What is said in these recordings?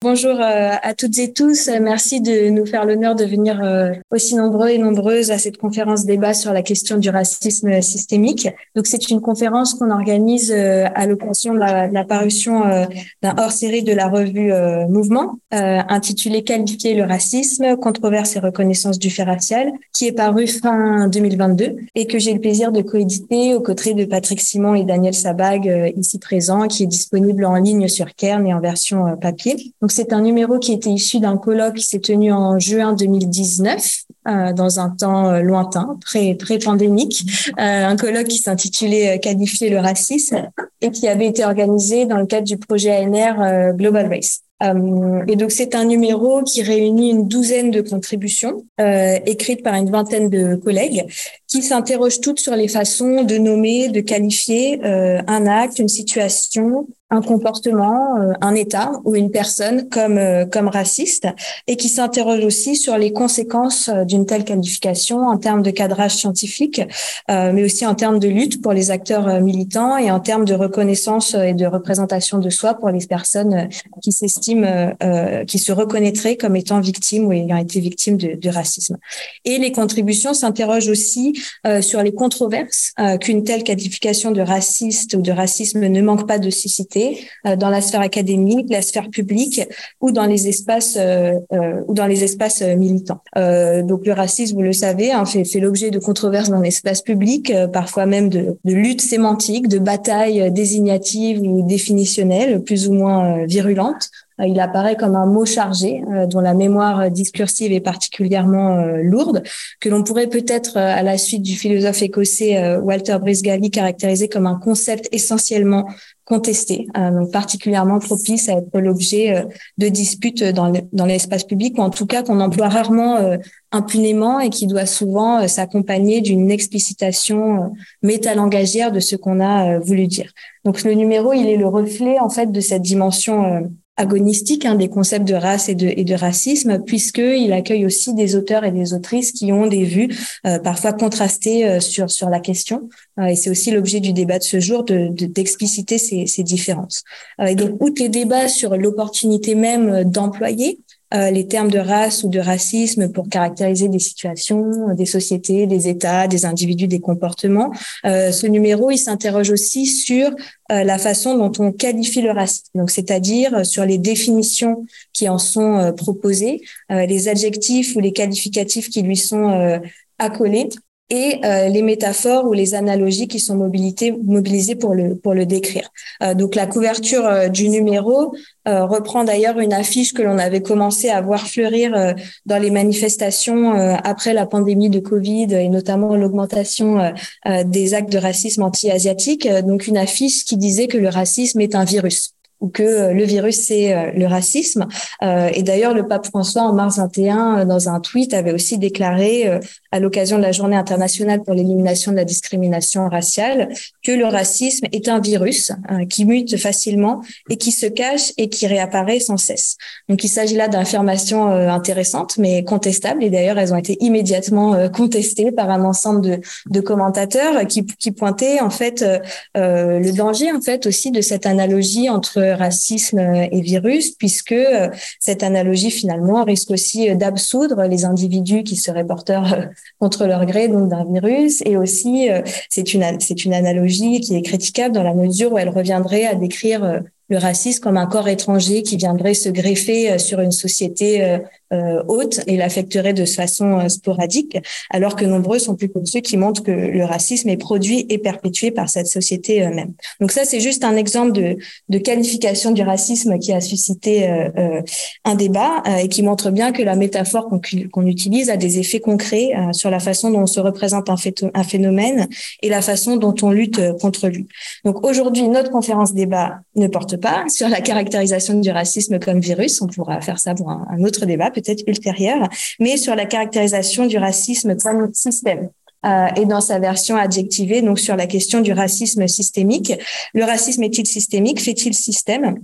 Bonjour euh, à toutes et tous. Merci de nous faire l'honneur de venir euh, aussi nombreux et nombreuses à cette conférence débat sur la question du racisme systémique. Donc, c'est une conférence qu'on organise euh, à l'occasion de la, parution d'un hors-série de la revue Mouvement, intitulé Qualifier le racisme, controverse et reconnaissance du fait racial, qui est paru fin 2022 et que j'ai le plaisir de coéditer aux côtés de Patrick Simon et Daniel Sabag, ici présents, qui est disponible en ligne sur Kern et en version papier. C'est un numéro qui était issu d'un colloque qui s'est tenu en juin 2019 euh, dans un temps euh, lointain, très très pandémique, euh, un colloque qui s'intitulait Qualifier le racisme et qui avait été organisé dans le cadre du projet ANR Global Race. Et donc c'est un numéro qui réunit une douzaine de contributions écrites par une vingtaine de collègues qui s'interrogent toutes sur les façons de nommer, de qualifier un acte, une situation, un comportement, euh, un état ou une personne comme euh, comme raciste et qui s'interrogent aussi sur les conséquences d'une telle qualification en termes de cadrage scientifique, mais aussi en termes de lutte pour les acteurs militants et en termes de reconnaissance et de représentation de soi pour les personnes qui s'estiment euh, qui se reconnaîtraient comme étant victimes ou ayant été victimes de, racisme. Et les contributions s'interrogent aussi euh, sur les controverses euh, qu'une telle qualification de raciste ou de racisme ne manque pas de susciter dans la sphère académique, la sphère publique ou dans les espaces ou dans les espaces militants. donc le racisme, vous le savez, hein, fait, l'objet de controverses dans l'espace public, parfois même de, luttes sémantiques, de batailles désignatives ou définitionnelles, plus ou moins virulentes. Euh, il apparaît comme un mot chargé euh, dont la mémoire discursive est particulièrement euh, lourde, que l'on pourrait peut-être, à la suite du philosophe écossais Walter Brisgali, caractériser comme un concept essentiellement contesté, donc particulièrement propice à être l'objet de disputes dans l'espace public, ou en tout cas qu'on emploie rarement impunément et qui doit souvent s'accompagner d'une explicitation métalangagière de ce qu'on a voulu dire. Donc le numéro, il est le reflet en fait de cette dimension agonistique hein, des concepts de race et de, et de racisme, puisqu'il accueille aussi des auteurs et des autrices qui ont des vues euh, parfois contrastées euh, sur, sur la question. Euh, et c'est aussi l'objet du débat de ce jour, de, d'expliciter ces, ces différences. et donc, outre les débats sur l'opportunité même d'employer euh, les termes de race ou de racisme pour caractériser des situations, des sociétés, des États, des individus, des comportements. Euh, ce numéro, il s'interroge aussi sur euh, la façon dont on qualifie le racisme, donc c'est-à-dire sur les définitions qui en sont proposées, les adjectifs ou les qualificatifs qui lui sont accolés et euh, les métaphores ou les analogies qui sont mobilisées, pour le pour le décrire. Euh, donc la couverture euh, du numéro reprend d'ailleurs une affiche que l'on avait commencé à voir fleurir dans les manifestations après la pandémie de Covid et notamment l'augmentation des actes de racisme anti-asiatique. Donc une affiche qui disait que le racisme est un virus ou que euh, le virus c'est euh, le racisme. Euh, et d'ailleurs, le pape François en mars 21, dans un tweet, avait aussi déclaré à l'occasion de la Journée internationale pour l'élimination de la discrimination raciale que le racisme est un virus qui mute facilement et qui se cache et qui réapparaît sans cesse. Donc, il s'agit là d'affirmations intéressantes mais contestables. Et d'ailleurs, elles ont été immédiatement contestées par un ensemble de, de commentateurs qui, qui pointaient en fait le danger en fait aussi de cette analogie entre racisme et virus, puisque euh, cette analogie finalement risque aussi d'absoudre les individus qui seraient porteurs euh, contre leur gré donc d'un virus, et aussi euh, c'est une c'est une analogie qui est critiquable dans la mesure où elle reviendrait à décrire le racisme comme un corps étranger qui viendrait se greffer sur une société euh, haute et l'affecterait de façon euh, sporadique, alors que nombreux sont plutôt ceux qui montrent que le racisme est produit et perpétué par cette société euh, même. Donc ça, c'est juste un exemple de, de qualification du racisme qui a suscité euh, un débat et qui montre bien que la métaphore qu'on utilise a des effets concrets sur la façon dont on se représente un phénomène et la façon dont on lutte contre lui. Donc aujourd'hui, notre conférence débat ne porte pas sur la caractérisation du racisme comme virus. On pourra faire ça pour un, autre débat peut-être ultérieure, mais sur la caractérisation du racisme comme système. Euh, et dans sa version adjectivée, donc sur la question du racisme systémique. Le racisme est-il systémique? Fait-il système?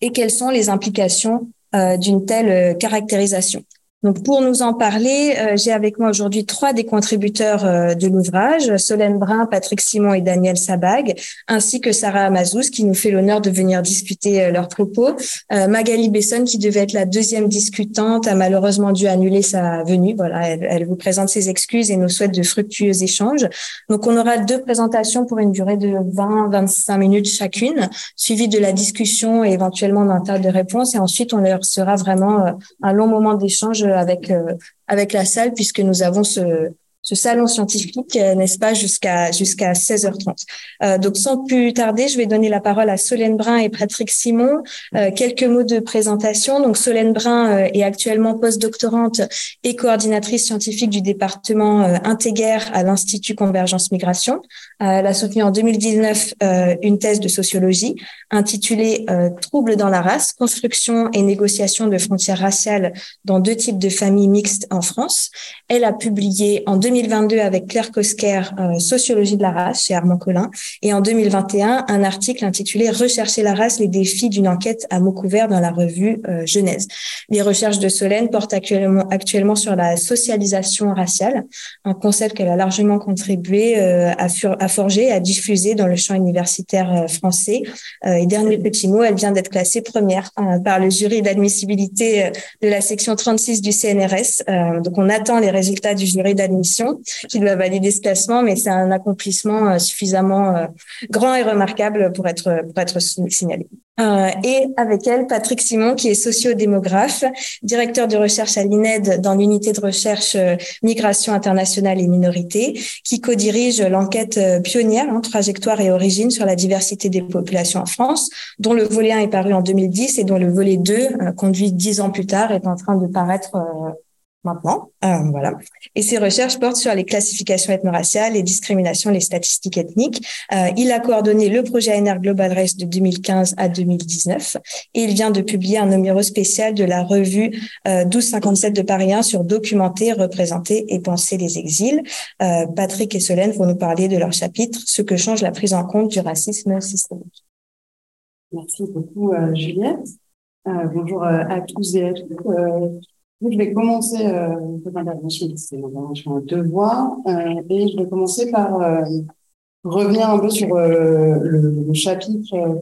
Et quelles sont les implications euh, d'une telle euh, caractérisation? Donc pour nous en parler, euh, j'ai avec moi aujourd'hui trois des contributeurs euh, de l'ouvrage, Solène Brun, Patrick Simon et Daniel Sabag, ainsi que Sarah Amazous qui nous fait l'honneur de venir discuter euh, leurs propos. Magali Besson qui devait être la deuxième discutante a malheureusement dû annuler sa venue. Voilà, elle, elle vous présente ses excuses et nous souhaite de fructueux échanges. Donc on aura deux présentations pour une durée de 20-25 minutes chacune, suivies de la discussion et éventuellement d'un tas de réponses. Et ensuite on leur sera vraiment un long moment d'échange avec euh, avec la salle puisque nous avons ce ce salon scientifique, euh, n'est-ce pas, jusqu'à jusqu'à 16h30. Euh, donc sans plus tarder, je vais donner la parole à Solène Brun et Patrick Simon. Euh, quelques mots de présentation. Donc Solène Brun euh, est actuellement postdoctorante et coordinatrice scientifique du département euh, Intégrère à l'Institut Convergence Migration. elle a soutenu en 2019 une thèse de sociologie intitulée Troubles dans la race, construction et négociation de frontières raciales dans deux types de familles mixtes en France. Elle a publié en 2019 2022 avec Claire Kosker, euh, Sociologie de la race chez Armand Collin, et en 2021 un article intitulé Rechercher la race, les défis d'une enquête à mots couverts dans la revue euh, Genèse. Les recherches de Solène portent actuellement, actuellement sur la socialisation raciale, un concept qu'elle a largement contribué euh, à, à, forger, à diffuser dans le champ universitaire français. et dernier petit mot, elle vient d'être classée première par le jury d'admissibilité de la section 36 du CNRS. donc on attend les résultats du jury d'admission qui doit valider ce classement, mais c'est un accomplissement euh, suffisamment euh, grand et remarquable pour être, pour être signalé. Euh, et avec elle, Patrick Simon, qui est sociodémographe, directeur de recherche à l'INED dans l'unité de recherche migration internationale et minorité, qui co-dirige l'enquête pionnière, hein, trajectoire et origine sur la diversité des populations en France, dont le volet 1 est paru en 2010 et dont le volet 2, conduit dix ans plus tard, est en train de paraître maintenant. Euh, voilà. Et ses recherches portent sur les classifications ethno-raciales, les discriminations, les statistiques ethniques. Euh, il a coordonné le projet ANR Global Race de 2015 à 2019 et il vient de publier un numéro spécial de la revue 1257 euh, de Paris 1 sur documenter, représenter et penser les exils. Patrick et Solène vont nous parler de leur chapitre Ce que change la prise en compte du racisme systémique. Merci beaucoup, Juliette. bonjour à tous et à toutes je vais commencer euh, cette intervention, c'est une intervention à deux voix, euh, et je vais commencer par euh, revenir un peu sur euh, le, le, chapitre euh,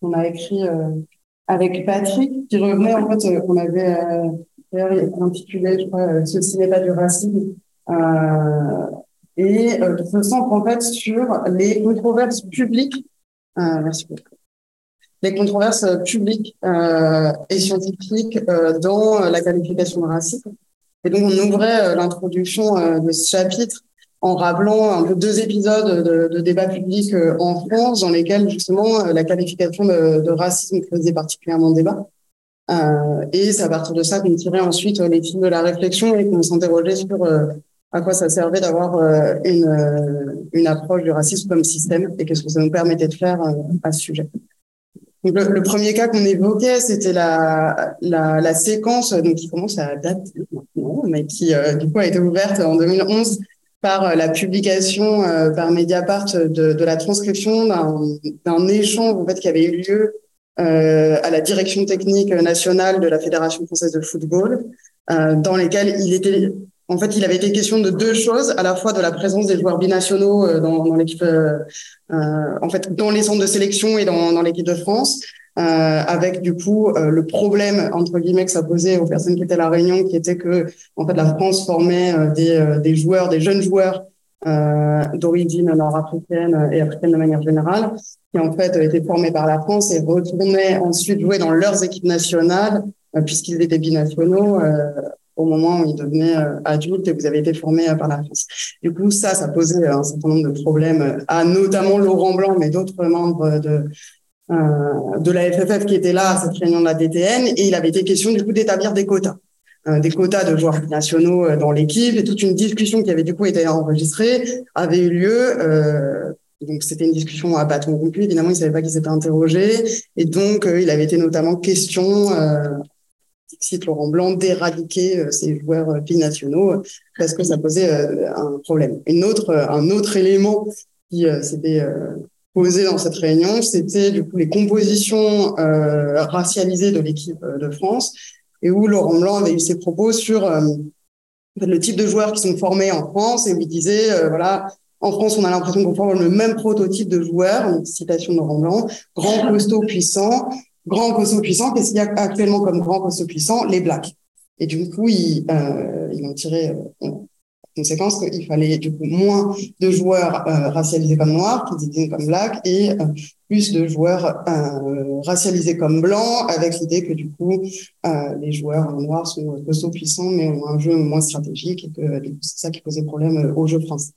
qu'on a écrit avec Patrick, qui revenait en fait, qu'on avait intitulé, je crois, Ceci n'est pas du racisme, et qui se centre en fait sur les controverses publiques. merci beaucoup les controverses publiques euh, et scientifiques euh, dans la qualification de racisme. Et donc, on ouvrait euh, l'introduction euh, de ce chapitre en rappelant un peu deux épisodes de, de débats publics euh, en France dans lesquels, justement, la qualification de, de racisme faisait particulièrement débat. et c'est à partir de ça qu'on tirait ensuite les fils de la réflexion et qu'on s'interrogeait sur à quoi ça servait d'avoir une, une approche du racisme comme système et qu'est-ce que ça nous permettait de faire à ce sujet. Donc, le, premier cas qu'on évoquait, c'était la, la, la, séquence donc, qui commence à dater maintenant, mais qui euh, du coup a été ouverte en 2011 par euh, la publication euh, par Mediapart de, de la transcription d'un échange en fait qui avait eu lieu à la direction technique nationale de la Fédération française de football, dans lesquels il était en fait, il avait été question de deux choses, à la fois de la présence des joueurs binationaux euh, dans, l'équipe, euh, euh, en fait, dans les centres de sélection et dans, dans l'équipe de France, euh, avec du coup euh, le problème entre guillemets que ça posait aux personnes qui étaient à la Réunion, qui était que en fait la France formait des, des joueurs, des jeunes joueurs d'origine nord-africaine et africaine de manière générale, qui en fait étaient formés par la France et retournaient ensuite jouer dans leurs équipes nationales puisqu'ils étaient binationaux au moment où il devenait euh, adulte et vous avez été formé euh, par la France. Du coup, ça, ça posait un certain nombre de problèmes à notamment Laurent Blanc, mais d'autres membres de euh, de la FFF qui étaient là à cette réunion de la DTN et il avait été question du coup d'établir des quotas. des quotas de joueurs nationaux dans l'équipe et toute une discussion qui avait du coup été enregistrée avait eu lieu euh, donc c'était une discussion à bâton rompu. Évidemment, il savait pas qu'ils étaient interrogés. Et donc, il avait été notamment question euh, cite Laurent Blanc, d'éradiquer euh, ces joueurs euh, binationaux euh, parce que ça posait un problème. Une autre, un autre élément qui s'était posé dans cette réunion, c'était du coup les compositions racialisées de l'équipe de France et où Laurent Blanc avait eu ses propos sur le type de joueurs qui sont formés en France et où il disait, voilà, en France, on a l'impression qu'on forme le même prototype de joueur, citation de Laurent Blanc, grand, costaud, puissant. Grand, costaud, puissant, qu'est-ce qu'il y a actuellement comme grand, costaud, puissant? Les blacks. Et du coup, ils, euh, ils ont tiré euh, conséquence qu'il fallait du coup moins de joueurs euh, racialisés comme noirs, qui disaient comme blacks, et euh, plus de joueurs euh, racialisés comme blancs, avec l'idée que du coup les joueurs noirs sont costauds puissants, mais ont un jeu moins stratégique, et que c'est ça qui posait problème au jeu français.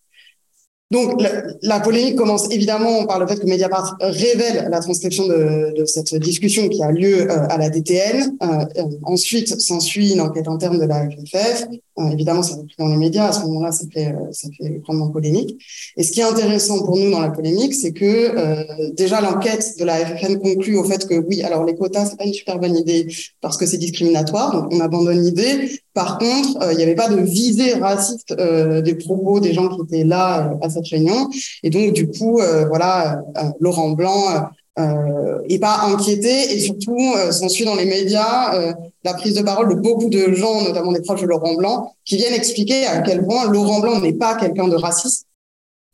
Donc, la, polémique commence évidemment par le fait que Mediapart révèle la transcription de, cette discussion qui a lieu euh, à la DTN. Euh, euh, ensuite, s'ensuit une enquête interne de la FFF. Évidemment, ça pris dans les médias. À ce moment-là, ça fait, ça fait grandement polémique. Et ce qui est intéressant pour nous dans la polémique, c'est que déjà l'enquête de la FFN conclut au fait que oui, alors les quotas, c'est pas une super bonne idée parce que c'est discriminatoire. Donc, on abandonne l'idée. Par contre, il n'y avait pas de visée raciste des propos des gens qui étaient là à cette réunion. Et donc, du coup, euh, voilà, euh, Laurent Blanc euh, est pas inquiété et surtout s'ensuit dans les médias la prise de parole de beaucoup de gens, notamment des proches de Laurent Blanc, qui viennent expliquer à quel point Laurent Blanc n'est pas quelqu'un de raciste.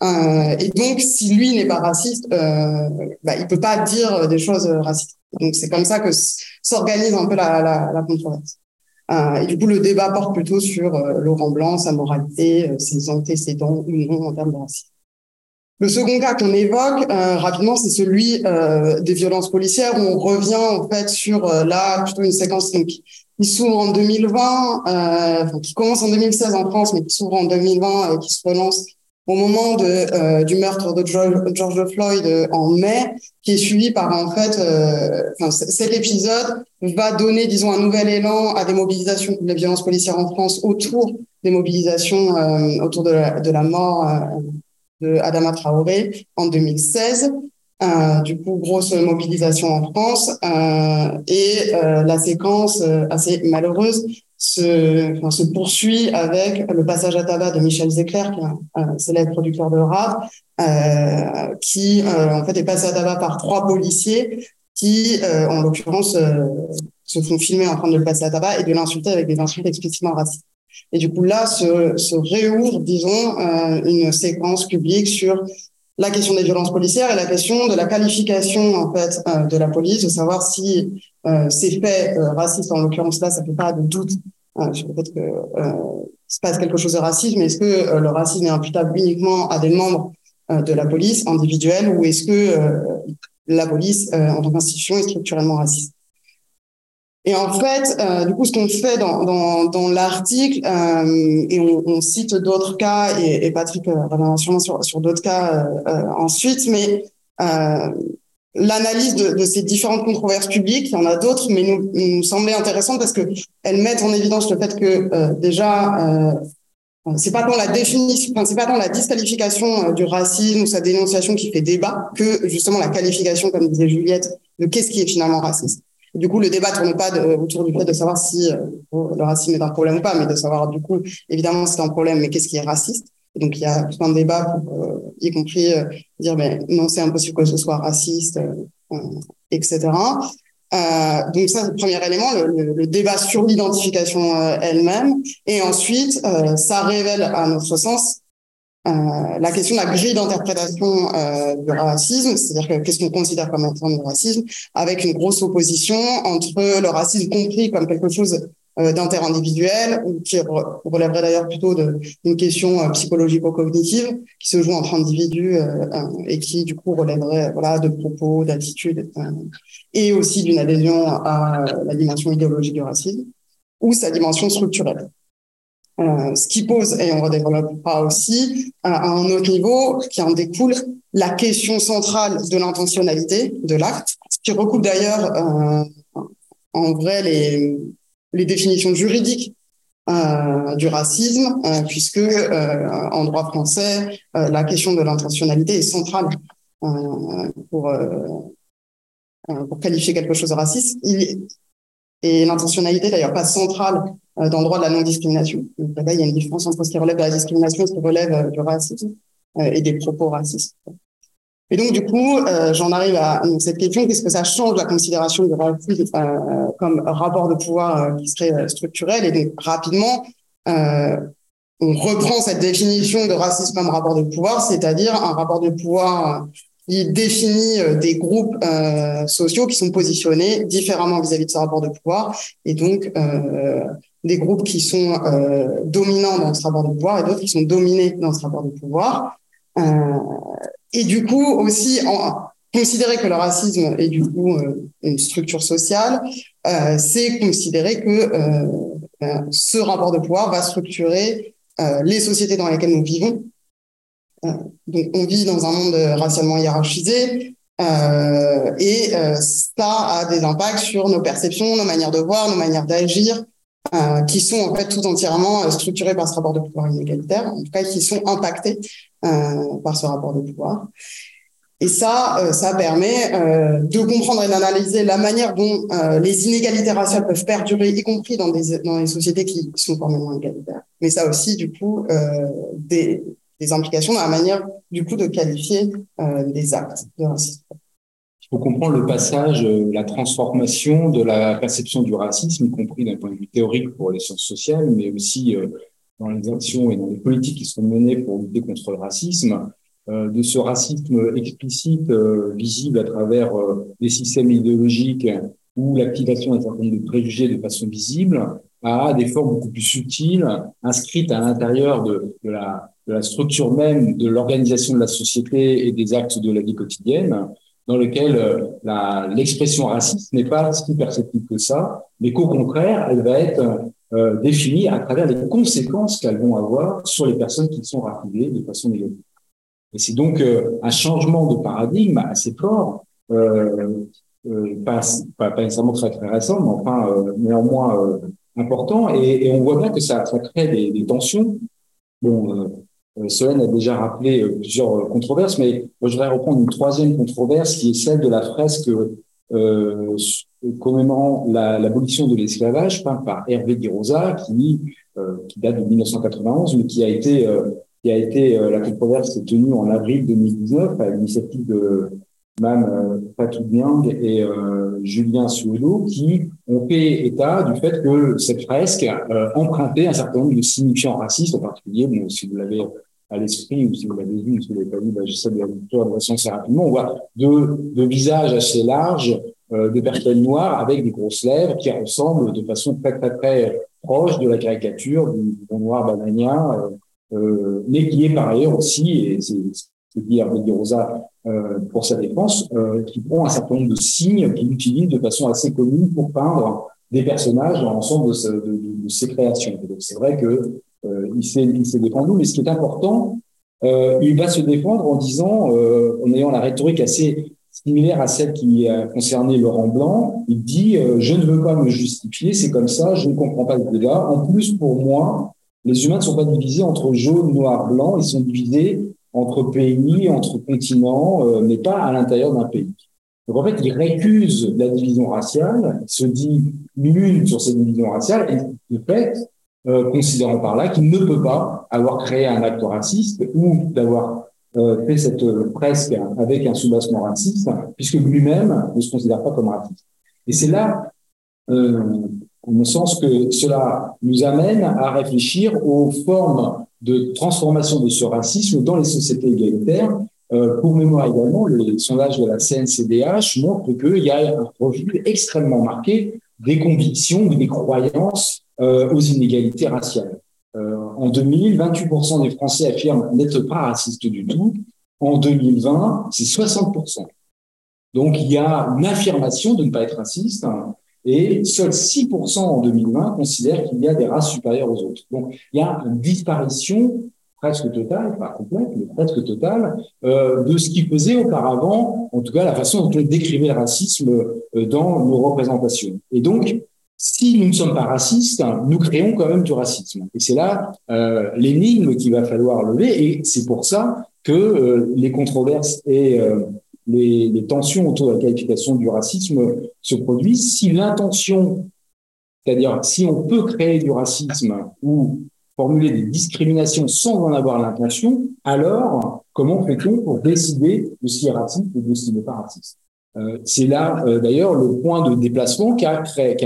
et donc, si lui n'est pas raciste, euh, bah, il peut pas dire des choses racistes. Donc, c'est comme ça que s'organise un peu la, la, la controverse. Euh, et du coup, le débat porte plutôt sur euh, Laurent Blanc, sa moralité, euh, ses antécédents ou non en termes de racisme. Le second cas qu'on évoque rapidement, c'est celui des violences policières. Où on revient en fait sur là plutôt une séquence qui s'ouvre en 2020, enfin, qui commence en 2016 en France, mais qui s'ouvre en 2020 et qui se relance au moment de, euh, du meurtre de George, Floyd euh, en mai, qui est suivi par en fait, euh, enfin, cet épisode va donner, disons, un nouvel élan à des mobilisations contre les violences policières en France autour des mobilisations autour de la, de la mort de Adama Traoré en 2016. du coup, grosse mobilisation en France et la séquence assez malheureuse se, poursuit avec le passage à tabac de Michel Zecler, qui est un, célèbre producteur de rap, euh, qui euh, en fait est passé à tabac par trois policiers qui, euh, en l'occurrence, euh, se font filmer en train de le passer à tabac et de l'insulter avec des insultes explicitement racistes. Et du coup, là, se, réouvre, disons, une séquence publique sur la question des violences policières et la question de la qualification en fait de la police, de savoir si euh, ces faits euh, racistes, en l'occurrence là, ça fait pas de doute euh, sur le fait que euh, se passe quelque chose de raciste, mais est-ce que le racisme est imputable uniquement à des membres de la police individuelle ou est-ce que la police en tant qu'institution est structurellement raciste? Et en fait, euh, du coup, ce qu'on fait dans, l'article, euh, et on, cite d'autres cas, et, Patrick reviendra sûrement sur, d'autres cas ensuite, mais l'analyse de, ces différentes controverses publiques, il y en a d'autres, mais nous, nous semblait intéressante parce que elles mettent en évidence le fait que euh, déjà, euh, c'est pas tant la définition, c'est pas tant la disqualification euh, du racisme ou sa dénonciation qui fait débat que justement la qualification, comme disait Juliette, de qu'est-ce qui est finalement raciste. Du coup, le débat tourne pas autour du fait de savoir si euh, le racisme est un problème ou pas, mais de savoir du coup, évidemment, c'est un problème, mais qu'est-ce qui est raciste? Donc il y a tout un débat pour, euh, y compris euh, dire ben non c'est impossible que ce soit raciste, etc. donc ça, le premier élément, le débat sur l'identification elle-même, et ensuite ça révèle à notre sens la question de la grille d'interprétation du racisme, c'est-à-dire qu'est-ce qu'on considère comme un forme de racisme, avec une grosse opposition entre le racisme compris comme quelque chose euh, d'intérêt individuel, qui relèverait d'ailleurs plutôt d'une question euh, psychologico-cognitive qui se joue entre individus euh, et qui du coup relèverait voilà de propos, d'attitudes et aussi d'une adhésion à la dimension idéologique du racisme ou sa dimension structurelle. Euh, ce qui pose, et on redéveloppera aussi, à un autre niveau, qui en découle la question centrale de l'intentionnalité de l'acte, ce qui recoupe d'ailleurs euh, en vrai les, définitions juridiques euh, du racisme, euh, puisque euh, en droit français, euh, la question de l'intentionnalité est centrale euh, pour, euh, qualifier quelque chose de raciste. Et l'intentionnalité, d'ailleurs, pas centrale dans le droit de la non-discrimination. Là, il y a une différence entre ce qui relève de la discrimination et ce qui relève du racisme et des propos racistes. Et donc, du coup, euh, j'en arrive à cette question, qu'est-ce que ça change la considération du racisme euh, comme rapport de pouvoir euh, qui serait structurel Et donc, rapidement, on reprend cette définition de racisme comme rapport de pouvoir, c'est-à-dire un rapport de pouvoir qui définit des groupes sociaux qui sont positionnés différemment vis-à-vis de ce rapport de pouvoir, et donc des groupes qui sont dominants dans ce rapport de pouvoir et d'autres qui sont dominés dans ce rapport de pouvoir. Et du coup, aussi, en, considérer que le racisme est du coup euh, une structure sociale, euh, c'est considérer que euh, ben, ce rapport de pouvoir va structurer euh, les sociétés dans lesquelles nous vivons. Euh, donc, on vit dans un monde racialement hiérarchisé et ça a des impacts sur nos perceptions, nos manières de voir, nos manières d'agir, qui sont en fait tout entièrement structurées par ce rapport de pouvoir inégalitaire, en tout cas qui sont impactés euh, par ce rapport de pouvoir. Et ça, euh, ça permet euh, de comprendre et d'analyser la manière dont les inégalités raciales peuvent perdurer, y compris dans des dans les sociétés qui sont formellement égalitaires. Mais ça aussi, du coup, des, des implications dans la manière, du coup, de qualifier des actes de racisme. Faut comprendre le passage, la transformation de la perception du racisme, y compris d'un point de vue théorique pour les sciences sociales, mais aussi dans les actions et dans les politiques qui sont menées pour lutter contre le racisme, euh, de ce racisme explicite euh, visible à travers euh, les systèmes idéologiques ou l'activation d'un certain nombre de préjugés de façon visible, à des formes beaucoup plus subtiles, inscrites à l'intérieur de la structure même de l'organisation de la société et des actes de la vie quotidienne, dans lequel l'expression raciste n'est pas si perceptible que ça, mais qu'au contraire, elle va être euh, définies à travers les conséquences qu'elles vont avoir sur les personnes qui sont racisées de façon négative. Et c'est donc euh, un changement de paradigme assez fort, euh, euh pas, nécessairement très, récent, mais enfin euh, néanmoins important. Et, et, on voit bien que ça, ça crée des, des tensions. Bon, Solène a déjà rappelé plusieurs controverses, mais moi, je voudrais reprendre une troisième controverse qui est celle de la fresque euh, commémorant l'abolition de l'esclavage peint par Hervé Di Rosa, qui, euh, qui date de 1991, mais qui a été, euh, qui a été euh, la controverse est tenue en avril 2019 à l'initiative de Mme Fatou Niang et Julien Suodo, qui ont fait état du fait que cette fresque empruntait un certain nombre de signifiants racistes, en particulier, bon, si vous l'avez à l'esprit, ou si vous l'avez vu, si vous l'avez pas vu, bah, j'essaie de la lecture de façon assez rapidement. On voit deux, visages assez larges euh, de personnes noires avec des grosses lèvres qui ressemblent de façon très très très proche de la caricature du, du noir bananien, euh, euh, mais qui est par ailleurs aussi, et c'est ce que dit Hervé Rosa euh, pour sa défense, euh, qui prend un certain nombre de signes qu'il utilise de façon assez commune pour peindre des personnages dans l'ensemble de, ses créations. C'est vrai que euh, il s'est mais ce qui est important, euh, il va se défendre en disant, en ayant la rhétorique assez similaire à celle qui a concerné Laurent Blanc, il dit je ne veux pas me justifier, c'est comme ça, je ne comprends pas le débat. En plus, pour moi, les humains ne sont pas divisés entre jaune, noir, blanc, ils sont divisés entre pays, entre continents, mais pas à l'intérieur d'un pays. Donc en fait, il récuse la division raciale, il se dit nul sur cette division raciale, et de fait, euh, considérant par là qu'il ne peut pas avoir créé un acte raciste ou d'avoir euh, fait cette fresque avec un soubassement raciste, puisque lui-même ne se considère pas comme raciste. Et c'est là, euh, en mon sens, que cela nous amène à réfléchir aux formes de transformation de ce racisme dans les sociétés égalitaires. Euh, pour mémoire également, le sondage de la CNCDH montre qu'il y a un refus extrêmement marqué des convictions ou des croyances euh, aux inégalités raciales. Euh, en 2000, 28% des Français affirment n'être pas racistes du tout. En 2020, c'est 60%. Donc il y a une affirmation de ne pas être raciste hein, et seuls 6% en 2020 considèrent qu'il y a des races supérieures aux autres. Donc il y a une disparition presque totale, pas complète, mais presque totale, euh, de ce qui faisait auparavant, en tout cas la façon dont on décrivait le racisme euh, dans nos représentations. Et donc, si nous ne sommes pas racistes, nous créons quand même du racisme. Et c'est là euh, l'énigme qu'il va falloir lever. Et c'est pour ça que euh, les controverses et euh, les, tensions autour de la qualification du racisme se produisent. Si l'intention, c'est-à-dire si on peut créer du racisme ou formuler des discriminations sans en avoir l'intention, alors comment fait-on pour décider de qui est raciste et de ce qui n'est pas raciste? Euh, C'est là euh, d'ailleurs le point de déplacement qui a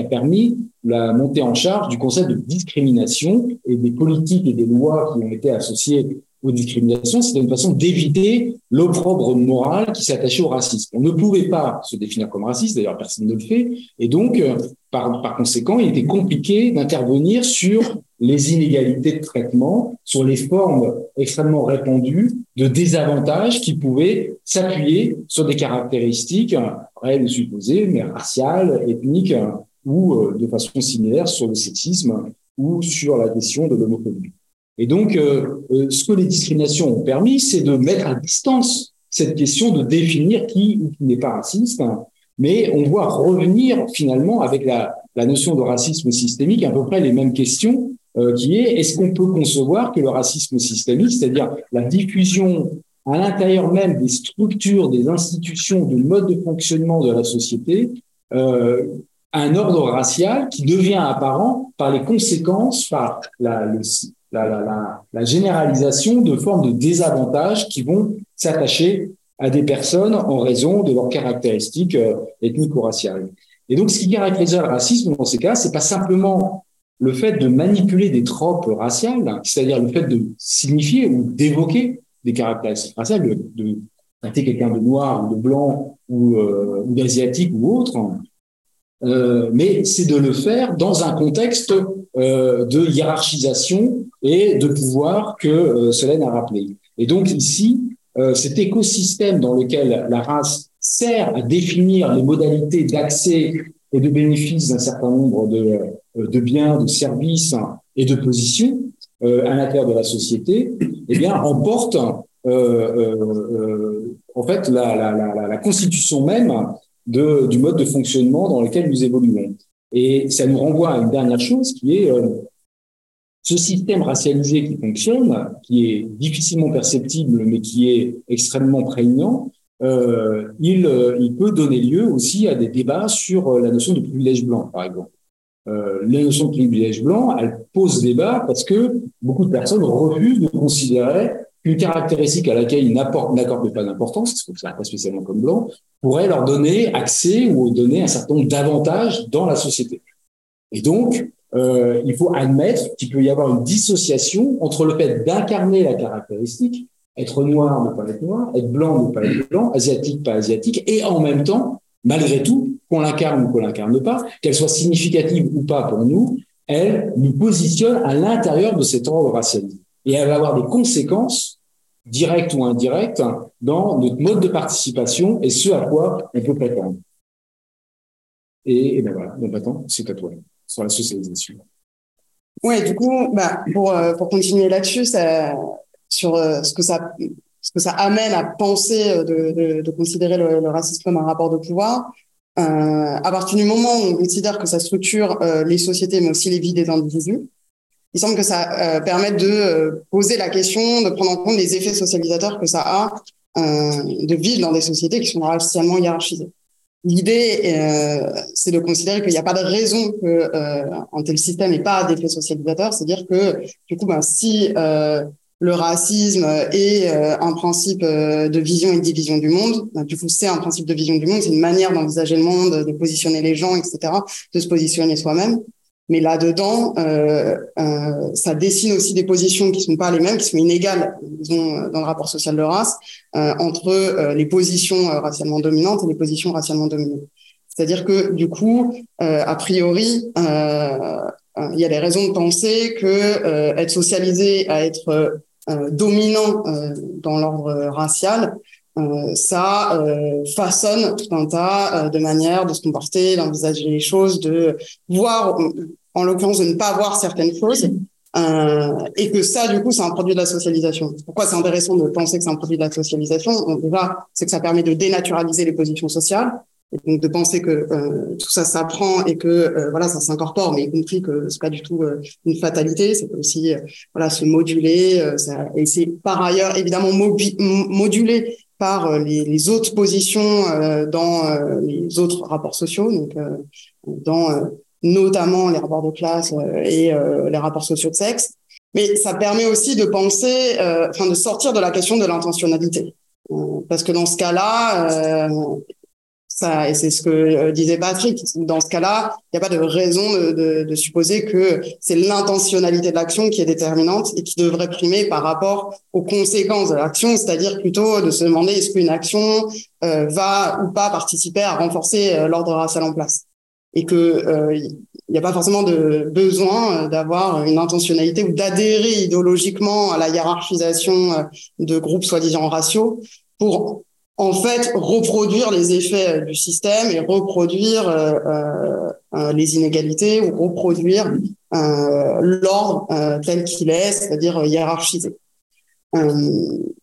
permis la montée en charge du concept de discrimination et des politiques et des lois qui ont été associées aux discriminations, c'était une façon d'éviter l'opprobre moral qui s'attachait au racisme. On ne pouvait pas se définir comme raciste, d'ailleurs personne ne le fait, et donc euh, par, conséquent, il était compliqué d'intervenir sur les inégalités de traitement, sur les formes extrêmement répandues de désavantages qui pouvaient s'appuyer sur des caractéristiques réelles supposées, mais raciales, ethniques, ou euh, de façon similaire sur le sexisme ou sur la question de l'homophobie. Et donc, euh, euh, ce que les discriminations ont permis, c'est de mettre à distance cette question de définir qui ou qui n'est pas raciste. Mais on voit revenir finalement avec la, la notion de racisme systémique à peu près les mêmes questions, euh, qui est est-ce qu'on peut concevoir que le racisme systémique, c'est-à-dire la diffusion à l'intérieur même des structures, des institutions, du mode de fonctionnement de la société, euh, un ordre racial qui devient apparent par les conséquences, par la, le, la, généralisation de formes de désavantages qui vont s'attacher à des personnes en raison de leurs caractéristiques euh, ethniques ou raciales. Et donc, ce qui caractérise le racisme dans ces cas, c'est pas simplement le fait de manipuler des tropes raciales, c'est-à-dire le fait de signifier ou d'évoquer des caractéristiques raciales, de, traiter quelqu'un de noir ou de blanc ou, euh, d'asiatique ou autre, euh, mais c'est de le faire dans un contexte euh, de hiérarchisation et de pouvoir que euh, Solène a rappelé. Et donc ici, euh, cet écosystème dans lequel la race sert à définir les modalités d'accès et de bénéfice d'un certain nombre de, euh, de, biens, de services et de positions à l'intérieur de la société, eh bien, emporte en fait la, constitution même du mode de fonctionnement dans lequel nous évoluons. Et ça nous renvoie à une dernière chose qui est euh, ce système racialisé qui fonctionne, qui est difficilement perceptible, mais qui est extrêmement prégnant, euh, il, euh, il peut donner lieu aussi à des débats sur euh, la notion de privilège blanc, par exemple. La notion de privilège blanc, elle pose débat parce que beaucoup de personnes refusent de considérer une caractéristique à laquelle ils n'accordent pas d'importance, parce que ça pas spécialement comme blanc, pourrait leur donner accès ou donner un certain nombre d'avantages dans la société. Et donc, euh, il faut admettre qu'il peut y avoir une dissociation entre le fait d'incarner la caractéristique, être noir, ne pas être noir, être blanc, ne pas être blanc, asiatique, pas asiatique, et en même temps, malgré tout, qu'on l'incarne ou qu'on l'incarne pas, qu'elle soit significative ou pas pour nous, elle nous positionne à l'intérieur de cet ordre racialisé. Et elle va avoir des conséquences direct ou indirect, dans notre mode de participation et ce à quoi on peut prétendre. Et, et ben voilà, donc attends, c'est à toi, sur la socialisation. Ouais, du coup, bah, pour, euh, pour continuer là-dessus, sur euh, ce que ça ce que ça amène à penser euh, de, de, considérer le, racisme comme un rapport de pouvoir, à partir du moment où on considère que ça structure les sociétés, mais aussi les vies des individus, il semble que ça permette de poser la question, de prendre en compte les effets socialisateurs que ça a de vivre dans des sociétés qui sont racialement hiérarchisées. L'idée, euh, c'est de considérer qu'il n'y a pas de raison que euh, un tel système n'ait pas d'effet socialisateur, c'est-à-dire que du coup, ben, si le racisme est un principe de vision et de division du monde. Ben, du coup, c'est un principe de vision du monde, c'est une manière d'envisager le monde, de positionner les gens, etc., de se positionner soi-même. Mais là-dedans, euh, euh, ça dessine aussi des positions qui sont pas les mêmes, qui sont inégales, disons, dans le rapport social de race, euh, entre euh, les positions euh, racialement dominantes et les positions racialement dominées. C'est-à-dire que, du coup, euh, a priori, il y a des raisons de penser que être socialisé à être dominant dans l'ordre racial, ça façonne tout un tas de manières de se comporter, d'envisager les choses, de voir en l'occurrence de ne pas voir certaines choses, euh, et que ça, du coup, c'est un produit de la socialisation. Pourquoi c'est intéressant de penser que c'est un produit de la socialisation? On déjà, c'est que ça permet de dénaturaliser les positions sociales, et donc de penser que euh, tout ça s'apprend et que euh, voilà, ça s'incorpore, mais y compris que c'est pas du tout euh, une fatalité, c'est aussi euh, voilà se moduler, euh, ça, et c'est par ailleurs évidemment modulé par les, les, autres positions dans les autres rapports sociaux, donc dans notamment les rapports de classe euh, et euh, les rapports sociaux de sexe. Mais ça permet aussi de penser, euh, enfin de sortir de la question de l'intentionnalité. Euh, parce que dans ce cas-là, euh, ça, et c'est ce que euh, disait Patrick, dans ce cas-là, il n'y a pas de raison de, supposer que c'est l'intentionnalité de l'action qui est déterminante et qui devrait primer par rapport aux conséquences de l'action, c'est-à-dire plutôt de se demander est-ce qu'une action euh, va ou pas participer à renforcer euh, l'ordre racial en place. Et que il n'y a pas forcément de besoin d'avoir une intentionnalité ou d'adhérer idéologiquement à la hiérarchisation de groupes soi-disant raciaux pour en fait reproduire les effets du système et reproduire euh, euh, euh les inégalités ou reproduire euh, l'ordre euh, tel qu'il est, c'est-à-dire hiérarchisé.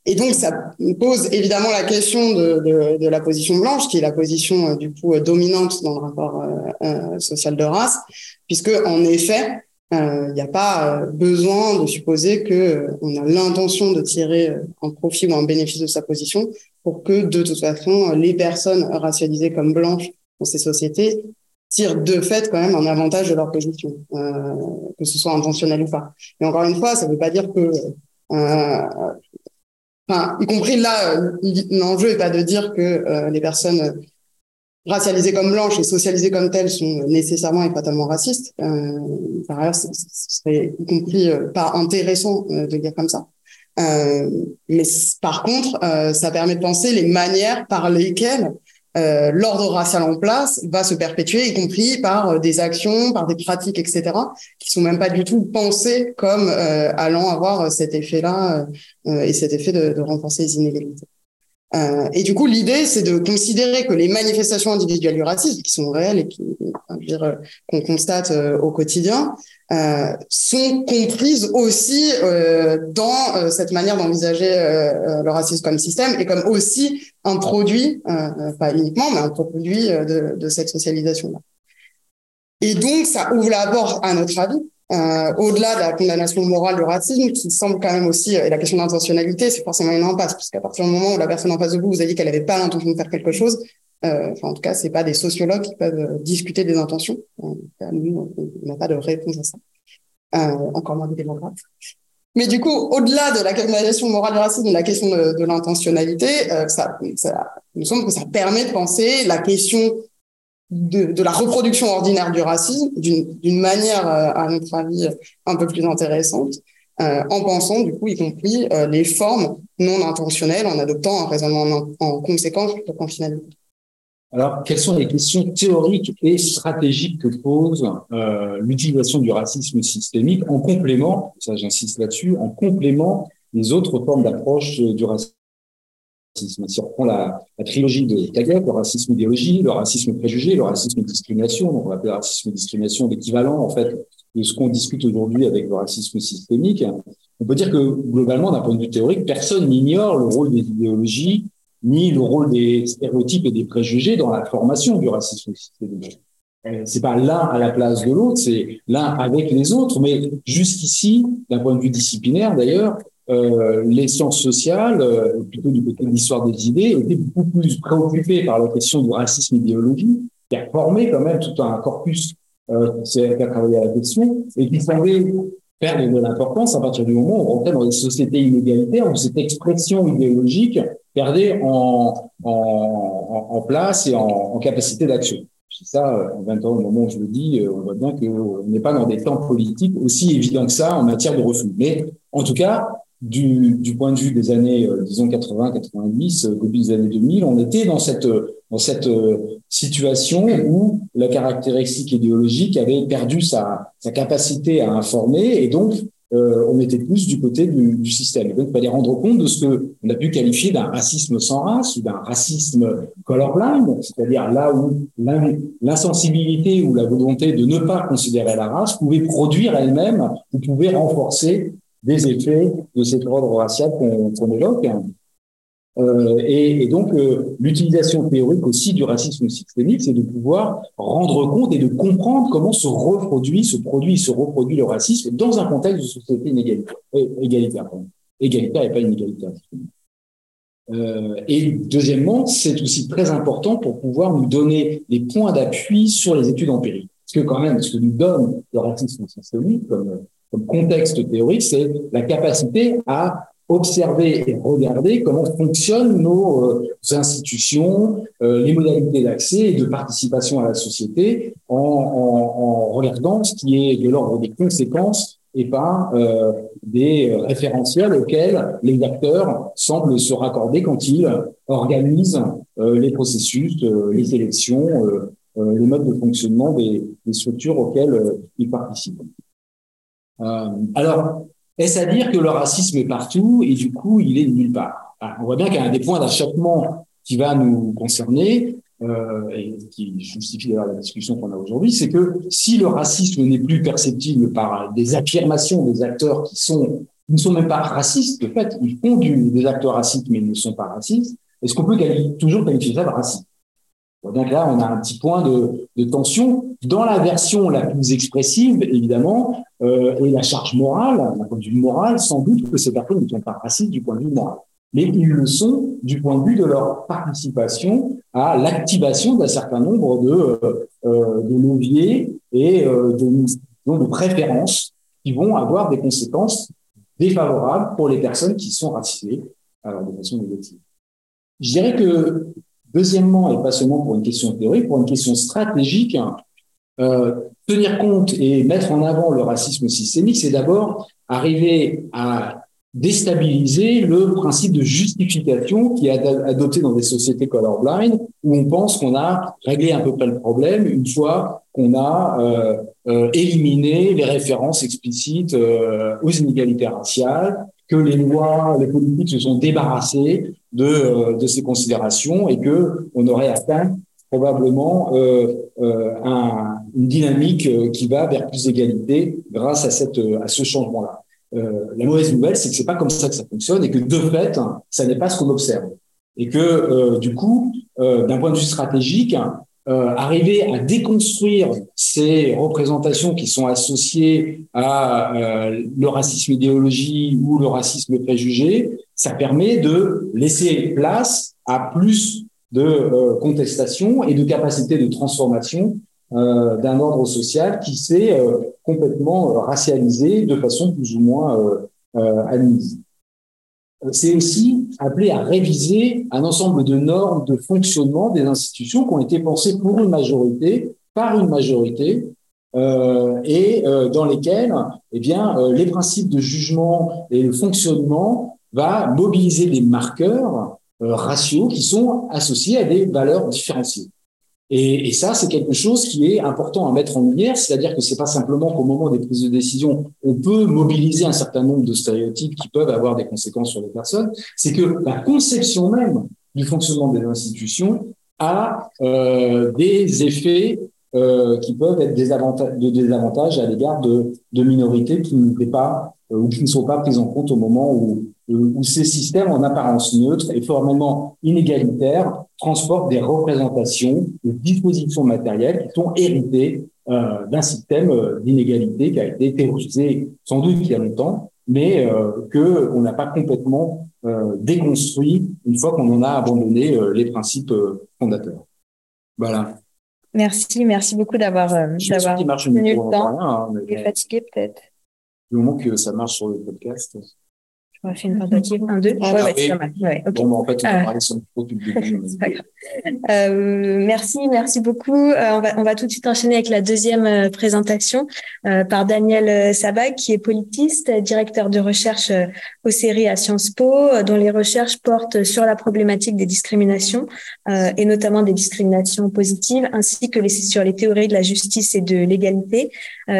et donc ça pose évidemment la question de, de, de, la position blanche, qui est la position du coup dominante dans le rapport social de race, puisque en effet il n'y a pas besoin de supposer que on a l'intention de tirer un profit ou un bénéfice de sa position pour que de toute façon les personnes racialisées comme blanches dans ces sociétés tirent de fait quand même un avantage de leur position, euh, que ce soit intentionnel ou pas. Et encore une fois, ça ne veut pas dire que, euh, enfin, y compris là, l'enjeu n'est pas de dire que euh, les personnes racialisées comme blanches et socialisées comme telles sont nécessairement et fatalement racistes. Euh, par ailleurs, ce serait y compris euh, pas intéressant euh, de dire comme ça. Euh, mais par contre, euh, ça permet de penser les manières par lesquelles euh, l'ordre racial en place va se perpétuer, y compris par des actions, par des pratiques, etc., qui sont même pas du tout pensées comme allant avoir cet effet-là et cet effet de, de renforcer les inégalités. Euh, et du coup, l'idée, c'est de considérer que les manifestations individuelles du racisme, qui sont réelles et qui, qu'on constate au quotidien, euh, sont comprises aussi euh, dans euh, cette manière d'envisager le racisme comme système et comme aussi un produit, pas uniquement, mais un produit de cette socialisation-là. Et donc, ça ouvre la porte, à notre avis, euh, au-delà de la condamnation morale du racisme, qui semble quand même aussi, et la question d'intentionnalité, c'est forcément une impasse, parce qu'à partir du moment où la personne en face de vous vous a dit qu'elle n'avait pas l'intention de faire quelque chose, euh, enfin, en tout cas, c'est pas des sociologues qui peuvent discuter des intentions. Nous, on n'a pas de réponse à ça euh, encore moins des démocrates. Mais du coup, au-delà de la condamnation morale du racisme, de la question de, l'intentionnalité, euh, ça, ça, il me semble que ça permet de penser la question de, la reproduction ordinaire du racisme d'une manière, euh, à notre avis, un peu plus intéressante, euh, en pensant, du coup, y compris euh, les formes non intentionnelles, en adoptant un raisonnement en, en conséquence plutôt qu'en finalité. Alors, quelles sont les questions théoriques et stratégiques que pose l'utilisation du racisme systémique en complément, ça j'insiste là-dessus, en complément des autres formes d'approche du racisme? Si on reprend la, trilogie de Taguieff, le racisme idéologie, le racisme préjugé, le racisme discrimination, donc on va appeler le racisme discrimination l'équivalent en fait de ce qu'on discute aujourd'hui avec le racisme systémique. On peut dire que globalement, d'un point de vue théorique, personne n'ignore le rôle des idéologies ni le rôle des stéréotypes et des préjugés dans la formation du racisme systémique. Euh, c'est pas l'un à la place de l'autre, c'est l'un avec les autres. Mais jusqu'ici, d'un point de vue disciplinaire d'ailleurs, euh, les sciences sociales, euh, plutôt du côté de l'histoire des idées, étaient beaucoup plus préoccupées par la question du racisme idéologique, qui a formé quand même tout un corpus euh, qui a travaillé à la question, et qui semblait perdre de l'importance à partir du moment où on rentrait dans des sociétés inégalitaires où cette expression idéologique perdait en, place et en, en capacité d'action. C'est ça, euh, en 20 ans, au moment où je le dis, on voit bien qu'on n'est pas dans des temps politiques aussi évidents que ça en matière de refus. Mais en tout cas, du, point de vue des années, euh, disons 80, 90, début des années 2000, on était dans cette dans cette situation où la caractéristique idéologique avait perdu sa, capacité à informer et donc euh, on était plus du côté du, système. Et donc, il fallait rendre compte de ce que on a pu qualifier d'un racisme sans race ou d'un racisme colorblind, c'est-à-dire là où l'insensibilité ou la volonté de ne pas considérer la race pouvait produire elle-même ou pouvait renforcer des effets de cet ordre racial qu'on évoque. Euh, et, donc, euh, l'utilisation théorique aussi du racisme systémique, c'est de pouvoir rendre compte et de comprendre comment se reproduit, se produit, se reproduit le racisme dans un contexte de société inégalitaire, euh, égalitaire, égalitaire et pas inégalitaire. Et deuxièmement, c'est aussi très important pour pouvoir nous donner des points d'appui sur les études empiriques. Parce que quand même, ce que nous donne le racisme systémique, comme comme contexte théorique, c'est la capacité à observer et regarder comment fonctionnent nos euh, institutions, euh, les modalités d'accès et de participation à la société en, en, en, regardant ce qui est de l'ordre des conséquences et pas euh, des référentiels auxquels les acteurs semblent se raccorder quand ils organisent euh, les processus, les élections, les modes de fonctionnement des structures auxquelles ils participent. Alors, est-ce à dire que le racisme est partout et du coup, il est nulle part? On voit bien qu'il y a un des points d'achoppement qui va nous concerner, euh, et qui justifie d'ailleurs la discussion qu'on a aujourd'hui, c'est que si le racisme n'est plus perceptible par des affirmations des acteurs qui sont ne sont même pas racistes, de fait, ils font du, des acteurs racistes mais ils ne sont pas racistes, est-ce qu'on peut toujours qualifier ça de racisme donc là, on a un petit point de, tension. Dans la version la plus expressive, évidemment, euh, et la charge morale, d'un point de vue moral, sans doute que ces personnes ne sont pas racistes du point de vue moral. Mais ils le sont du point de vue de leur participation à l'activation d'un certain nombre de, euh, de leviers et euh, de, de préférences qui vont avoir des conséquences défavorables pour les personnes qui sont racisées alors de façon négative. Je dirais que Deuxièmement, et pas seulement pour une question théorique, pour une question stratégique, euh, tenir compte et mettre en avant le racisme systémique, c'est d'abord arriver à déstabiliser le principe de justification qui est adopté dans des sociétés colorblind où on pense qu'on a réglé à peu près le problème une fois qu'on a euh, euh, éliminé les références explicites aux inégalités raciales, que les lois, les politiques se sont débarrassés de, euh, de ces considérations et que on aurait atteint probablement euh, euh, un, une dynamique qui va vers plus d'égalité grâce à, cette, à ce changement-là. La mauvaise nouvelle, c'est que c'est pas comme ça que ça fonctionne et que de fait, ça n'est pas ce qu'on observe. Et que du coup, d'un point de vue stratégique, euh, arriver à déconstruire ces représentations qui sont associées à euh, le racisme idéologie ou le racisme préjugé, ça permet de laisser place à plus de euh, contestation et de capacité de transformation euh, d'un ordre social qui s'est complètement racialisé de façon plus ou moins admise c'est aussi appelé à réviser un ensemble de normes de fonctionnement des institutions qui ont été pensées pour une majorité, par une majorité, euh, et euh, dans lesquelles eh bien, euh, les principes de jugement et le fonctionnement va mobiliser des marqueurs euh, ratios qui sont associés à des valeurs différenciées. Et, ça, c'est quelque chose qui est important à mettre en lumière, c'est-à-dire que c'est pas simplement qu'au moment des prises de décision, on peut mobiliser un certain nombre de stéréotypes qui peuvent avoir des conséquences sur les personnes, c'est que la conception même du fonctionnement des institutions a euh, des effets euh, qui peuvent être de désavantages à l'égard de, minorités euh, qui ne sont pas prises en compte au moment où, où ces systèmes en apparence neutres et formellement inégalitaires transportent des représentations, des dispositions matérielles qui sont héritées euh, d'un système euh, d'inégalité qui a été théorisé sans doute il y a longtemps, mais euh, que on n'a pas complètement euh, déconstruit une fois qu'on en a abandonné les principes fondateurs. Voilà. Merci, merci beaucoup d'avoir d'avoir tenu le temps. Rien, hein, mais... fatigué peut-être. Du moment que ça marche sur le podcast. On va faire une tentative. Un, deux. Ah, ouais, ouais, c'est pas mal. Ouais, okay. Bon, bah, en fait, on va parler sur le début. euh, merci, merci beaucoup. Euh, on, va, on va tout de suite enchaîner avec la deuxième euh, présentation euh, par Daniel Sabag, qui est politiste, directeur de recherche aux séries à Sciences Po, dont les recherches portent sur la problématique des discriminations et notamment des discriminations positives, ainsi que les, sur les théories de la justice et de l'égalité.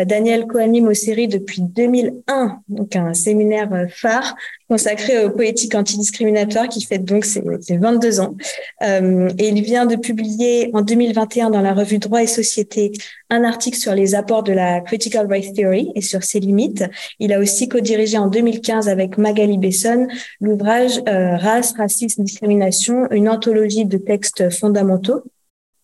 Daniel coanime aux séries depuis 2001, donc un séminaire phare consacré aux poétiques antidiscriminatoires qui fait donc ses, ses 22 ans. Euh, et il vient de publier en 2021 dans la revue Droit et Société un article sur les apports de la Critical Race Theory et sur ses limites. Il a aussi co-dirigé en 2015 avec Magali Besson l'ouvrage euh, Race, racisme, discrimination, une anthologie de textes fondamentaux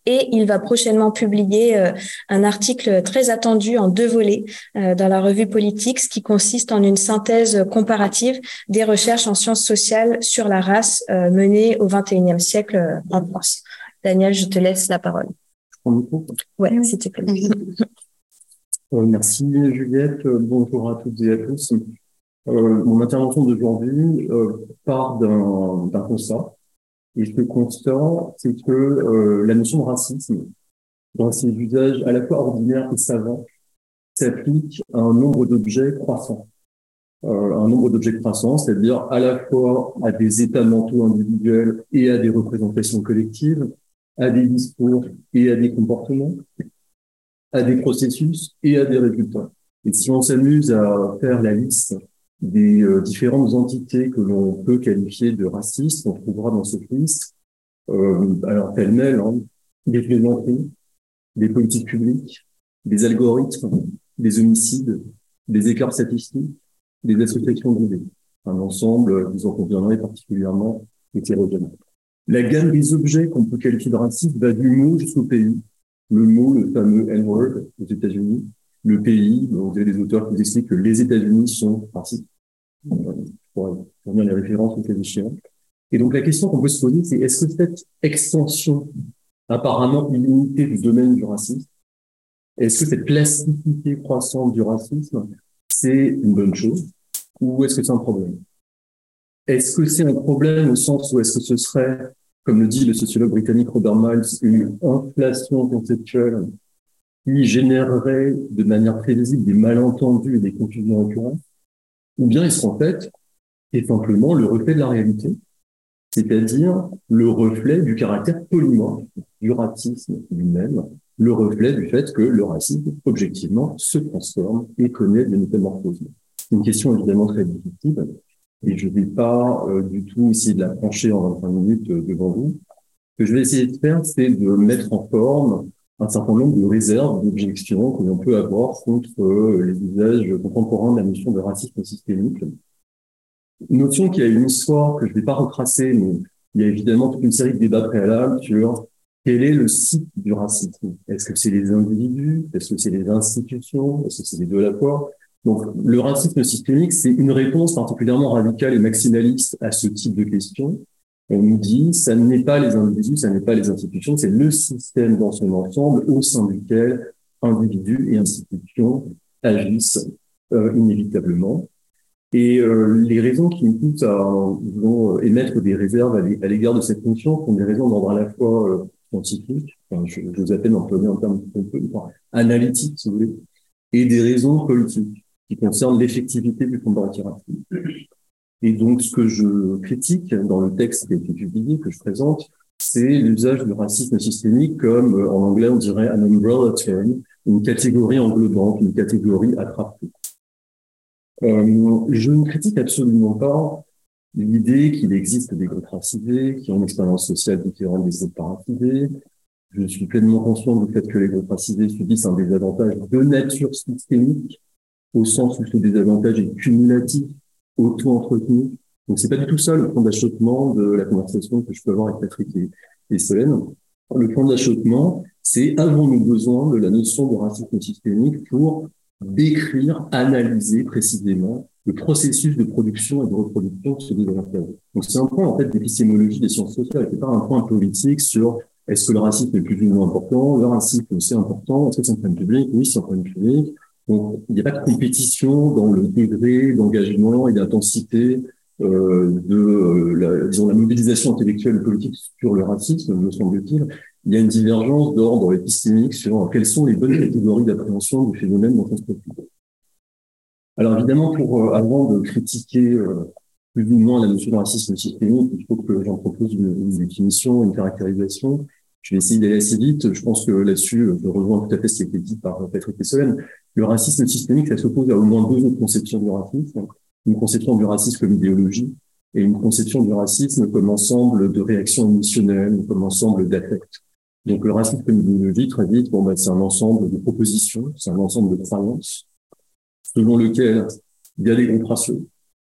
et il va prochainement publier euh, un article très attendu en deux volets euh, dans la revue Politics qui consiste en une synthèse comparative des recherches en sciences sociales sur la race euh, menées au XXIe siècle en France. Daniel, je te laisse la parole. Oui, Ouais, s'il te plaît. Euh, merci Juliette. Euh, bonjour à toutes et à tous. Euh, mon intervention d'aujourd'hui part d'un constat. Et ce constat, c'est que la notion de racisme, dans ses usages à la fois ordinaires et savants, s'applique à un nombre d'objets croissants. un nombre d'objets croissants, c'est-à-dire à la fois à des états mentaux individuels et à des représentations collectives, à des discours et à des comportements, à des processus et à des résultats. Et si on s'amuse à faire la liste des euh, différentes entités que l'on peut qualifier de racistes, on trouvera dans cette liste, euh, alors pêle-mêle, hein, des plaisanteries, des politiques publiques, des algorithmes, des homicides, des écarts statistiques, des associations d'idées. Un ensemble, vous en conviendrez, particulièrement hétérogène. La gamme des objets qu'on peut qualifier de racistes va du mot jusqu'au pays, le mot, le fameux N-word aux États-Unis, le pays, vous avez des auteurs qui expliquent que les États-Unis sont racistes. Pour revenir les références au cas échéant. Et donc la question qu'on peut se poser, c'est est-ce que cette extension apparemment illimitée du domaine du racisme, est-ce que cette plasticité croissante du racisme, c'est une bonne chose ou est-ce que c'est un problème? Est-ce que c'est un problème au sens où est-ce que ce serait comme le dit le sociologue britannique Robert Miles, une inflation conceptuelle qui générerait de manière prévisible des malentendus et des confusions récurrentes, ou bien est-ce qu'en fait, est simplement le reflet de la réalité, c'est-à-dire le reflet du caractère polymorphe du racisme lui-même, le reflet du fait que le racisme, objectivement, se transforme et connaît des métamorphoses. C'est une question évidemment très difficile, et je ne vais pas euh, du tout essayer de la trancher en 25 minutes euh, devant vous. Ce que je vais essayer de faire, c'est de mettre en forme un certain nombre de réserves, d'objections que l'on peut avoir contre euh, les usages contemporains de la notion de racisme systémique. Notion qui a une histoire que je ne vais pas retracer, mais il y a évidemment toute une série de débats préalables sur quel est le site du racisme. Est-ce que c'est les individus? Est-ce que c'est les institutions? Est-ce que c'est les deux à la fois? Donc, le racisme systémique, c'est une réponse particulièrement radicale et maximaliste à ce type de questions. On nous dit, ça n'est pas les individus, ça n'est pas les institutions, c'est le système dans son ensemble au sein duquel individus et institutions agissent euh, inévitablement. Et euh, les raisons qui nous poussent à euh, émettre des réserves à l'égard de cette fonction sont des raisons d'ordre à la fois euh, scientifique, enfin, je, vous appelle d'employer un terme un peu analytique, si vous voulez, et des raisons politiques qui concerne l'effectivité du combat. Et donc, ce que je critique dans le texte qui a été publié, que je présente, c'est l'usage du racisme systémique comme, euh, en anglais, on dirait un umbrella term, une catégorie englobante, une catégorie attrapée. Euh, je ne critique absolument pas l'idée qu'il existe des groupes racisés qui ont une expérience sociale différente des groupes paracisés. Je suis pleinement conscient du fait que les groupes racisés subissent un désavantage de nature systémique au sens où ce désavantage est cumulatif, auto-entretenu. Donc c'est pas du tout ça le point d'achoppement de la conversation que je peux avoir avec Patrick et, et Solène. Le point d'achoppement, c'est avons-nous besoin de la notion de racisme systémique pour décrire, analyser précisément le processus de production et de reproduction de ce désavantage. Donc c'est un point en fait d'épistémologie des sciences sociales, c'est pas un point politique sur est-ce que le racisme est plus ou moins important, le racisme c'est important, est-ce que c'est un problème public, oui c'est un problème public, donc, il n'y a pas de compétition dans le degré d'engagement et d'intensité euh, de euh, la, disons, la mobilisation intellectuelle et politique sur le racisme, me semble-t-il. Il y a une divergence d'ordre épistémique sur quelles sont les bonnes catégories d'appréhension du phénomène dont on se préoccupe. Alors évidemment, pour euh, avant de critiquer euh, plus ou moins la notion de racisme systémique, il faut que j'en propose une, définition, une caractérisation. Je vais essayer d'aller assez vite. Je pense que là-dessus, je rejoins tout à fait ce qui a été dit par Patrick et Solène. Le racisme systémique, ça s'oppose à au moins deux autres conceptions du racisme. Une conception du racisme comme idéologie et une conception du racisme comme ensemble de réactions émotionnelles, comme ensemble d'affects. Donc le racisme comme idéologie, très vite, bon, bah, c'est un ensemble de propositions, c'est un ensemble de croyances, selon lequel il y a des groupes raciaux.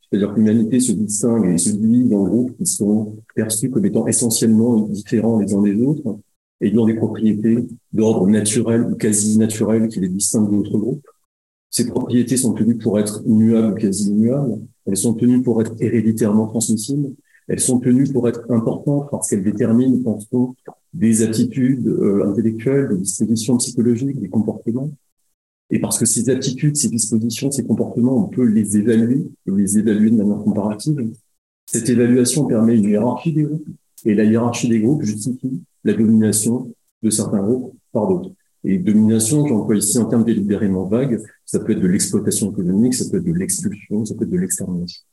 C'est-à-dire que l'humanité se distingue et se divise en groupes qui sont perçus comme étant essentiellement différents les uns des autres, ayant des propriétés d'ordre naturel ou quasi naturel qui les distinguent d'autres groupes. Ces propriétés sont tenues pour être immuables ou quasi immuables. Elles sont tenues pour être héréditairement transmissibles. Elles sont tenues pour être importantes parce qu'elles déterminent, pense-t-on, des attitudes euh, intellectuelles, des dispositions psychologiques, des comportements. Et parce que ces attitudes, ces dispositions, ces comportements, on peut les évaluer, et les évaluer de manière comparative. Cette évaluation permet une hiérarchie des groupes, et la hiérarchie des groupes justifie la domination de certains groupes par d'autres. Et domination, j'emploie ici en termes délibérément vagues, ça peut être de l'exploitation économique, ça peut être de l'expulsion, ça peut être de l'extermination.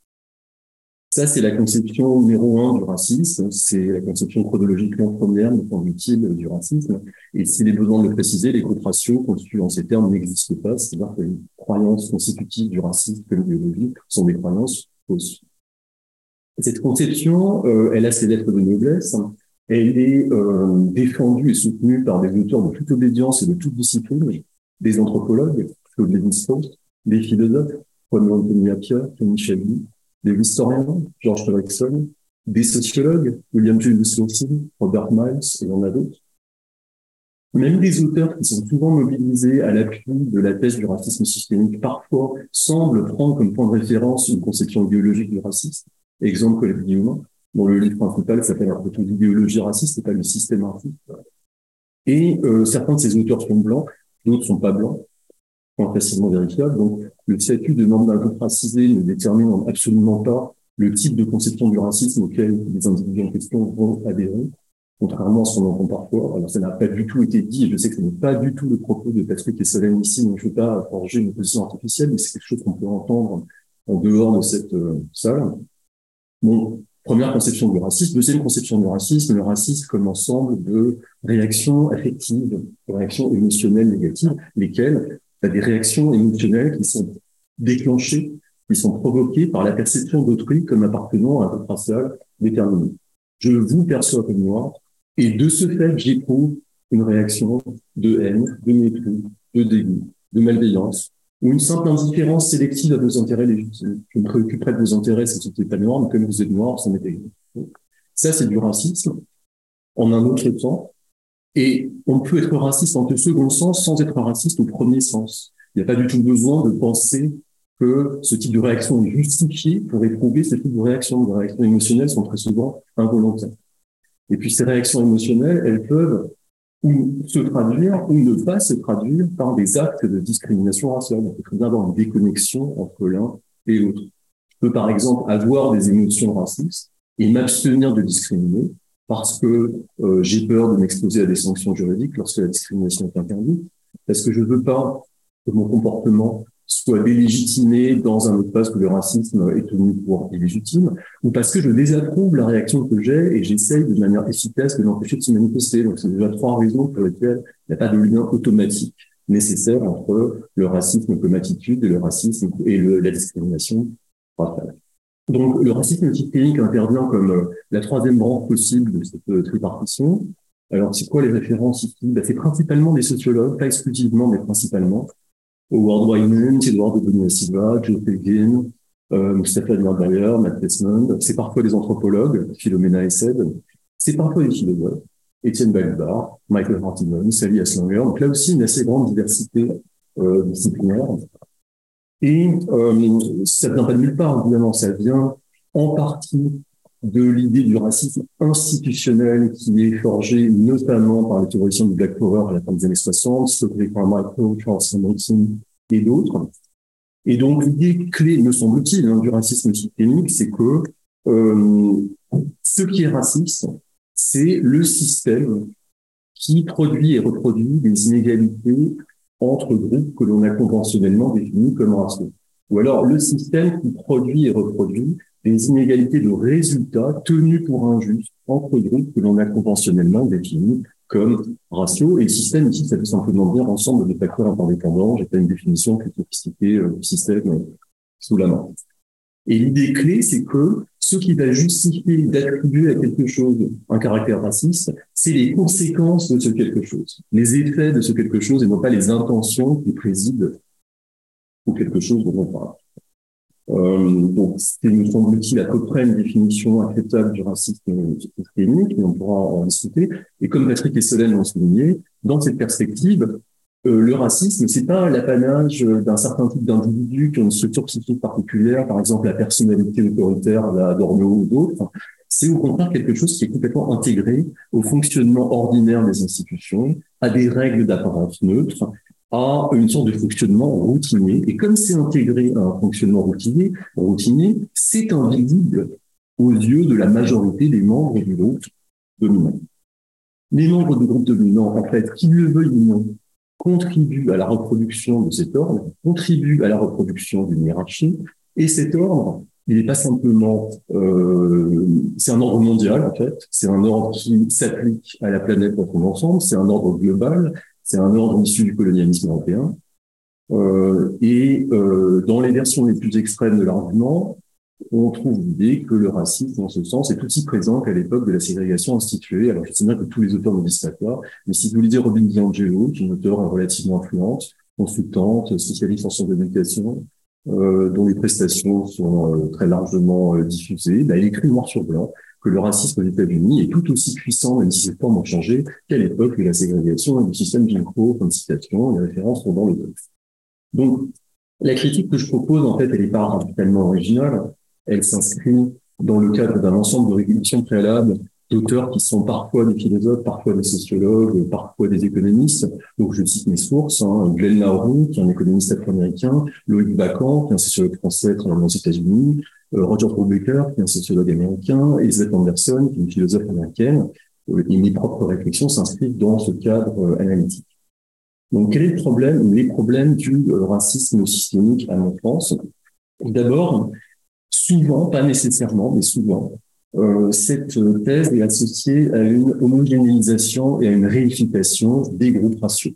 Ça, c'est la conception numéro un du racisme. C'est la conception chronologiquement première, me semble-t-il, du racisme. Et s'il est besoin de le préciser, les groupes raciaux constitués en ces termes n'existent pas. C'est-à-dire que les croyances constitutives du racisme comme idéologie sont des croyances fausses. Cette conception, euh, elle a ses lettres de noblesse. Elle est euh, défendue et soutenue par des auteurs de toute obédience et de toute discipline, des anthropologues, Claude Lévi-Strauss, des philosophes, Juan Antonio Apia, Tony Shelby, des historiens, George Erickson, des sociologues, William Julius Lawson, Robert Miles, et il y en a d'autres. Même des auteurs qui sont souvent mobilisés à l'appui de la thèse du racisme systémique, parfois semblent prendre comme point de référence une conception idéologique du racisme. Exemple, Colette Guillaume, dont le livre principal s'appelle un peu l'idéologie raciste et pas le système raciste. Et euh, certains de ces auteurs sont blancs, d'autres sont pas blancs facilement vérifiable. Donc, le statut de membre d'un groupe racisé ne détermine absolument pas le type de conception du racisme auquel les individus en question vont adhérer, contrairement à ce qu'on entend parfois. Alors, ça n'a pas du tout été dit, et je sais que ce n'est pas du tout le propos de Patrick et Solène ici, donc je ne veux pas forger une position artificielle, mais c'est quelque chose qu'on peut entendre en dehors de cette euh, salle. Bon, première conception du racisme. Deuxième conception du racisme, le racisme comme ensemble de réactions affectives, de réactions émotionnelles négatives, lesquelles tu des réactions émotionnelles qui sont déclenchées, qui sont provoquées par la perception d'autrui comme appartenant à un groupe racial déterminé. Je vous perçois comme noir, et de ce fait, j'éprouve une réaction de haine, de mépris, de dégoût, de malveillance, ou une simple indifférence sélective à vos intérêts légitimes. Je me préoccuperai de vos intérêts si c'était pas noir, mais comme vous êtes noir, ça m'est égal. Ça, c'est du racisme en un autre temps, et on peut être raciste en le second sens sans être raciste au premier sens. Il n'y a pas du tout besoin de penser que ce type de réaction est justifié pour éprouver ce type de réaction. Les réactions émotionnelles sont très souvent involontaires. Et puis ces réactions émotionnelles, elles peuvent ou se traduire ou ne pas se traduire par des actes de discrimination raciale. On peut très avoir une déconnexion entre l'un et l'autre. Je peux par exemple avoir des émotions racistes et m'abstenir de discriminer parce que euh, j'ai peur de m'exposer à des sanctions juridiques lorsque la discrimination est interdite, parce que je ne veux pas que mon comportement soit délégitimé dans un autre parce que le racisme est tenu pour illégitime, ou parce que je désapprouve la réaction que j'ai et j'essaye de manière efficace de l'empêcher de se manifester. Donc c'est déjà trois raisons pour lesquelles il n'y a pas de lien automatique nécessaire entre le racisme comme attitude et le racisme et la discrimination. Donc, le racisme systémique intervient comme euh, la troisième branche possible de cette euh, tripartition. Alors, c'est quoi les références ici? Ben, C'est principalement des sociologues, pas exclusivement, mais principalement. Howard Wyman, Eduardo Bonilla Silva, Joe Pegin, euh, Bayer, Matt Desmond. C'est parfois des anthropologues, Philomena Essed. C'est parfois des philosophes. Étienne Balibar, Michael Hartiman, Sally Aslanger. Donc là aussi, une assez grande diversité euh, disciplinaire. Et euh, ça ne vient pas de nulle part, évidemment, ça vient en partie de l'idée du racisme institutionnel qui est forgé notamment par les théoriciens du Black Power à la fin des années 60, Stokely Carmichael, Charles Simonson et d'autres. Et donc l'idée clé, me semble-t-il, hein, du racisme systémique, c'est que euh, ce qui est raciste, c'est le système qui produit et reproduit des inégalités entre groupes que l'on a conventionnellement définis comme raciaux. Ou alors le système qui produit et reproduit des inégalités de résultats tenus pour injustes entre groupes que l'on a conventionnellement définis comme raciaux. Et le système ici, ça veut simplement dire ensemble de facteurs interdépendants. J'ai pas une définition plus sophistiquée euh, du système euh, sous la main. Et l'idée clé, c'est que ce qui va justifier d'attribuer à quelque chose un caractère raciste, c'est les conséquences de ce quelque chose, les effets de ce quelque chose et non pas les intentions qui président au quelque chose dont on parle. Euh, donc, c'est, nous semble-t-il, à peu près une définition acceptable du racisme systémique, mais on pourra en discuter. Et comme Patrick et Solène l'ont souligné, dans cette perspective, euh, le racisme, c'est pas l'apanage d'un certain type d'individus qui ont une structure psychique particulière, par exemple la personnalité autoritaire, la ou d'autres. C'est au contraire quelque chose qui est complètement intégré au fonctionnement ordinaire des institutions, à des règles d'apparence neutre, à une sorte de fonctionnement routinier. Et comme c'est intégré à un fonctionnement routinier, routinier, c'est invisible aux yeux de la majorité des membres du groupe dominant. Les membres du groupe dominant, en fait, qui le veuillent ou non, contribuent à la reproduction de cet ordre, contribuent à la reproduction d'une hiérarchie, et cet ordre, il n'est pas simplement, euh, c'est un ordre mondial en fait, c'est un ordre qui s'applique à la planète dans son ensemble, c'est un ordre global, c'est un ordre issu du colonialisme européen. Euh, et euh, dans les versions les plus extrêmes de l'argument, on trouve l'idée que le racisme, dans ce sens, est aussi présent qu'à l'époque de la ségrégation instituée. Alors, je sais bien que tous les auteurs ne disent pas mais si vous lisez Robin DiAngelo, qui est une auteure relativement influente, consultante, spécialiste en sciences de l'éducation, euh, dont les prestations sont très largement diffusées, bah, il écrit noir sur blanc que le racisme aux États-Unis est tout aussi puissant, même si ses formes ont changé, qu'à l'époque de la ségrégation et du système Jim Crow, comme citation, les références sont dans le texte. Donc, la critique que je propose, en fait, elle n'est pas radicalement originale, elle s'inscrit dans le cadre d'un ensemble de régulations préalables d'auteurs qui sont parfois des philosophes, parfois des sociologues, parfois des économistes. Donc, je cite mes sources, hein, Glenn Nauru, qui est un économiste afro-américain, Loïc Bacan, qui est un sociologue français travaillant aux États-Unis, euh, Roger Brubaker, qui est un sociologue américain, Elizabeth Anderson, qui est une philosophe américaine, euh, et mes propres réflexions s'inscrivent dans ce cadre euh, analytique. Donc, quel est le problème, les problèmes du racisme systémique à mon sens? D'abord, souvent, pas nécessairement, mais souvent, euh, cette thèse est associée à une homogénéisation et à une réunification des groupes raciaux.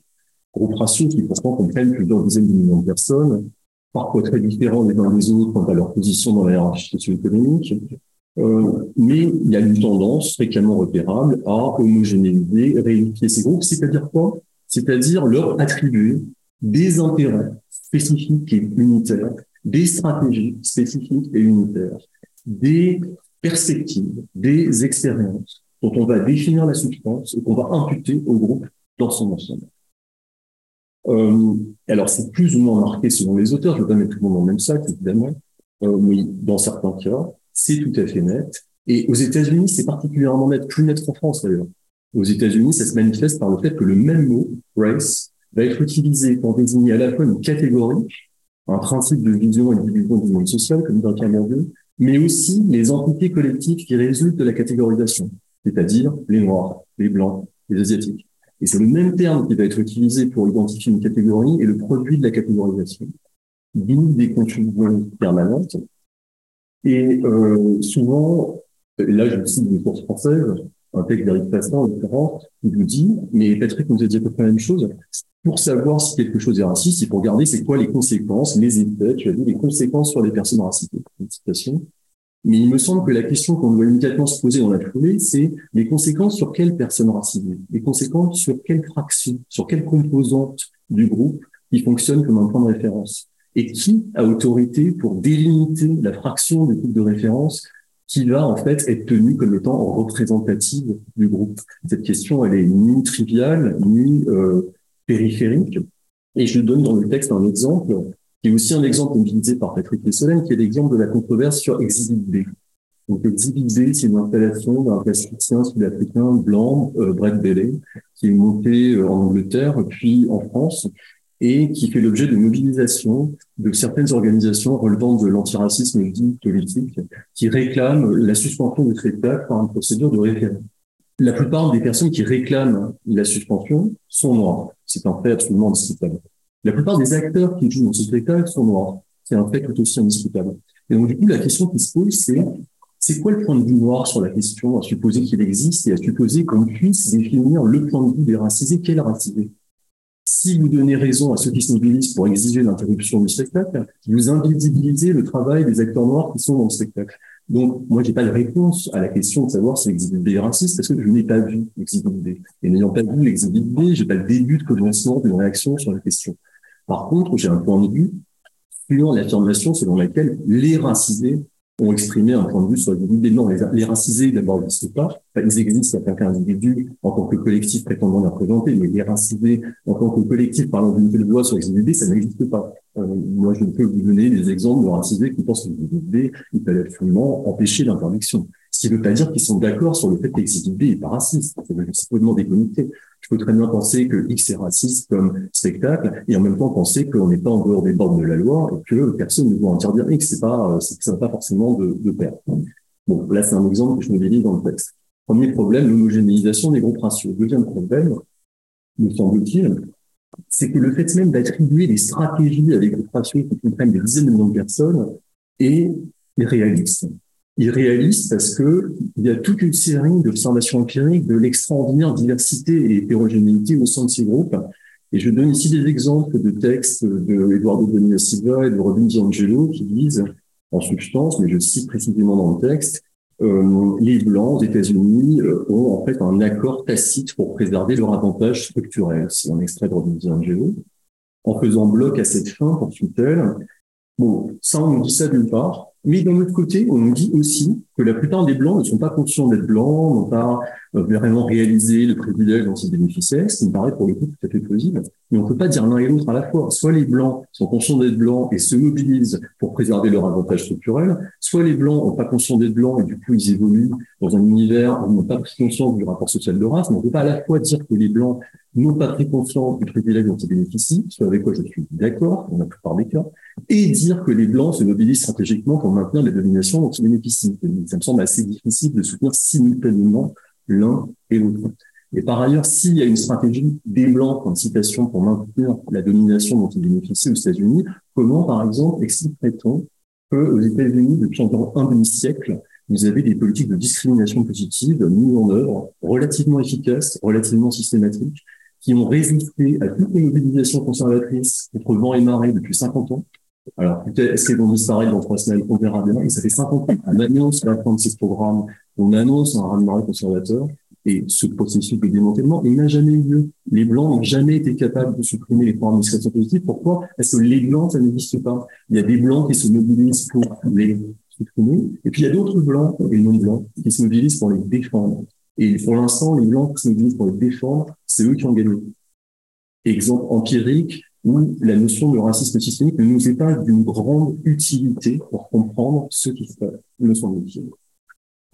Groupes raciaux qui pourtant comprennent plusieurs dizaines de millions de personnes, parfois très différents les uns des autres quant à leur position dans la hiérarchie socio-économique, euh, mais il y a une tendance fréquemment repérable à homogénéiser, réunifier ces groupes, c'est-à-dire quoi? C'est-à-dire leur attribuer des intérêts spécifiques et unitaires, des stratégies spécifiques et unitaires, des perspectives, des expériences dont on va définir la substance et qu'on va imputer au groupe dans son ensemble. Euh, alors, c'est plus ou moins marqué selon les auteurs, je ne vais pas mettre tout le monde dans le même sac, évidemment, euh, mais dans certains cas, c'est tout à fait net. Et aux États-Unis, c'est particulièrement net, plus net qu'en France d'ailleurs. Aux États-Unis, ça se manifeste par le fait que le même mot, race, va être utilisé pour désigner à la fois une catégorie, un principe de vision et de division du monde social, comme dans le mais aussi les entités collectives qui résultent de la catégorisation, c'est-à-dire les Noirs, les Blancs, les Asiatiques. Et c'est le même terme qui va être utilisé pour identifier une catégorie et le produit de la catégorisation. D'où des confusions permanentes. Et euh, souvent, là je cite une source française, un texte d'Eric Passin, en l'occurrence, qui vous dit, mais Patrick nous a dit à peu près la même chose, pour savoir si quelque chose est raciste, il faut regarder c'est quoi les conséquences, les effets, tu as dit, les conséquences sur les personnes citation. Mais il me semble que la question qu'on doit immédiatement se poser dans la foulée, c'est les conséquences sur quelles personnes racisées, les conséquences sur quelle fraction, sur quelle composante du groupe qui fonctionne comme un point de référence? Et qui a autorité pour délimiter la fraction du groupe de référence qui va en fait être tenue comme étant représentative du groupe. Cette question, elle est ni triviale, ni euh, périphérique. Et je donne dans le texte un exemple, qui est aussi un exemple utilisé par Patrick Lessolène, qui est l'exemple de la controverse sur Exhibit B. Donc Exhibit B, c'est une installation d'un plasticien sud-africain blanc, euh, Brett Bailey, qui est monté euh, en Angleterre, puis en France, et qui fait l'objet de mobilisation de certaines organisations relevant de l'antiracisme dit politique, qui réclament la suspension du spectacle par une procédure de référendum. La plupart des personnes qui réclament la suspension sont noires. C'est un fait absolument indiscutable. La plupart des acteurs qui jouent dans ce spectacle sont noirs. C'est un fait tout aussi indiscutable. Et donc, du coup, la question qui se pose, c'est c'est quoi le point de vue noir sur la question, à supposer qu'il existe et à supposer qu'on puisse définir le point de vue des racisés, quel racisé Si vous donnez raison à ceux qui se mobilisent pour exiger l'interruption du spectacle, vous invisibilisez le travail des acteurs noirs qui sont dans le spectacle. Donc, moi, j'ai pas de réponse à la question de savoir si l'exhibit B est raciste parce que je n'ai pas vu l'exhibit B. Et n'ayant pas vu l'exhibit B, j'ai pas le début de commencement d'une réaction sur la question. Par contre, j'ai un point de vue sur l'affirmation selon laquelle les racisés ont exprimé un point de vue sur l'idée. Non, les, les racisés, d'abord, n'existent pas. Enfin, ils existent en tant qu'individus, en tant que collectif prétendant les représenter, mais les racisés, en tant que collectif parlant d'une nouvelle voix sur les ça n'existe pas. Euh, moi, je ne peux vous donner des exemples de racisés qui pensent que les il fallait absolument empêcher l'interdiction. Ce qui ne veut pas dire qu'ils sont d'accord sur le fait que l'exhibit est pas raciste. C'est complètement déconnecté. Je peux très bien penser que X est raciste comme spectacle et en même temps penser qu'on n'est pas en dehors des bornes de la loi et que personne ne doit interdire X. C'est pas, pas forcément de, de pair. Bon, là, c'est un exemple que je modélise dans le texte. Premier problème, l'homogénéisation des groupes raciaux. Deuxième problème, me semble-t-il, c'est que le fait même d'attribuer des stratégies à des groupes raciaux qui comprennent des dizaines de millions de personnes est irréaliste. Irréaliste parce que il y a toute une série d'observations empiriques de l'extraordinaire diversité et hétérogénéité au sein de ces groupes. Et je donne ici des exemples de textes de Eduardo Bonilla Silva et de Robin DiAngelo qui disent, en substance, mais je cite précisément dans le texte, euh, les Blancs aux États-Unis euh, ont en fait un accord tacite pour préserver leur avantage structurel. C'est un extrait de Robin DiAngelo. En faisant bloc à cette fin, poursuit-elle, bon, ça on nous dit ça d'une part, mais d'un autre côté, on nous dit aussi que la plupart des Blancs ne sont pas conscients d'être Blancs, n'ont pas euh, vraiment réalisé le privilège dont ils bénéficiaient, ce qui me paraît pour le coup tout à fait plausible. Mais on ne peut pas dire l'un et l'autre à la fois. Soit les Blancs sont conscients d'être Blancs et se mobilisent pour préserver leur avantage structurel, soit les Blancs n'ont pas conscience d'être Blancs et du coup ils évoluent dans un univers où ils n'ont pas conscience du rapport social de race. Mais on ne peut pas à la fois dire que les Blancs n'ont pas pris conscience du privilège dont ils bénéficient, ce avec quoi je suis d'accord dans la plupart des cas, et dire que les Blancs se mobilisent stratégiquement pour maintenir les dominations dont ils bénéficient. ça me semble assez difficile de soutenir simultanément l'un et l'autre. Et par ailleurs, s'il y a une stratégie des Blancs en citation pour maintenir la domination dont ils bénéficient aux États-Unis, comment, par exemple, expliquerait-on qu'aux États-Unis, depuis environ un demi-siècle, vous avez des politiques de discrimination positive mises en œuvre, relativement efficaces, relativement systématiques, qui ont résisté à toutes les mobilisations conservatrices contre vent et marée depuis 50 ans. Alors, est-ce qu'elles vont disparaître dans trois semaines? On verra bien. Et ça fait 50 ans qu'on annonce la fin de ces programmes, on annonce un raz-de-marée conservateur, et ce processus de démantèlement, il n'a jamais eu lieu. Les Blancs n'ont jamais été capables de supprimer les programmes d'administration positive. Pourquoi? Parce que les Blancs, ça n'existe pas. Il y a des Blancs qui se mobilisent pour les supprimer, et puis il y a d'autres Blancs et non Blancs qui se mobilisent pour les défendre. Et pour l'instant, les Blancs qui se mobilisent pour les défendre, c'est eux qui ont gagné. Exemple empirique où la notion de racisme systémique ne nous est pas d'une grande utilité pour comprendre ce qui se passe, me semble-t-il.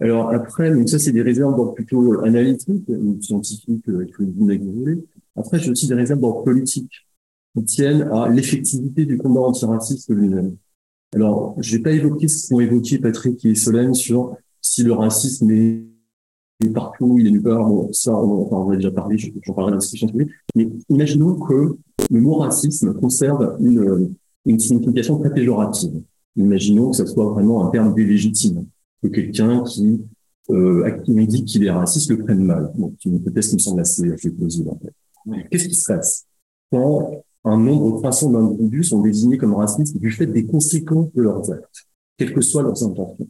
Alors après, donc ça c'est des réserves d'ordre plutôt analytique ou scientifique, euh, que vous voulez. Après, j'ai aussi des réserves d'ordre politique qui tiennent à l'effectivité du combat antiraciste lui-même. Alors, je vais pas évoquer ce qu'ont évoqué Patrick et Solène sur si le racisme est partout, il est nulle part. Bon, ça, on, en a déjà parlé, j'en parlerai dans la discussion Mais imaginons que le mot racisme conserve une, une signification très péjorative. Imaginons que ça soit vraiment un terme délégitime, que quelqu'un qui, euh, dit qu'il est raciste le prenne mal. C'est une hypothèse qui me semble assez, assez plausible. En fait. Qu'est-ce qui se passe quand un nombre croissant d'individus sont désignés comme racistes du fait des conséquences de leurs actes, quelles que soient leurs intentions?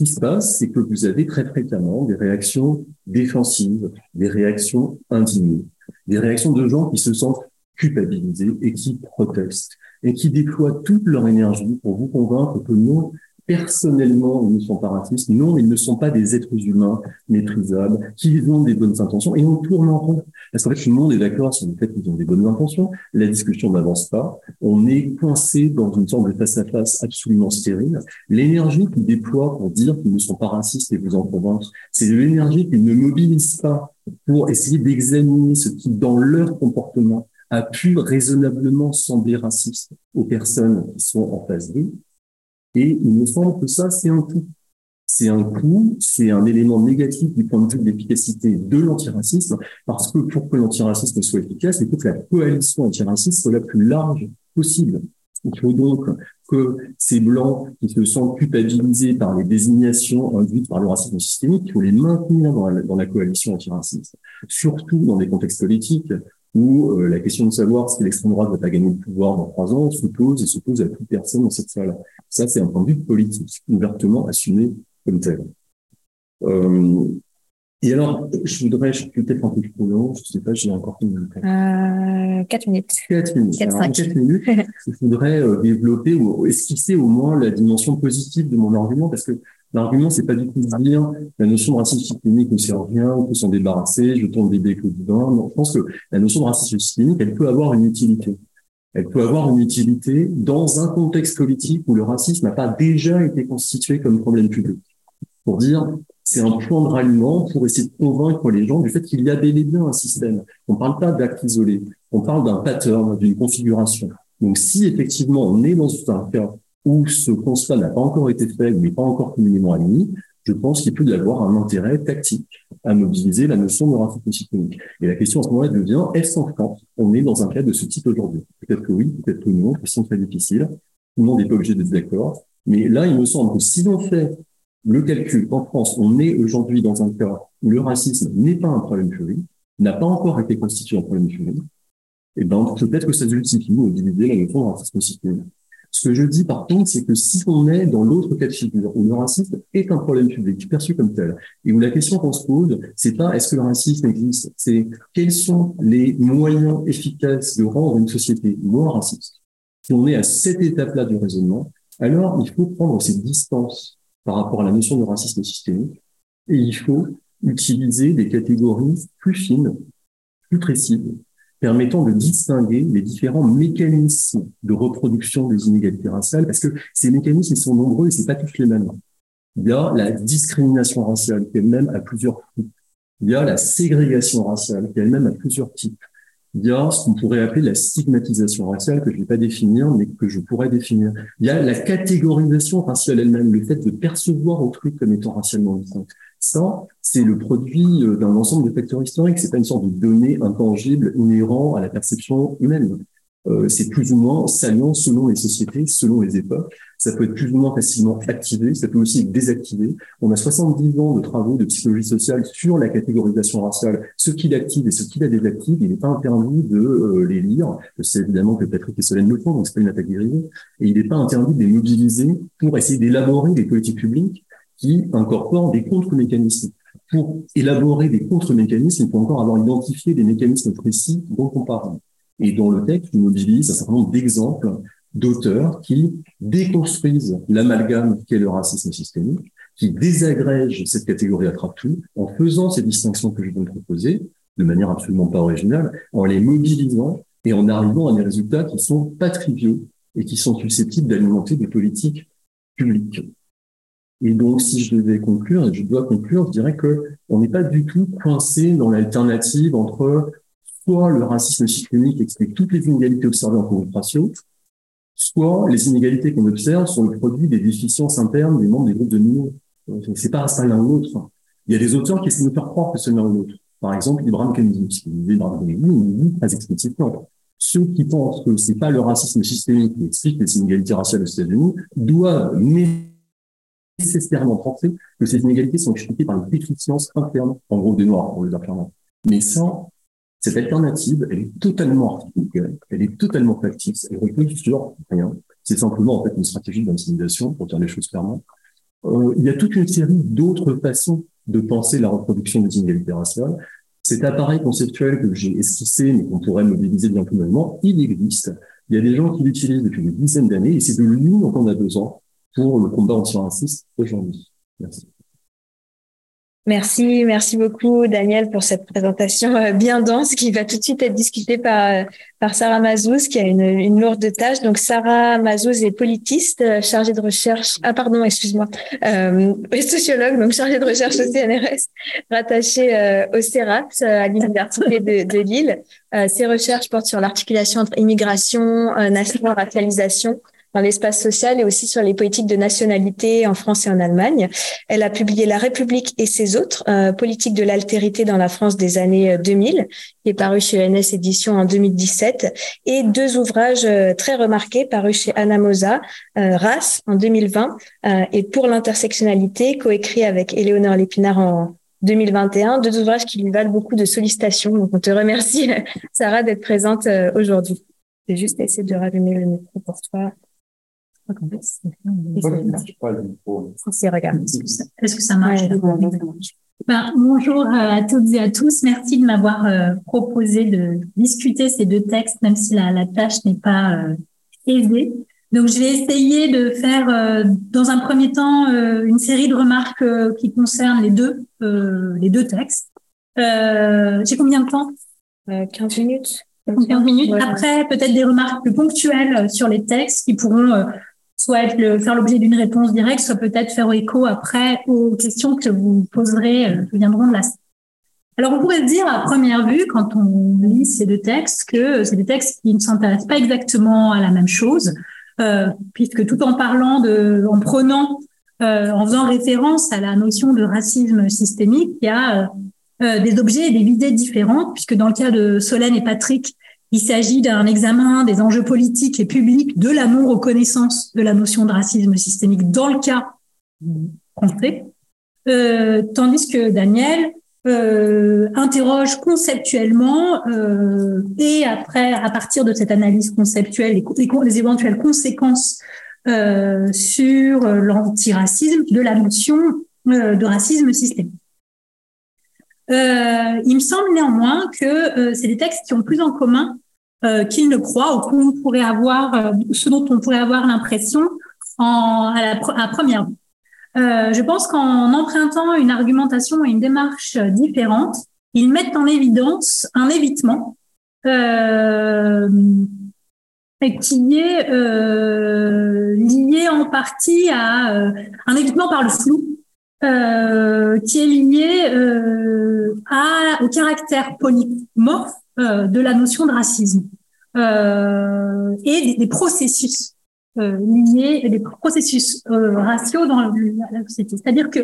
Qui se passe, c'est que vous avez très fréquemment des réactions défensives, des réactions indignées, des réactions de gens qui se sentent culpabilisés et qui protestent et qui déploient toute leur énergie pour vous convaincre que non, personnellement, ils ne sont pas racistes. Non, ils ne sont pas des êtres humains méprisables, qu'ils ont des bonnes intentions. Et on tourne en rond. Parce qu'en fait, tout le monde est d'accord sur le fait qu'ils ont des bonnes intentions. La discussion n'avance pas. On est coincé dans une sorte de face-à-face absolument stérile. L'énergie qu'ils déploient pour dire qu'ils ne sont pas racistes et vous en convaincre, c'est l'énergie qu'ils ne mobilisent pas pour essayer d'examiner ce qui, dans leur comportement, a pu raisonnablement sembler raciste aux personnes qui sont en face d'eux et il me semble que ça, c'est un coup. C'est un coup, c'est un élément négatif du point de vue de l'efficacité de l'antiracisme, parce que pour que l'antiracisme soit efficace, il faut que la coalition antiraciste soit la plus large possible. Il faut donc que ces blancs qui se sentent culpabilisés par les désignations induites par le racisme systémique, il faut les maintenir dans la, dans la coalition antiraciste. Surtout dans des contextes politiques où euh, la question de savoir si l'extrême droite va pas gagner le pouvoir dans trois ans se pose et se pose à toute personne dans cette salle. Ça, c'est un point de vue politique, ouvertement assumé comme tel. Euh, et alors, je voudrais, je suis peut-être un peu plus long, je sais pas, j'ai encore une minute. Euh, quatre minutes. Quatre minutes. Quatre, alors, quatre minutes, je voudrais euh, développer ou esquisser au moins la dimension positive de mon argument, parce que L'argument, c'est pas du tout de dire la notion de racisme systémique ne sert à rien, on peut s'en débarrasser, je tourne des bébé avec le Non, je pense que la notion de racisme systémique, elle peut avoir une utilité. Elle peut avoir une utilité dans un contexte politique où le racisme n'a pas déjà été constitué comme problème public. Pour dire, c'est un point de ralliement pour essayer de convaincre les gens du fait qu'il y a bel et bien un système. On ne parle pas d'actes isolés, on parle d'un pattern, d'une configuration. Donc si effectivement on est dans un cas où ce constat n'a pas encore été fait, n'est pas encore communément admis, je pense qu'il peut y avoir un intérêt tactique à mobiliser la notion de racisme systémique. Et la question à ce moment-là devient, est-ce qu'en France, on est dans un cas de ce type aujourd'hui? Peut-être que oui, peut-être que non, question très difficile. Tout le monde n'est pas obligé d'être d'accord. Mais là, il me semble que si l'on fait le calcul en France, on est aujourd'hui dans un cas où le racisme n'est pas un problème juridique, n'a pas encore été constitué un problème juridique, et eh ben, peut-être que ça justifie mobiliser la notion de racisme systémique. Ce que je dis par contre, c'est que si on est dans l'autre cas de figure, où le racisme est un problème public, perçu comme tel, et où la question qu'on se pose, c'est pas est-ce que le racisme existe, c'est quels sont les moyens efficaces de rendre une société moins raciste. Si on est à cette étape-là du raisonnement, alors il faut prendre ces distances par rapport à la notion de racisme systémique, et il faut utiliser des catégories plus fines, plus précises, permettant de distinguer les différents mécanismes de reproduction des inégalités raciales, parce que ces mécanismes sont nombreux et c'est pas tous les mêmes. Il y a la discrimination raciale qui elle-même a plusieurs types. Il y a la ségrégation raciale qui elle-même a plusieurs types. Il y a ce qu'on pourrait appeler la stigmatisation raciale, que je ne vais pas définir, mais que je pourrais définir. Il y a la catégorisation raciale elle-même, le fait de percevoir autrui comme étant racialement distinct. Ça, c'est le produit euh, d'un ensemble de facteurs historiques. C'est pas une sorte de données intangibles inhérents à la perception humaine. Euh, c'est plus ou moins saliant selon les sociétés, selon les époques. Ça peut être plus ou moins facilement activé, ça peut aussi être désactivé. On a 70 ans de travaux de psychologie sociale sur la catégorisation raciale, ce qui l'active et ce qui la désactive. Il n'est pas interdit de euh, les lire. Sais évidemment que Patrick et Solène le font, donc c'est pas une attaque dérivée. Et il n'est pas interdit de les mobiliser pour essayer d'élaborer des politiques publiques qui incorporent des contre-mécanismes. Pour élaborer des contre-mécanismes, il faut encore avoir identifié des mécanismes précis dont on parle. Et dans le texte, on mobilise un certain nombre d'exemples d'auteurs qui déconstruisent l'amalgame qu'est le racisme systémique, qui désagrègent cette catégorie attrape-tout en faisant ces distinctions que je viens de proposer, de manière absolument pas originale, en les mobilisant et en arrivant à des résultats qui sont pas triviaux et qui sont susceptibles d'alimenter des politiques publiques. Et donc, si je devais conclure, et je dois conclure, je dirais que on n'est pas du tout coincé dans l'alternative entre soit le racisme systémique explique toutes les inégalités observées en raciaux, soit les inégalités qu'on observe sont le produit des déficiences internes des membres des groupes de dominants. C'est pas ça l'un ou l'autre. Il y a des auteurs qui essaient de faire croire que c'est l'un ou l'autre. Par exemple, Ibrahim qui disait Ibrahim Kennedy, il dit très explicitement. Ceux qui pensent que c'est pas le racisme systémique qui explique les inégalités raciales aux États-Unis doivent nécessairement penser que ces inégalités sont expliquées par une déficience interne, en gros des Noirs, pour le dire clairement. Mais sans cette alternative, elle est totalement articulée, elle est totalement factice, elle repose sur rien. C'est simplement en fait une stratégie d'intimidation, pour dire les choses clairement. Euh, il y a toute une série d'autres façons de penser la reproduction des inégalités raciales. Cet appareil conceptuel que j'ai esquissé, mais qu'on pourrait mobiliser bien plus longuement, il existe. Il y a des gens qui l'utilisent depuis des dizaines d'années et c'est de lui dont on a besoin pour le combat anti-raciste aujourd'hui. Merci. Merci, merci beaucoup Daniel pour cette présentation euh, bien dense qui va tout de suite être discutée par euh, par Sarah Mazouz qui a une, une lourde tâche. Donc Sarah Mazouz est politiste, euh, chargée de recherche. Ah pardon, excuse-moi, euh, sociologue, donc chargée de recherche au CNRS, rattachée au CERAPS à l'université de, de Lille. ses recherches portent sur l'articulation entre immigration, nation, racialisation dans l'espace social et aussi sur les politiques de nationalité en France et en Allemagne. Elle a publié La République et ses autres, euh, politique de l'altérité dans la France des années 2000, euh, qui est paru chez NS Éditions en 2017, et deux ouvrages euh, très remarqués parus chez Anna Mosa, euh, Race en 2020 et Pour l'intersectionnalité, coécrit avec Éléonore Lépinard en 2021, deux ouvrages qui lui valent beaucoup de sollicitations. Donc, on te remercie, Sarah, d'être présente aujourd'hui. Je vais juste essayer de rallumer le micro pour toi. Est-ce que ça marche ben, Bonjour à toutes et à tous. Merci de m'avoir euh, proposé de discuter ces deux textes, même si la, la tâche n'est pas euh, aisée. Donc, je vais essayer de faire, euh, dans un premier temps, une série de remarques qui concernent les deux, les deux textes. J'ai combien de temps? 15 minutes. 15 minutes. Après, peut-être des remarques plus ponctuelles sur les textes qui pourront soit le, faire l'objet d'une réponse directe, soit peut-être faire écho après aux questions que vous poserez, euh, qui viendront de la alors, on pourrait dire à première vue, quand on lit ces deux textes, que c'est des textes qui ne s'intéressent pas exactement à la même chose, euh, puisque tout en parlant de, en prenant, euh, en faisant référence à la notion de racisme systémique, il y a euh, euh des objets et des idées différentes, puisque dans le cas de Solène et Patrick, il s'agit d'un examen des enjeux politiques et publics de la non-reconnaissance de la notion de racisme systémique dans le cas français, euh, tandis que Daniel euh, interroge conceptuellement euh, et après, à partir de cette analyse conceptuelle, les, les éventuelles conséquences euh, sur l'antiracisme de la notion euh, de racisme systémique. Euh, il me semble néanmoins que c'est des textes qui ont plus en commun qu'ils ne croient ou qu'on pourrait avoir, ce dont on pourrait avoir l'impression à, la, première vue. Euh, je pense qu'en empruntant une argumentation et une démarche différente, ils mettent en évidence un évitement euh, qui est euh, lié en partie à euh, un évitement par le flou, euh, qui est lié euh, à, au caractère polymorphe de la notion de racisme et des, processus euh, liés des processus euh, raciaux dans la, société. C'est-à-dire que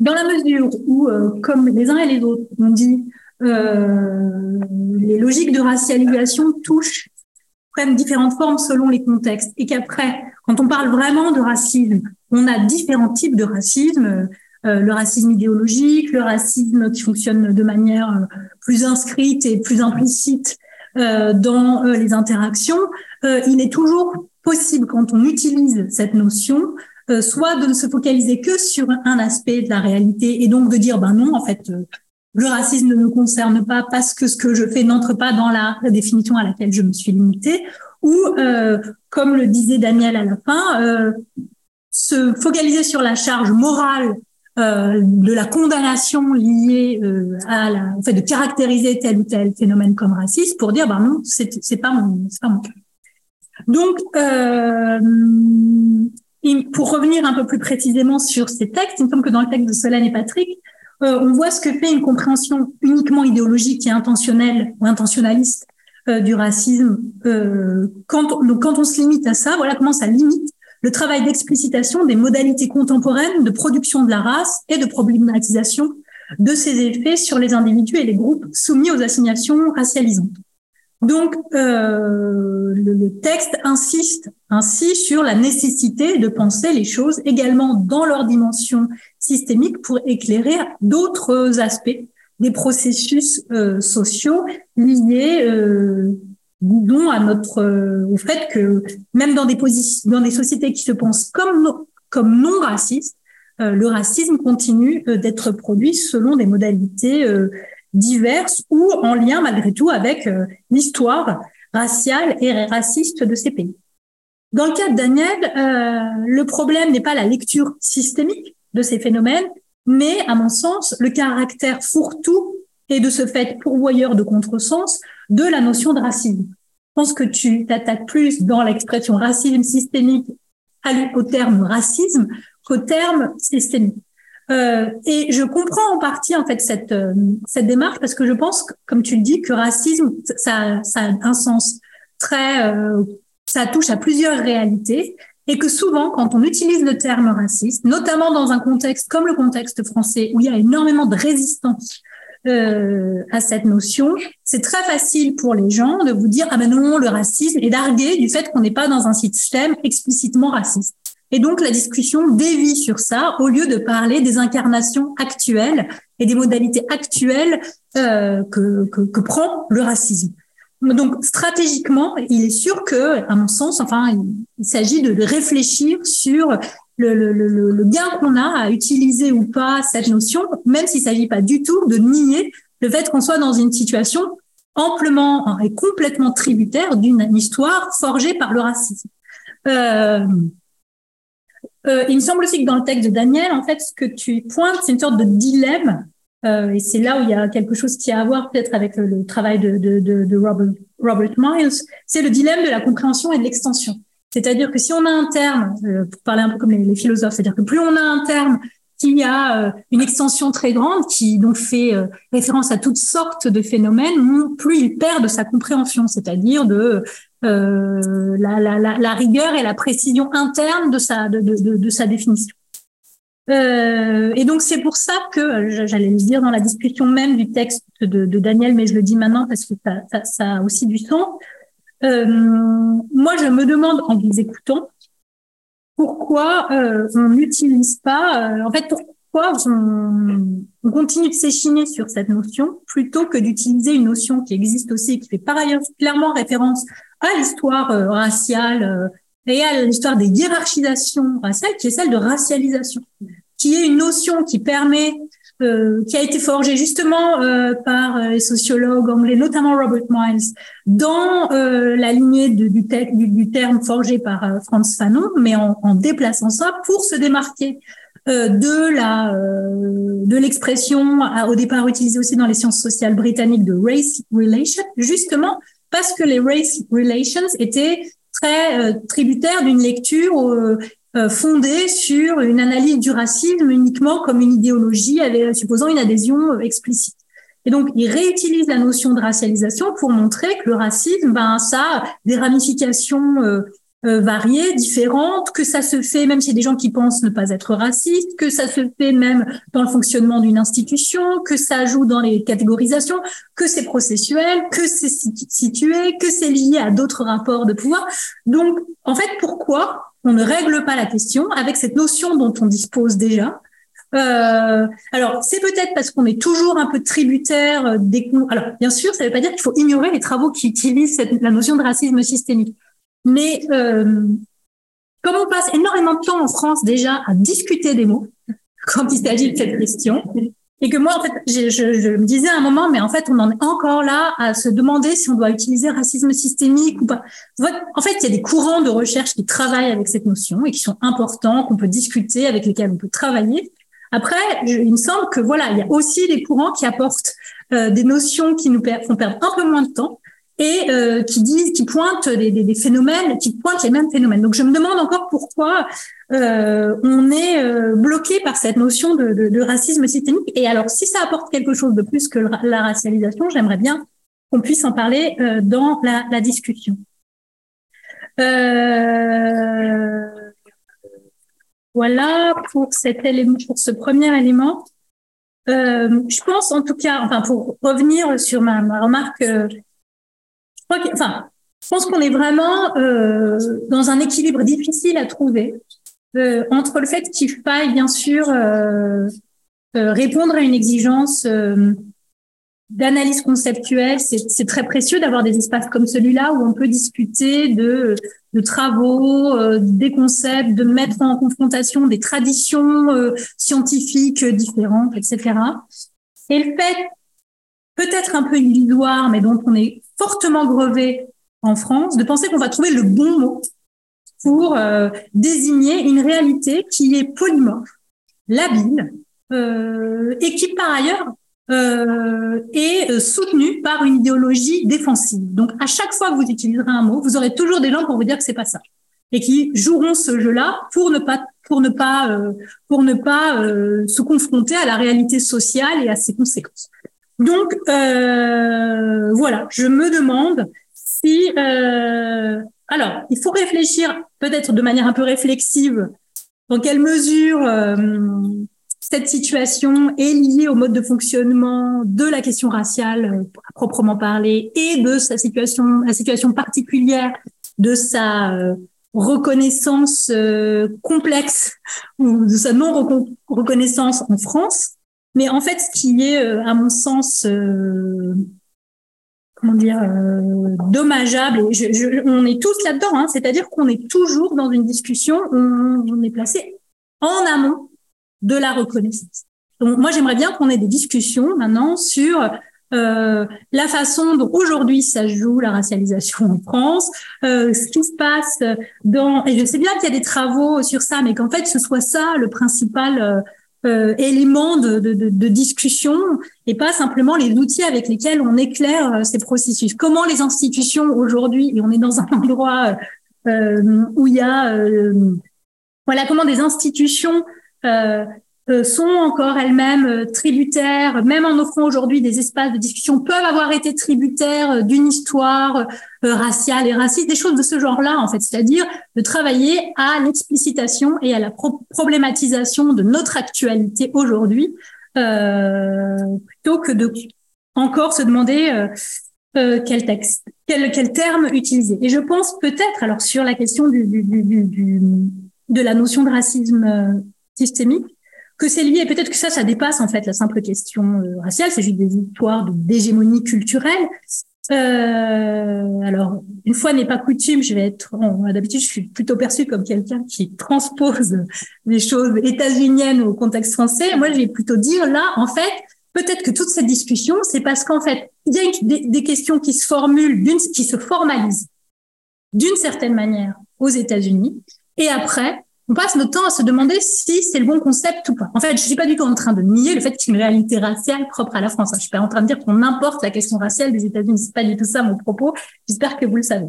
dans la mesure où, euh, comme les uns et les autres ont dit, euh, les logiques de racialisation touchent, prennent différentes formes selon les contextes, et qu'après, quand on parle vraiment de racisme, on a différents types de racisme. Euh, le racisme idéologique, le racisme qui fonctionne de manière plus inscrite et plus implicite euh, dans les interactions. il est toujours possible quand on utilise cette notion, euh, soit de ne se focaliser que sur un aspect de la réalité et donc de dire ben non en fait euh, le racisme ne me concerne pas parce que ce que je fais n'entre pas dans la définition à laquelle je me suis limitée ou euh, comme le disait Daniel à la fin se focaliser sur la charge morale de la condamnation liée à la, en fait, de caractériser tel ou tel phénomène comme raciste pour dire, ben non, c'est, c'est pas mon, c'est pas mon cas. Donc, euh, pour revenir un peu plus précisément sur ces textes, il me semble que dans le texte de Solène et Patrick, euh, on voit ce que fait une compréhension uniquement idéologique et intentionnelle ou intentionnaliste euh, du racisme. Euh, quand, on, donc, quand on se limite à ça, voilà comment ça limite le travail d'explicitation des modalités contemporaines de production de la race et de problématisation de ses effets sur les individus et les groupes soumis aux assignations racialisantes. Donc, euh, le, texte insiste ainsi sur la nécessité de penser les choses également dans leur dimension systémique pour éclairer d'autres aspects des processus euh, sociaux liés, euh, disons, à notre, euh, au fait que même dans des positions, dans des sociétés qui se pensent comme comme non racistes, euh, le racisme continue euh, d'être produit selon des modalités diverses ou en lien malgré tout avec euh, l'histoire raciale et raciste de ces pays. Dans le cas de Daniel, euh, le problème n'est pas la lecture systémique de ces phénomènes, mais à mon sens, le caractère fourre-tout et de ce fait pourvoyeur de contresens de la notion de racisme. Je pense que tu t'attaques plus dans l'expression racisme systémique au terme racisme qu'au terme systémique. Euh, et je comprends en partie en fait cette euh, cette démarche parce que je pense, comme tu le dis, que racisme ça ça a un sens très euh, ça touche à plusieurs réalités et que souvent quand on utilise le terme raciste, notamment dans un contexte comme le contexte français où il y a énormément de résistance euh, à cette notion, c'est très facile pour les gens de vous dire ah ben non le racisme et d'arguer du fait qu'on n'est pas dans un système explicitement raciste. Et donc, la discussion dévie sur ça au lieu de parler des incarnations actuelles et des modalités actuelles euh, que, que, prend le racisme. Donc, stratégiquement, il est sûr que, à mon sens, enfin, il, s'agit de, réfléchir sur le, le, le, le gain qu'on a à utiliser ou pas cette notion, même s'il s'agit pas du tout de nier le fait qu'on soit dans une situation amplement et complètement tributaire d'une histoire forgée par le racisme. Euh, euh, il me semble aussi que dans le texte de Daniel, en fait, ce que tu pointes, c'est une sorte de dilemme. Euh, et c'est là où il y a quelque chose qui a à voir peut-être avec le, travail de, de, de, de Robert, Robert, Miles. C'est le dilemme de la compréhension et de l'extension. C'est-à-dire que si on a un terme, euh, pour parler un peu comme les, philosophes, c'est-à-dire que plus on a un terme qui a euh, une extension très grande, qui donc fait euh, référence à toutes sortes de phénomènes, plus il perd de sa compréhension, c'est-à-dire de la, la, la, la, rigueur et la précision interne de sa, de, de, de sa définition. Euh, et donc c'est pour ça que j'allais le dire dans la discussion même du texte de, de, Daniel, mais je le dis maintenant parce que ça, ça, ça a aussi du sens. Euh, moi, je me demande en vous écoutant pourquoi euh, on n'utilise pas, euh, en fait, pourquoi on, on continue de s'échiner sur cette notion plutôt que d'utiliser une notion qui existe aussi et qui fait par ailleurs clairement référence à l'histoire euh, raciale et à l'histoire des hiérarchisations raciales, qui est celle de racialisation, qui est une notion qui permet euh, qui a été forgé justement euh, par euh, les sociologues anglais, notamment Robert Miles, dans la lignée du, du, terme forgé par Franz Fanon, mais en, en, déplaçant ça pour se démarquer de la de l'expression au départ utilisée aussi dans les sciences sociales britanniques de race relation, justement parce que les race relations étaient très tributaires d'une lecture euh, fondée sur une analyse du racisme uniquement comme une idéologie avec, supposant une adhésion euh, explicite. Et donc, il réutilise la notion de racialisation pour montrer que le racisme, ben, ça a des ramifications euh, variées, différentes, que ça se fait même chez des gens qui pensent ne pas être racistes, que ça se fait même dans le fonctionnement d'une institution, que ça joue dans les catégorisations, que c'est processuel, que c'est situé, que c'est lié à d'autres rapports de pouvoir. Donc, en fait, pourquoi on ne règle pas la question avec cette notion dont on dispose déjà. Euh, alors, c'est peut-être parce qu'on est toujours un peu tributaire des... Alors, bien sûr, ça ne veut pas dire qu'il faut ignorer les travaux qui utilisent la notion de racisme systémique. Mais euh, comme on passe énormément de temps en France déjà à discuter des mots quand il s'agit de cette question, et que moi, en fait, je, je, me disais à un moment, mais en fait, on en est encore là à se demander si on doit utiliser racisme systémique ou pas. En fait, il y a des courants de recherche qui travaillent avec cette notion et qui sont importants, qu'on peut discuter, avec lesquels on peut travailler. Après, il me semble que voilà, il y a aussi des courants qui apportent euh, des notions qui nous font perdre un peu moins de temps et euh, qui disent, qui pointent des, des, des, phénomènes, qui pointent les mêmes phénomènes. Donc je me demande encore pourquoi euh, on est euh, bloqué par cette notion de, de, de, racisme systémique. Et alors si ça apporte quelque chose de plus que la racialisation, j'aimerais bien qu'on puisse en parler euh, dans la, la discussion. voilà pour cet élément, pour ce premier élément. je pense en tout cas, enfin pour revenir sur ma, ma remarque enfin, je pense qu'on est vraiment euh, dans un équilibre difficile à trouver euh, entre le fait qu'il faille bien sûr euh, euh répondre à une exigence euh, d'analyse conceptuelle. C'est très précieux d'avoir des espaces comme celui-là où on peut discuter de, de travaux, euh, des concepts, de mettre en confrontation des traditions scientifiques différentes, etc. Et le fait peut-être un peu illusoire, mais dont on est fortement grevé en France, de penser qu'on va trouver le bon mot pour euh, désigner une réalité qui est polymorphe, labile, euh, et qui par ailleurs euh, est soutenue par une idéologie défensive. Donc à chaque fois que vous utiliserez un mot, vous aurez toujours des gens pour vous dire que c'est pas ça, et qui joueront ce jeu-là pour ne pas pour ne pas euh, pour ne pas euh, se confronter à la réalité sociale et à ses conséquences. Donc euh, voilà, je me demande si euh, alors il faut réfléchir peut-être de manière un peu réflexive dans quelle mesure euh, cette situation est liée au mode de fonctionnement de la question raciale à proprement parler et de sa situation, la situation particulière de sa reconnaissance complexe ou de sa non reconnaissance en France. Mais en fait, ce qui est, euh, à mon sens, euh, comment dire, euh, dommageable, et on est tous là-dedans, hein, c'est-à-dire qu'on est toujours dans une discussion, on, on est placé en amont de la reconnaissance. Donc, moi, j'aimerais bien qu'on ait des discussions maintenant sur euh, la façon dont aujourd'hui ça joue la racialisation en France, euh, ce qui se passe dans et je sais bien qu'il y a des travaux sur ça, mais qu'en fait ce soit ça le principal euh, éléments de, de, de, discussion et pas simplement les outils avec lesquels on éclaire euh, ces processus. Comment les institutions aujourd'hui, et on est dans un endroit où il y a voilà comment des institutions euh, sont encore elles-mêmes euh, tributaires, même en offrant aujourd'hui des espaces de discussion, peuvent avoir été tributaires euh, d'une histoire raciale et raciste, des choses de ce genre-là, en fait, c'est-à-dire de travailler à l'explicitation et à la problématisation de notre actualité aujourd'hui, euh, plutôt que de encore se demander euh, quel texte, quel, quel terme utiliser. Et je pense peut-être, alors sur la question du, du, du, du de la notion de racisme systémique, que c'est lié. Peut-être que ça, ça dépasse en fait la simple question euh, raciale. C'est juste des histoires d'hégémonie culturelle. Euh, alors, une fois n'est pas coutume, je vais être. D'habitude, je suis plutôt perçue comme quelqu'un qui transpose les choses états-uniennes au contexte français. Moi, je vais plutôt dire là, en fait, peut-être que toute cette discussion, c'est parce qu'en fait, il y a des, questions qui se formulent, qui se formalisent d'une certaine manière aux États-Unis, et après, on passe notre temps à se demander si c'est le bon concept ou pas. En fait, je suis pas du tout en train de nier le fait qu'il y ait une réalité raciale propre à la France. Je suis pas en train de dire qu'on importe la question raciale des États-Unis. C'est pas du tout ça mon propos. J'espère que vous le savez.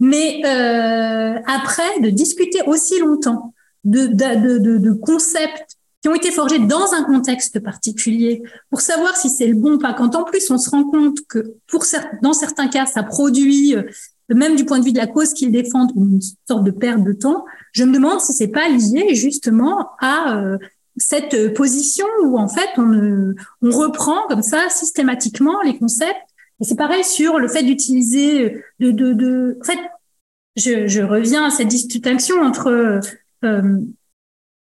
Mais euh, après, de discuter aussi longtemps de, de, de, de concepts qui ont été forgés dans un contexte particulier pour savoir si c'est le bon ou pas. Quand en plus on se rend compte que pour dans certains cas, ça produit euh, même du point de vue de la cause qu'ils défendent, une sorte de perte de temps, je me demande si c'est pas lié justement à euh, cette position où en fait on, on reprend comme ça systématiquement les concepts. Et c'est pareil sur le fait d'utiliser de, de, de, en fait, je, je reviens à cette distinction entre euh,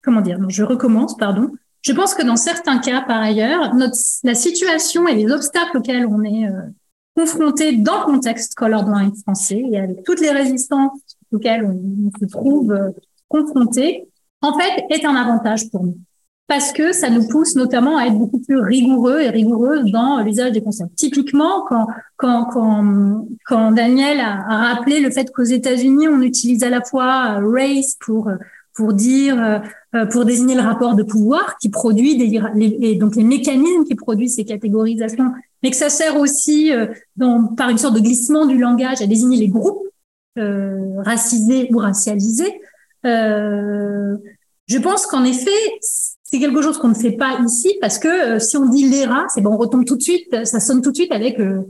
comment dire, non, je recommence, pardon. Je pense que dans certains cas, par ailleurs, notre, la situation et les obstacles auxquels on est euh, confronté dans le contexte colorblind français et avec toutes les résistances auxquelles on, se trouve euh, confronté, en fait, est un avantage pour nous. Parce que ça nous pousse notamment à être beaucoup plus rigoureux et rigoureuses dans l'usage des concepts. Typiquement, quand, quand, quand, quand Daniel a, rappelé le fait qu'aux États-Unis, on utilise à la fois euh, race pour pour dire euh, pour désigner le rapport de pouvoir qui produit des les, et donc les mécanismes qui produisent ces catégorisations mais que ça sert aussi euh, dans, par une sorte de glissement du langage à désigner les groupes euh, racisés ou racialisés. Euh, je pense qu'en effet, c'est quelque chose qu'on ne fait pas ici parce que euh, si on dit l'ERA, c'est bon, on retombe tout de suite, ça sonne tout de suite avec, euh,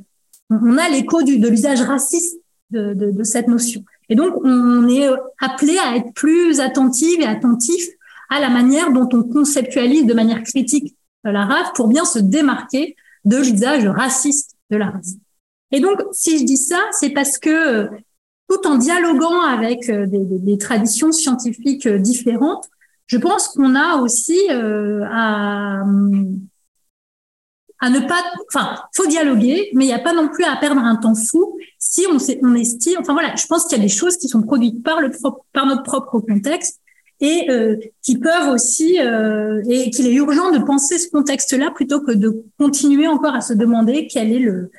on a l'écho de l'usage raciste de, de, de, cette notion. Et donc, on est appelé à être plus attentif et attentif à la manière dont on conceptualise de manière critique la race pour bien se démarquer de l'usage raciste de la race. Et donc, si je dis ça, c'est parce que tout en dialoguant avec euh, des, traditions scientifiques euh, différentes, je pense qu'on a aussi euh, à, à ne pas, enfin, faut dialoguer, mais il n'y a pas non plus à perdre un temps fou si on, on estime, enfin voilà, je pense qu'il y a des choses qui sont produites par le par notre propre contexte et euh, qui peuvent aussi euh, et qu'il est urgent de penser ce contexte-là plutôt que de continuer encore à se demander quel est le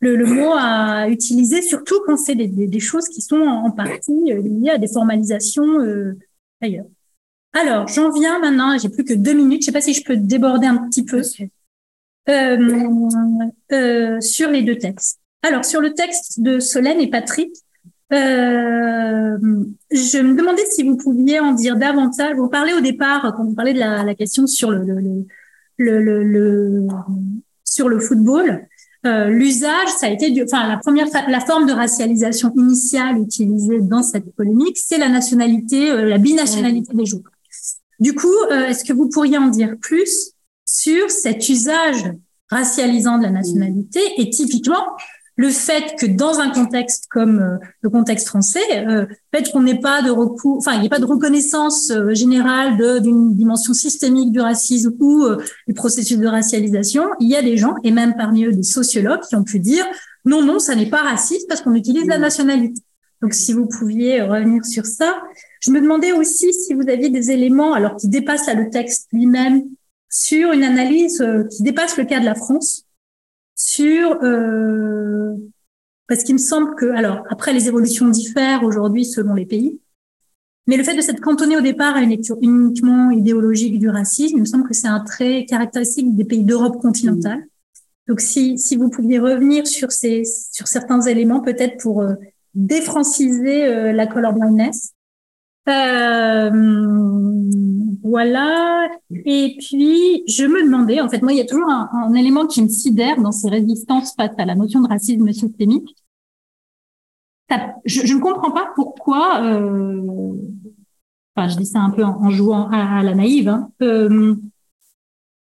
le, le mot à utiliser, surtout quand c'est des, des, des, choses qui sont en, partie euh, liées à des formalisations euh, ailleurs. Alors, j'en viens maintenant, j'ai plus que deux minutes, je sais pas si je peux déborder un petit peu euh, sur les deux textes. Alors, sur le texte de Solène et Patrick, euh, je me demandais si vous pouviez en dire davantage. Vous parlez au départ, quand vous parlez de la, la question sur le, le, le, le, sur le football, euh, l'usage, ça a été, du, enfin la première, la forme de racialisation initiale utilisée dans cette polémique, c'est la nationalité, euh, la binationalité des joueurs. Du coup, euh, est-ce que vous pourriez en dire plus sur cet usage racialisant de la nationalité et typiquement le fait que dans un contexte comme euh, le contexte français, euh, le fait qu'on n'ait pas de recours, enfin, il n'y a pas de reconnaissance euh, générale d'une dimension systémique du racisme ou du processus de racialisation, il y a des gens, et même parmi eux des sociologues, qui ont pu dire non, non, ça n'est pas raciste parce qu'on utilise la nationalité. Donc, si vous pouviez revenir sur ça. Je me demandais aussi si vous aviez des éléments, alors qui dépassent le texte lui-même, sur une analyse qui dépasse le cas de la France, sur euh, parce qu'il me semble que alors après les évolutions diffèrent aujourd'hui selon les pays, mais le fait de s'être cantonné au départ à une lecture uniquement idéologique du racisme, il me semble que c'est un trait caractéristique des pays d'Europe continentale. Donc si si vous pouviez revenir sur ces sur certains éléments peut-être pour euh, défranciser la colorblindness. Euh, voilà. Et puis, je me demandais, en fait, moi, il y a toujours un, élément qui me sidère dans ces résistances face à la notion de racisme systémique. Je, ne comprends pas pourquoi, euh, enfin, je dis ça un peu en, jouant à, la naïve, hein, euh,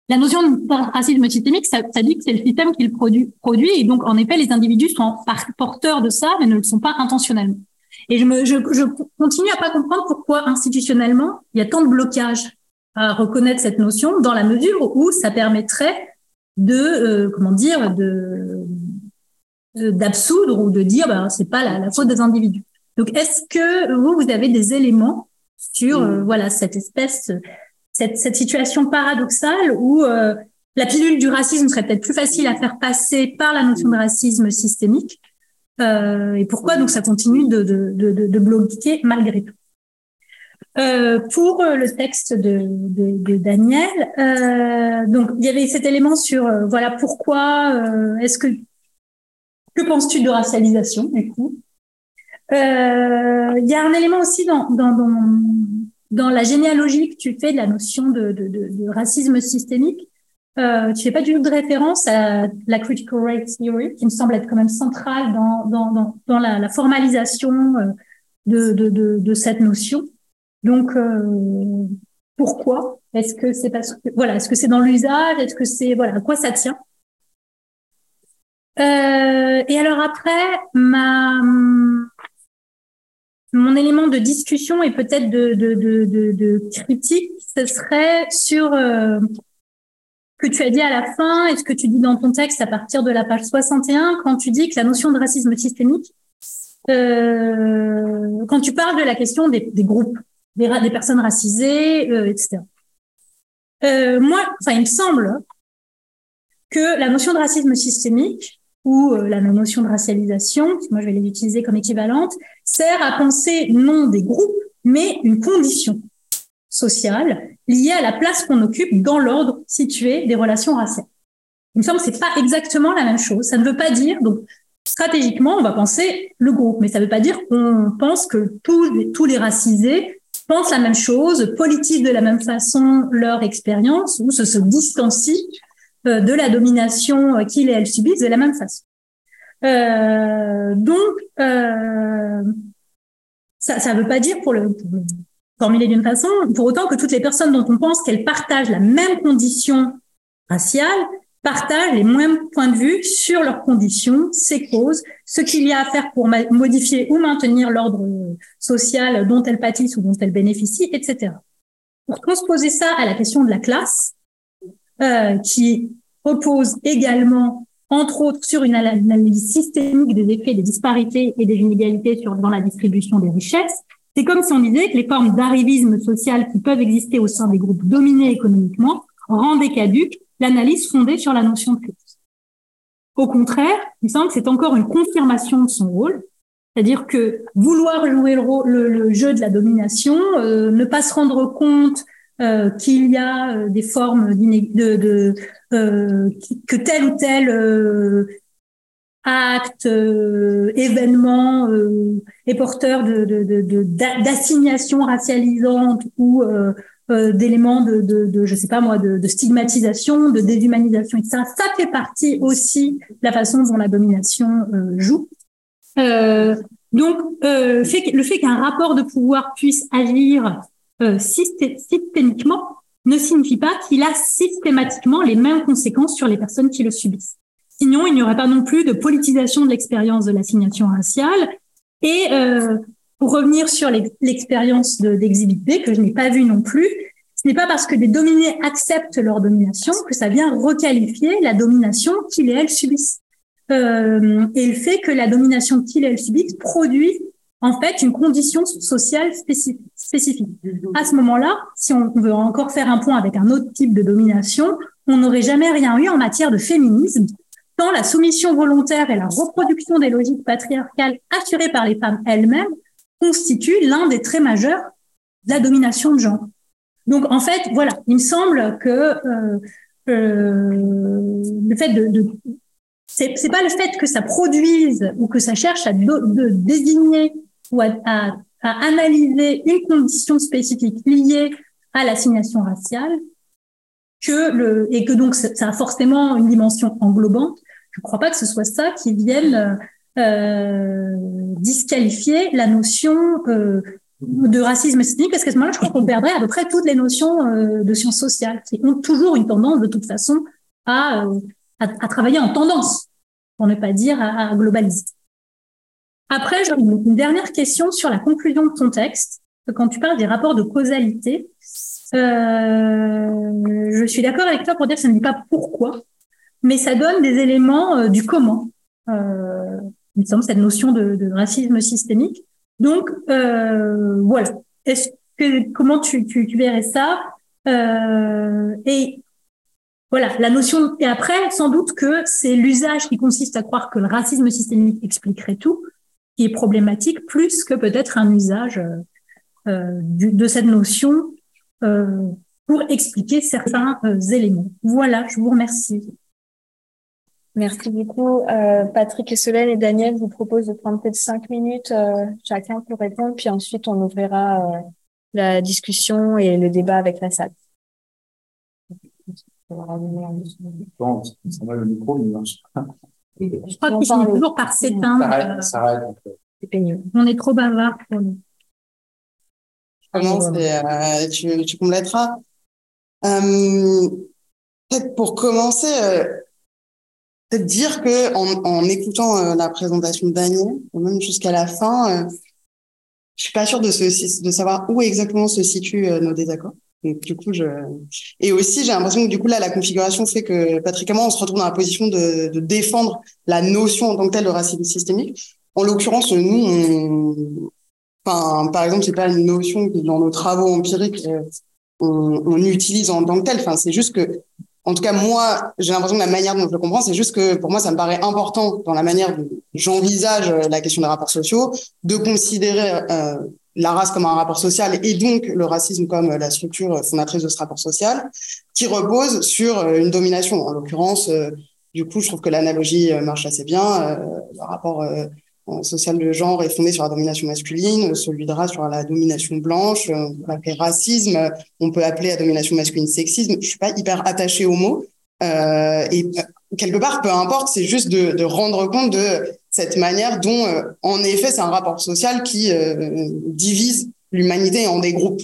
la notion de racisme systémique, ça, ça dit que c'est le système qui le produit, produit, et donc, en effet, les individus sont porteurs de ça, mais ne le sont pas intentionnellement. Et je, me, je, je continue à pas comprendre pourquoi institutionnellement il y a tant de blocages à reconnaître cette notion dans la mesure où ça permettrait de euh, comment dire de d'absoudre ou de dire ben c'est pas la, la, faute des individus. Donc est-ce que vous vous avez des éléments sur euh, voilà cette espèce cette, cette situation paradoxale où euh, la pilule du racisme serait peut-être plus facile à faire passer par la notion de racisme systémique euh, et pourquoi donc ça continue de, de, de, de bloquer malgré tout. Euh, pour le texte de, de, Daniel, euh, donc il y avait cet élément sur euh, voilà pourquoi euh, est-ce que que penses-tu de racialisation du coup? Il y a un élément aussi dans, dans, dans, dans la généalogie que tu fais de la notion de, de, de racisme systémique euh, tu fais pas du tout de référence à la critical race theory, qui me semble être quand même centrale dans, dans, dans, dans la, la, formalisation euh, de, de, de, de, cette notion. Donc, euh, pourquoi Est-ce que c'est parce que voilà, est-ce que c'est dans l'usage? Est-ce que c'est voilà, à quoi ça tient? Euh, Et alors après, ma mon élément de discussion et peut-être de, de, de, de, critique, ce serait sur euh, que tu as dit à la fin et ce que tu dis dans ton texte à partir de la page 61 quand tu dis que la notion de racisme systémique, euh, quand tu parles de la question des, des groupes, des, des, personnes racisées, euh, etc. Euh, moi, enfin, il me semble que la notion de racisme systémique ou euh, la notion de racialisation, moi je vais les utiliser comme équivalente, sert à penser non des groupes, mais une condition sociale liée à la place qu'on occupe dans l'ordre situé des relations raciales. Il me semble que c'est pas exactement la même chose. Ça ne veut pas dire, donc, stratégiquement, on va penser le groupe, mais ça ne veut pas dire qu'on pense que tous les, tous les racisés pensent la même chose, politisent de la même façon leur expérience ou se, se distancient euh, de la domination euh, qu'ils et elles subissent de la même façon. Euh, donc, euh, ça ne veut pas dire pour le formulé d'une façon, pour autant que toutes les personnes dont on pense qu'elles partagent la même condition raciale partagent les mêmes points de vue sur leurs conditions, ses causes, ce qu'il y a à faire pour modifier ou maintenir l'ordre social dont elles pâtissent ou dont elles bénéficient, etc. Pour transposer ça à la question de la classe, euh, qui repose également, entre autres, sur une analyse systémique des effets des disparités et des inégalités sur, dans la distribution des richesses, c'est comme si on disait que les formes d'arrivisme social qui peuvent exister au sein des groupes dominés économiquement rendaient caduque l'analyse fondée sur la notion de classe. Au contraire, il semble que c'est encore une confirmation de son rôle, c'est-à-dire que vouloir jouer le, jeu de la domination, euh, ne pas se rendre compte euh, qu'il y a euh, des formes de, de que tel ou tel acte, euh, événement euh, est porteur de, de, d'assignation racialisante ou euh, euh, d'éléments de, de, de, je sais pas moi, de, de stigmatisation, de déshumanisation, etc. Ça fait partie aussi de la façon dont la domination joue. donc, fait, le fait qu'un rapport de pouvoir puisse agir systémiquement ne signifie pas qu'il a systématiquement les mêmes conséquences sur les personnes qui le subissent. Sinon, il n'y aurait pas non plus de politisation de l'expérience de l'assignation raciale. Et euh, pour revenir sur l'expérience d'Exhibit B, que je n'ai pas vue non plus, ce n'est pas parce que des dominés acceptent leur domination que ça vient requalifier la domination qu'ils et elles subissent. Euh, et le fait que la domination qu'ils et elles subissent produit en fait une condition sociale spécifique. À ce moment-là, si on veut encore faire un point avec un autre type de domination, on n'aurait jamais rien eu en matière de féminisme, tant la soumission volontaire et la reproduction des logiques patriarcales assurées par les femmes elles-mêmes constituent l'un des traits majeurs de la domination de genre. Donc en fait, voilà, il me semble que euh, euh, le fait de, de, c'est pas le fait que ça produise ou que ça cherche à de, désigner ou à, à, à, analyser une condition spécifique liée à l'assignation raciale que le et que donc ça a forcément une dimension englobante. Je ne crois pas que ce soit ça qui vienne euh, disqualifier la notion euh, de racisme systémique parce qu'à ce moment-là, je crois qu'on perdrait à peu près toutes les notions euh, de sciences sociales qui ont toujours une tendance de toute façon à, euh, à, à travailler en tendance, pour ne pas dire à, à globaliser. Après, j'ai une dernière question sur la conclusion de ton texte. Quand tu parles des rapports de causalité, euh, je suis d'accord avec toi pour dire que ça ne dit pas pourquoi, mais ça donne des éléments euh, du comment. Euh, il me semble cette notion de, de racisme systémique. Donc euh, voilà. Est-ce que comment tu, tu, tu verrais ça euh, Et voilà la notion. Et après, sans doute que c'est l'usage qui consiste à croire que le racisme systémique expliquerait tout, qui est problématique, plus que peut-être un usage euh, du, de cette notion euh, pour expliquer certains éléments. Voilà, je vous remercie. Merci beaucoup. Euh, Patrick et Solène et Daniel vous proposent de prendre peut-être cinq minutes euh, chacun pour répondre, puis ensuite on ouvrira euh, la discussion et le débat avec la salle. Bon, ça va le micro, il marche pas. Je crois qu'il finit toujours par s'éteindre. Ça arrête, ça arrête. C'est pénible. On est trop bavard pour nous. commence et euh, tu, tu compléteras? Euh, peut-être pour commencer, euh, peut-être dire que en, en écoutant euh, la présentation de Daniel, même jusqu'à la fin, euh, je suis pas sûre de, se, de savoir où exactement se situent euh, nos désaccords. Donc, du coup, je et aussi j'ai l'impression que du coup là la configuration fait que Patrick et moi on se retrouve dans la position de, de défendre la notion en tant que telle de racisme systémique. En l'occurrence, nous, on, Enfin, par exemple, c'est pas une notion que dans nos travaux empiriques euh, on, on, utilise en tant que telle. Enfin, c'est juste que, en tout cas, moi, j'ai l'impression que la manière dont je le comprends, c'est juste que pour moi, ça me paraît important dans la manière dont j'envisage la question des rapports sociaux, de considérer euh, la race comme un rapport social et donc le racisme comme la structure fondatrice de ce rapport social, qui repose sur euh, une domination. En l'occurrence, euh, du coup, je trouve que l'analogie marche assez bien. le rapport social de genre est fondé sur la domination masculine, celui de race sur la domination blanche, on peut appeler racisme, on peut appeler la domination masculine sexisme. Je suis pas hyper attachée aux mots. Euh, et quelque part, peu importe, c'est juste de, de, rendre compte de cette manière dont, euh, en effet, c'est un rapport social qui euh, divise l'humanité en des groupes.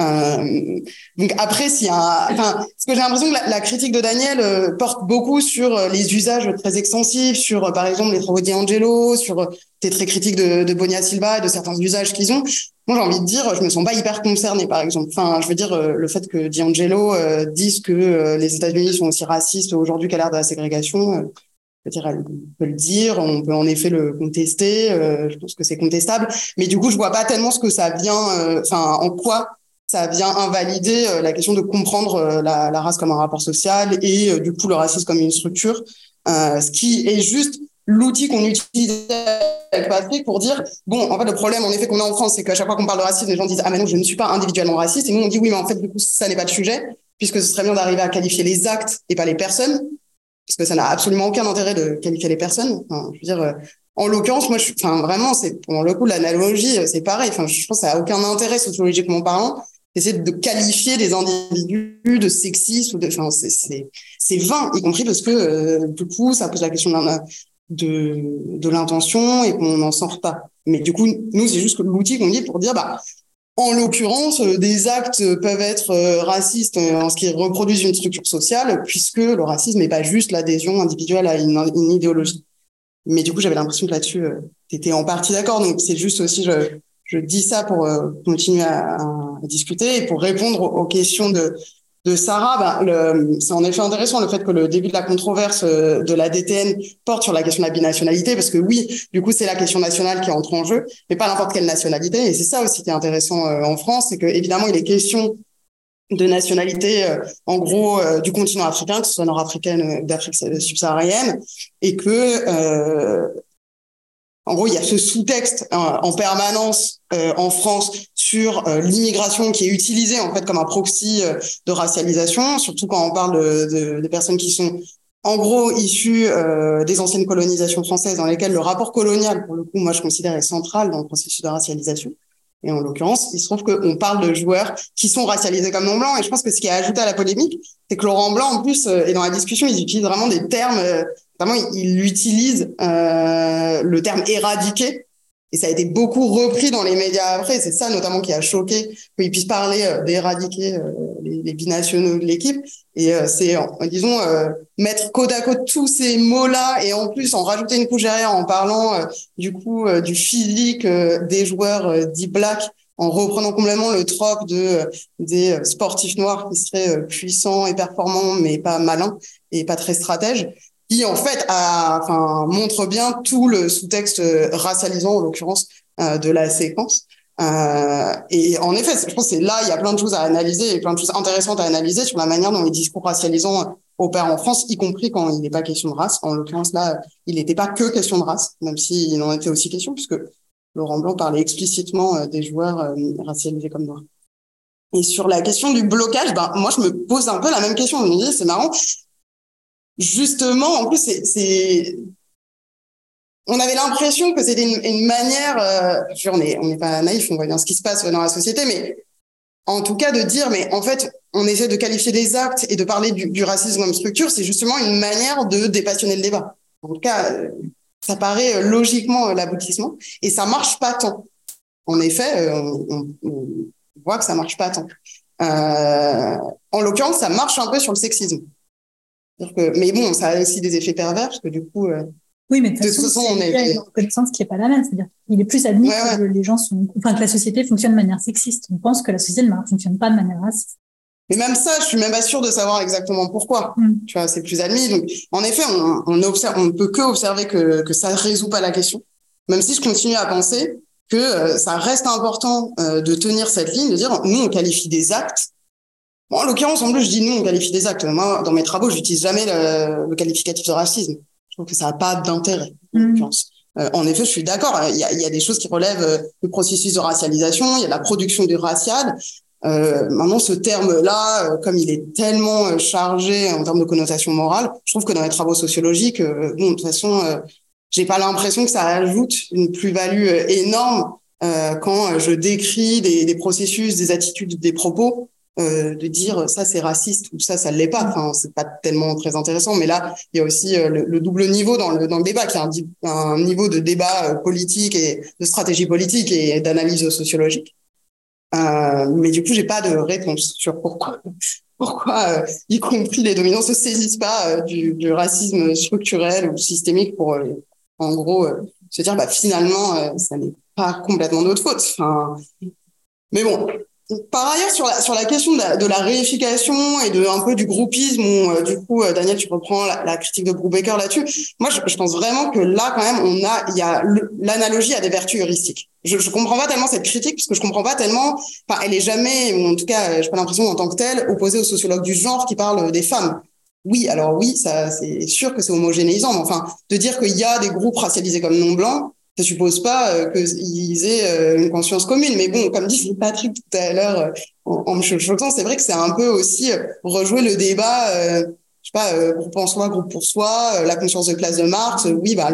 Euh, donc après, s'il y a, enfin, parce que j'ai l'impression que la, critique de Daniel euh, porte beaucoup sur euh, les usages très extensifs, sur par exemple les travaux d'Angelo, sur tes très critiques de, de Bonia Silva et de certains usages qu'ils ont. Moi, j'ai envie de dire, je me sens pas hyper concernée, par exemple. Enfin, je veux dire, le fait que D'Angelo dise que les États-Unis sont aussi racistes aujourd'hui qu'à l'ère de la ségrégation, je veux dire, elle peut le dire, on peut en effet le contester. je pense que c'est contestable, mais du coup, je vois pas tellement ce que ça vient, enfin, en quoi ça vient invalider euh, la question de comprendre euh, la, race comme un rapport social et euh, du coup le racisme comme une structure, ce qui est juste l'outil qu'on utilise avec Patrick pour dire bon en fait le problème en effet qu'on a en France c'est qu'à chaque fois qu'on parle de racisme les gens disent ah mais non je ne suis pas individuellement raciste et nous on dit oui mais en fait du coup ça n'est pas le sujet puisque ce serait bien d'arriver à qualifier les actes et pas les personnes parce que ça n'a absolument aucun intérêt de qualifier les personnes je veux dire en l'occurrence, moi, enfin, vraiment, c'est pour le coup l'analogie, c'est pareil. Enfin, je pense que ça a aucun intérêt sociologiquement parlant essayer de qualifier des individus de sexistes ou de, enfin, c'est, vain, y compris parce que, euh, du coup, ça pose la question de, de l'intention et qu'on n'en sort pas. Mais du coup, nous, c'est juste l'outil qu'on dit pour dire, bah, en l'occurrence, euh, des actes peuvent être euh, racistes en ce qui reproduisent une structure sociale, puisque le racisme n'est pas juste l'adhésion individuelle à une, une, idéologie. Mais du coup, j'avais l'impression que là-dessus, tu étais en partie d'accord. Donc, c'est juste aussi, je dis ça pour euh, continuer à, discuter et pour répondre aux, questions de, de Sarah. Ben, c'est en effet intéressant le fait que le début de la controverse euh, de la DTN porte sur la question de la binationalité, parce que oui, du coup, c'est la question nationale qui entre en jeu, mais pas n'importe quelle nationalité. Et c'est ça aussi qui est intéressant euh, en France, c'est que évidemment, il est question de nationalité, en gros, du continent africain, que ce soit nord-africaine ou d'Afrique subsaharienne, et que en gros, il y a ce sous-texte euh, en permanence euh, en France sur euh, l'immigration qui est utilisé en fait comme un proxy euh, de racialisation, surtout quand on parle de, de, de, personnes qui sont en gros issus euh, des anciennes colonisations françaises dans lesquelles le rapport colonial, pour le coup, moi je considère est central dans le processus de racialisation. Et en l'occurrence, il se trouve qu'on parle de joueurs qui sont racialisés comme non blancs. Et je pense que ce qui a ajouté à la polémique, c'est que Laurent Blanc, en plus, euh, et dans la discussion, ils utilisent vraiment des termes, euh, vraiment, il utilise euh, le terme éradiqué et ça a été beaucoup repris dans les médias après. C'est ça notamment qui a choqué qu'ils puissent parler euh, d'éradiquer euh, les, les, binationaux de l'équipe. Et euh, c'est, disons, mettre côte à côte tous ces mots-là et en plus en rajouter une couche derrière en parlant du coup du physique des joueurs dits black en reprenant complètement le trope de des sportifs noirs qui seraient puissants et performants mais pas malins et pas très stratèges qui en fait a, montre bien tout le sous-texte euh, racialisant, en l'occurrence, euh, de la séquence. Euh, et en effet, je pense que là, il y a plein de choses à analyser et plein de choses intéressantes à analyser sur la manière dont les discours racialisants opèrent en France, y compris quand il n'est pas question de race. En l'occurrence, là, il n'était pas que question de race, même s'il en était aussi question, puisque Laurent Blanc parlait explicitement des joueurs racialisés comme noirs. Et sur la question du blocage, ben, moi, je me pose un peu la même question. Je me dis, c'est marrant, justement, en plus, c'est, on avait l'impression que c'était une, manière, euh, on n'est pas naïf, on voit bien ce qui se passe dans la société, mais en tout cas de dire, mais en fait, on essaie de qualifier des actes et de parler du, racisme comme structure, c'est justement une manière de dépassionner le débat. En tout cas, euh, ça paraît euh, logiquement l'aboutissement, et ça marche pas tant. En effet, on, voit que ça marche pas tant. en l'occurrence, ça marche un peu sur le sexisme mais bon, ça a aussi des effets pervers parce que du coup. Oui, mais de toute façon, on est une reconnaissance qui est pas la même. C'est-à-dire, il est plus admis que les gens sont, enfin, que la société fonctionne de manière sexiste. On pense que la société ne fonctionne pas de manière raciste. Mais même ça, je suis même pas sûre de savoir exactement pourquoi. Mm. Tu vois, c'est plus admis. Donc, en effet, on, on observe, on ne peut que observer que que ça résout pas la question. Même si je continue à penser que euh, ça reste important euh, de tenir cette ligne, de dire nous on qualifie des actes en l'occurrence, en plus, je dis nous, on qualifie des actes. Moi, dans mes travaux, je n'utilise jamais le, qualificatif de racisme. Je trouve que ça n'a pas d'intérêt, en mmh. Euh, en effet, je suis d'accord. Il y a, il y a des choses qui relèvent euh, du processus de racialisation. Il y a la production du racial. Euh, maintenant, ce terme-là, euh, comme il est tellement chargé en termes de connotation morale, je trouve que dans les travaux sociologiques, bon, de toute façon, j'ai pas l'impression que ça ajoute une plus-value énorme quand je décris des, des, processus, des attitudes, des propos euh, de dire ça c'est raciste ou ça ça l'est pas. Enfin, c'est pas tellement très intéressant. Mais là, il y a aussi euh, le, double niveau dans le dans le débat, qui est un, niveau de débat euh, politique et de stratégie politique et d'analyse sociologique. Euh, mais du coup, j'ai pas de réponse sur pourquoi pourquoi y compris les dominants se saisissent pas du, du, racisme structurel ou systémique pour en gros se dire bah finalement ça n'est pas complètement notre faute. Enfin, mais bon, par ailleurs, sur la, question de la, réification et de un peu du groupisme, où, euh, du coup, euh, Daniel, tu reprends la, critique de Brubaker là-dessus. Moi, je, pense vraiment que là, quand même, on a, il y a l'analogie a des vertus heuristiques. Je, je comprends pas tellement cette critique parce que je comprends pas tellement. Enfin, elle est jamais, ou en tout cas, j'ai pas l'impression en tant que telle, opposée aux sociologues du genre qui parlent des femmes. Oui, alors oui, ça, c'est sûr que c'est homogénéisant, mais enfin, de dire qu'il y a des groupes racialisés comme non blancs, ça suppose pas euh, qu'ils aient euh, une conscience commune. Mais bon, comme disait Patrick tout à l'heure, euh, en, me choquant, c'est vrai que c'est un peu aussi rejouer le débat, euh, je sais pas, groupe en soi, groupe pour soi, la conscience de classe de Marx. oui, bah,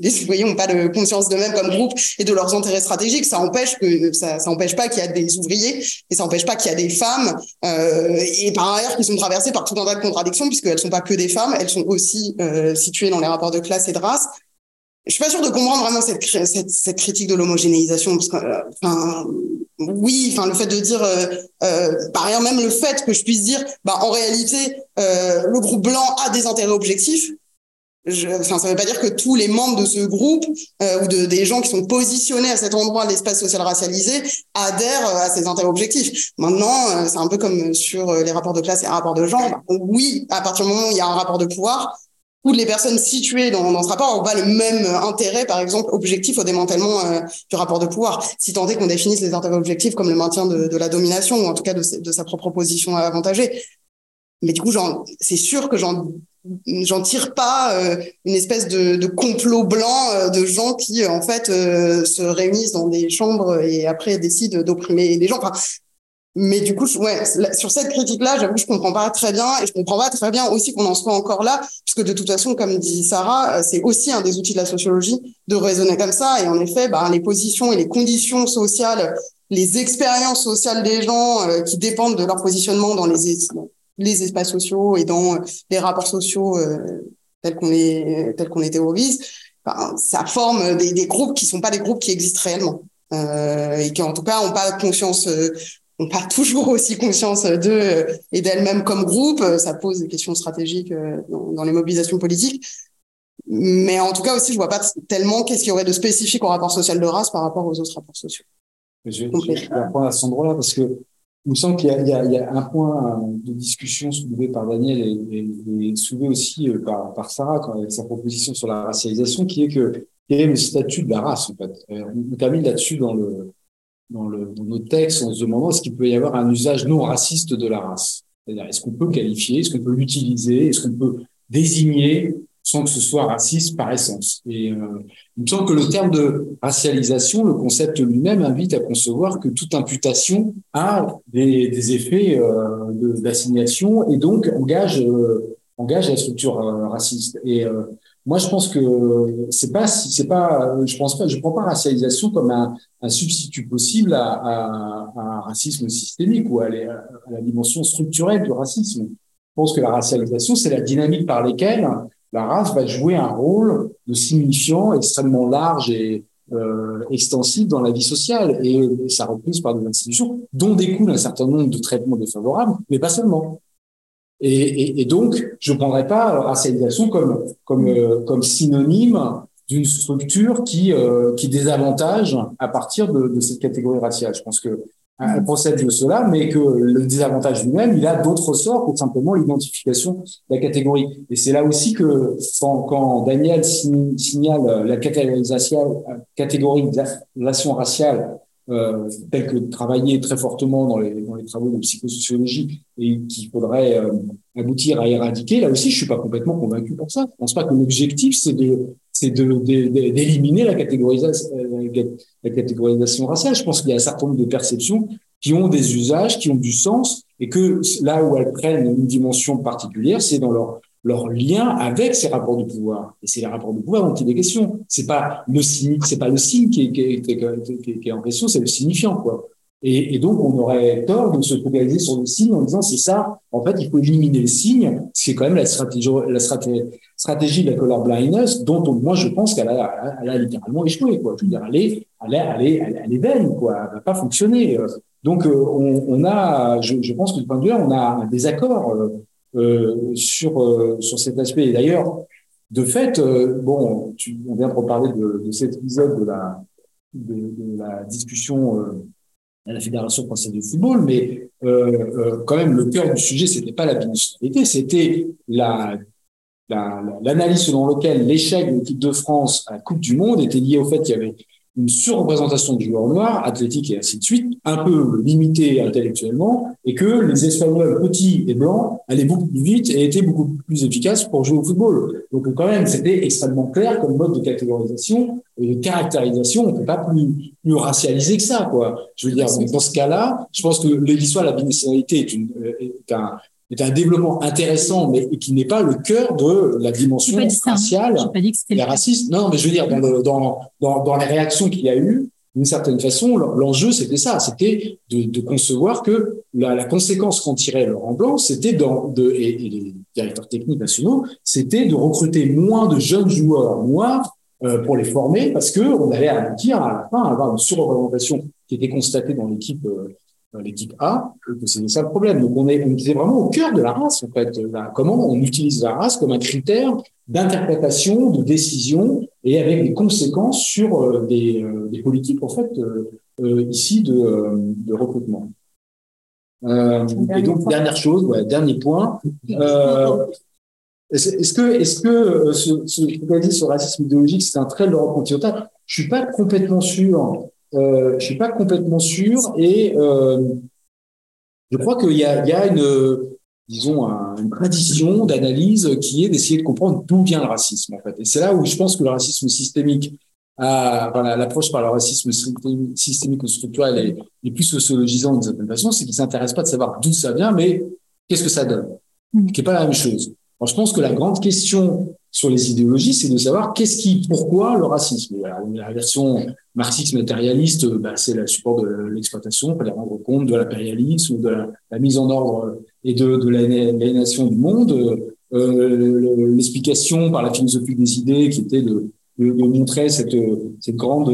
les citoyens n'ont pas de conscience d'eux-mêmes comme groupe et de leurs intérêts stratégiques. Ça empêche que ça, ça empêche pas qu'il y a des ouvriers et ça empêche pas qu'il y a des femmes et par ailleurs qui sont traversées par tout un tas de contradictions puisqu'elles sont pas que des femmes, elles sont aussi situées dans les rapports de classe et de race je suis pas sûre de comprendre vraiment cette, critique de l'homogénéisation euh, oui enfin le fait de dire euh, euh, par ailleurs même le fait que je puisse dire bah en réalité le groupe blanc a des intérêts objectifs je, enfin ça veut pas dire que tous les membres de ce groupe ou de des gens qui sont positionnés à cet endroit de l'espace social racialisé adhèrent à ces intérêts objectifs. Maintenant c'est un peu comme sur les rapports de classe et rapports de genre. Bah, oui à partir du moment où il y a un rapport de pouvoir toutes les personnes situées dans, ce rapport ont pas le même intérêt, par exemple, objectif au démantèlement euh, du rapport de pouvoir, si tant est qu'on définisse les intérêts objectifs comme le maintien de, la domination, ou en tout cas de, sa propre position avantagée. Mais du coup, c'est sûr que j'en tire pas euh, une espèce de, complot blanc euh, de gens qui en fait se réunissent dans des chambres et après décident d'opprimer les gens. Mais du coup, ouais, sur cette critique-là, j'avoue, je comprends pas très bien, et je comprends pas très bien aussi qu'on en soit encore là, puisque de toute façon, comme dit Sarah, c'est aussi un des outils de la sociologie de raisonner comme ça. Et en effet, bah, les positions et les conditions sociales, les expériences sociales des gens euh, qui dépendent de leur positionnement dans les les espaces sociaux et dans les rapports sociaux euh, tels qu'on les tels théorise, bah, ça forme des, groupes qui sont pas des groupes qui existent réellement. Euh, et qui en tout cas n'ont pas conscience euh, on pas toujours aussi conscience d'eux et d'elles-mêmes comme groupe. Ça pose des questions stratégiques euh, dans, les mobilisations politiques. Mais en tout cas aussi, je vois pas tellement qu'est-ce qu'il y aurait de spécifique au rapport social de race par rapport aux autres rapports sociaux. Je, vais reprendre à ce endroit-là parce que il me semble qu'il y, y, a un point de discussion soulevé par Daniel et, et, soulevé aussi euh, par, par Sarah quand, avec sa proposition sur la racialisation, qui est que quel est le statut de la race en fait? Euh, on termine là-dessus dans le dans, nos textes en se demandant est-ce qu'il peut y avoir un usage non raciste de la race. C'est-à-dire, est-ce qu'on peut qualifier, est-ce qu'on peut l'utiliser, est-ce qu'on peut désigner sans que ce soit raciste par essence? Et euh, il me semble que le terme de racialisation, le concept lui-même invite à concevoir que toute imputation a des, effets euh, d'assignation et donc engage euh, engage la structure raciste. Et moi, je pense que c'est pas, c'est pas, je pense pas, je prends pas racialisation comme un, substitut possible à, un racisme systémique ou à, la dimension structurelle du racisme. Je pense que la racialisation, c'est la dynamique par laquelle la race va jouer un rôle de signifiant extrêmement large et euh, extensif dans la vie sociale et ça reprise par des institutions dont découle un certain nombre de traitements défavorables, mais pas seulement. Et, donc, je ne prendrais pas racialisation comme, comme, euh, comme synonyme d'une structure qui, euh, désavantage à partir de, cette catégorie raciale. Je pense que elle procède de cela, mais que le désavantage lui-même, il a d'autres sorts que simplement l'identification de la catégorie. Et c'est là aussi que quand, quand Daniel signale la catégorisation, catégorisation raciale euh, tel que travaillé très fortement dans les, dans les travaux de psychosociologie et qu'il faudrait euh, aboutir à éradiquer, là aussi, je suis pas complètement convaincu pour ça. Je pense pas que l'objectif, c'est de c'est d'éliminer la, catégorisation, euh, la catégorisation raciale. Je pense qu'il y a un certain nombre de perceptions qui ont des usages, qui ont du sens, et que là où elles prennent une dimension particulière, c'est dans leur leur lien avec ces rapports de pouvoir. Et c'est les rapports de pouvoir dont il est question. C'est pas le signe, c'est pas le signe qui est, qui est, en question, c'est le signifiant, quoi. Et, donc, on aurait tort de se focaliser sur le signe en disant c'est ça. En fait, il faut éliminer le signe, ce qui est quand même la stratégie, la stratégie, de la color blindness, dont moi je pense qu'elle a, littéralement échoué. Quoi. Je veux dire, elle est, elle est, elle est, elle est vaine, quoi. Elle va pas fonctionner. Donc, euh, on, on a, je, pense que du point de vue là, on a un désaccord euh, sur euh, sur cet aspect. Et d'ailleurs, de fait, euh, bon, tu, on vient de reparler de, cet épisode de la de, la discussion à la Fédération française de football, mais euh, quand même le cœur du sujet, c'était pas la binationalité, c'était la l'analyse selon laquelle l'échec de l'équipe de France à la Coupe du Monde était lié au fait qu'il y avait une surreprésentation du joueur noir, athlétique et ainsi de suite, un peu limité intellectuellement, et que les Espagnols petits et blancs allaient beaucoup plus vite et étaient beaucoup plus efficaces pour jouer au football. Donc quand même, c'était extrêmement clair comme mode de catégorisation et de caractérisation. On ne peut pas plus, plus racialiser que ça, quoi. Je veux dire, dans ce cas-là, je pense que l'histoire de la binationalité est, une, est un, est un développement intéressant, mais qui n'est pas le cœur de la dimension hein. raciale et raciste. Non, mais je veux dire, dans, dans, dans, dans les réactions qu'il y a eu, d'une certaine façon, l'enjeu, c'était ça, c'était de, de, concevoir que la, la conséquence qu'en tirait Laurent Blanc, c'était dans de, et, et, les directeurs techniques nationaux, c'était de recruter moins de jeunes joueurs noirs euh, pour les former, parce que on allait aboutir à la fin à avoir une surreprésentation qui était constatée dans l'équipe euh, l'équipe A, que c'est ça le problème. Donc on est, on est vraiment au cœur de la race en fait. comment on utilise la race comme un critère d'interprétation, de décision, et avec des conséquences sur euh, des, euh, politiques en fait euh, ici de, recrutement. et donc dernière chose, dernier point. est-ce que, est-ce que ce, ce, sur racisme idéologique, c'est un trait de l'Europe continentale? Je suis pas complètement sûr euh, je suis pas complètement sûr et euh, je crois qu'il y a, il y a une, disons, une tradition d'analyse qui est d'essayer de comprendre d'où vient le racisme en fait. Et c'est là où je pense que le racisme systémique à l'approche par le racisme systémique ou structurel et plus sociologisant d'une certaine façon, c'est qu'il s'intéresse pas de savoir d'où ça vient, mais qu'est-ce que ça donne, mmh. qui est pas la même chose. Alors, je pense que la grande question sur les idéologies, c'est de savoir qu'est-ce qui, pourquoi le racisme. La version marxiste matérialiste, bah, c'est le support de l'exploitation, les rendre compte de l'impérialisme, de la, mise en ordre et de, de l'aliénation du monde. Euh, l'explication par la philosophie des idées qui était de, de, de montrer cette, cette grande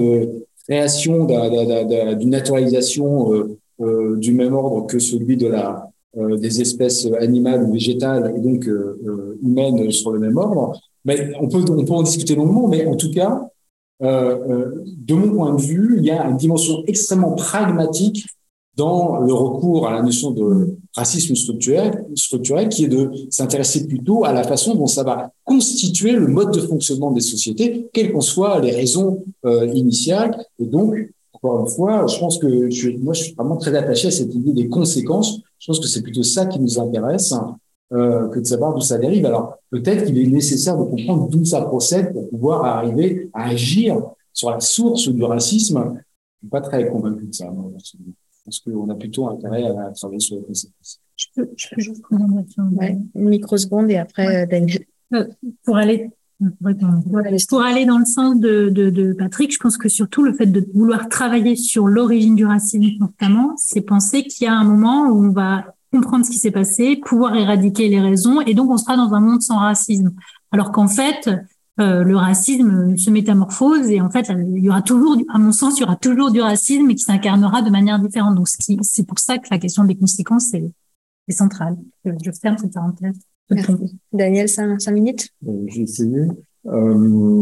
création d'une naturalisation euh, euh, du même ordre que celui de la euh, des espèces animales ou végétales et donc euh, euh, humaines sur le même ordre. On peut, en discuter longuement, mais en tout cas, de mon point de vue, il y a une dimension extrêmement pragmatique dans le recours à la notion de racisme structurel, qui est de s'intéresser plutôt à la façon dont ça va constituer le mode de fonctionnement des sociétés, quelles qu'en soient les raisons initiales. Et donc, encore une fois, je pense que moi, je suis vraiment très attaché à cette idée des conséquences. Je pense que c'est plutôt ça qui nous intéresse euh, que de savoir d'où ça dérive. Alors, peut-être qu'il est nécessaire de comprendre d'où ça procède pour pouvoir arriver à agir sur la source du racisme. Je suis pas très convaincu de ça. Pense qu'on a plutôt intérêt à travailler sur les conséquences. Je peux, je peux juste prendre ouais, une microseconde et après, ouais. Daniel. Euh, pour aller pour aller dans le sens de, de, de, Patrick, je pense que surtout le fait de vouloir travailler sur l'origine du racisme notamment, c'est penser qu'il y a un moment où on va comprendre ce qui s'est passé, pouvoir éradiquer les raisons, et donc on sera dans un monde sans racisme. Alors qu'en fait, euh, le racisme se métamorphose et en fait, il y aura toujours, à mon sens, il y aura toujours du racisme et qui s'incarnera de manière différente. Donc, c'est pour ça que la question des conséquences est, est centrale. Je ferme cette parenthèse. Daniel, cinq, minutes euh, J'ai essayé. Euh,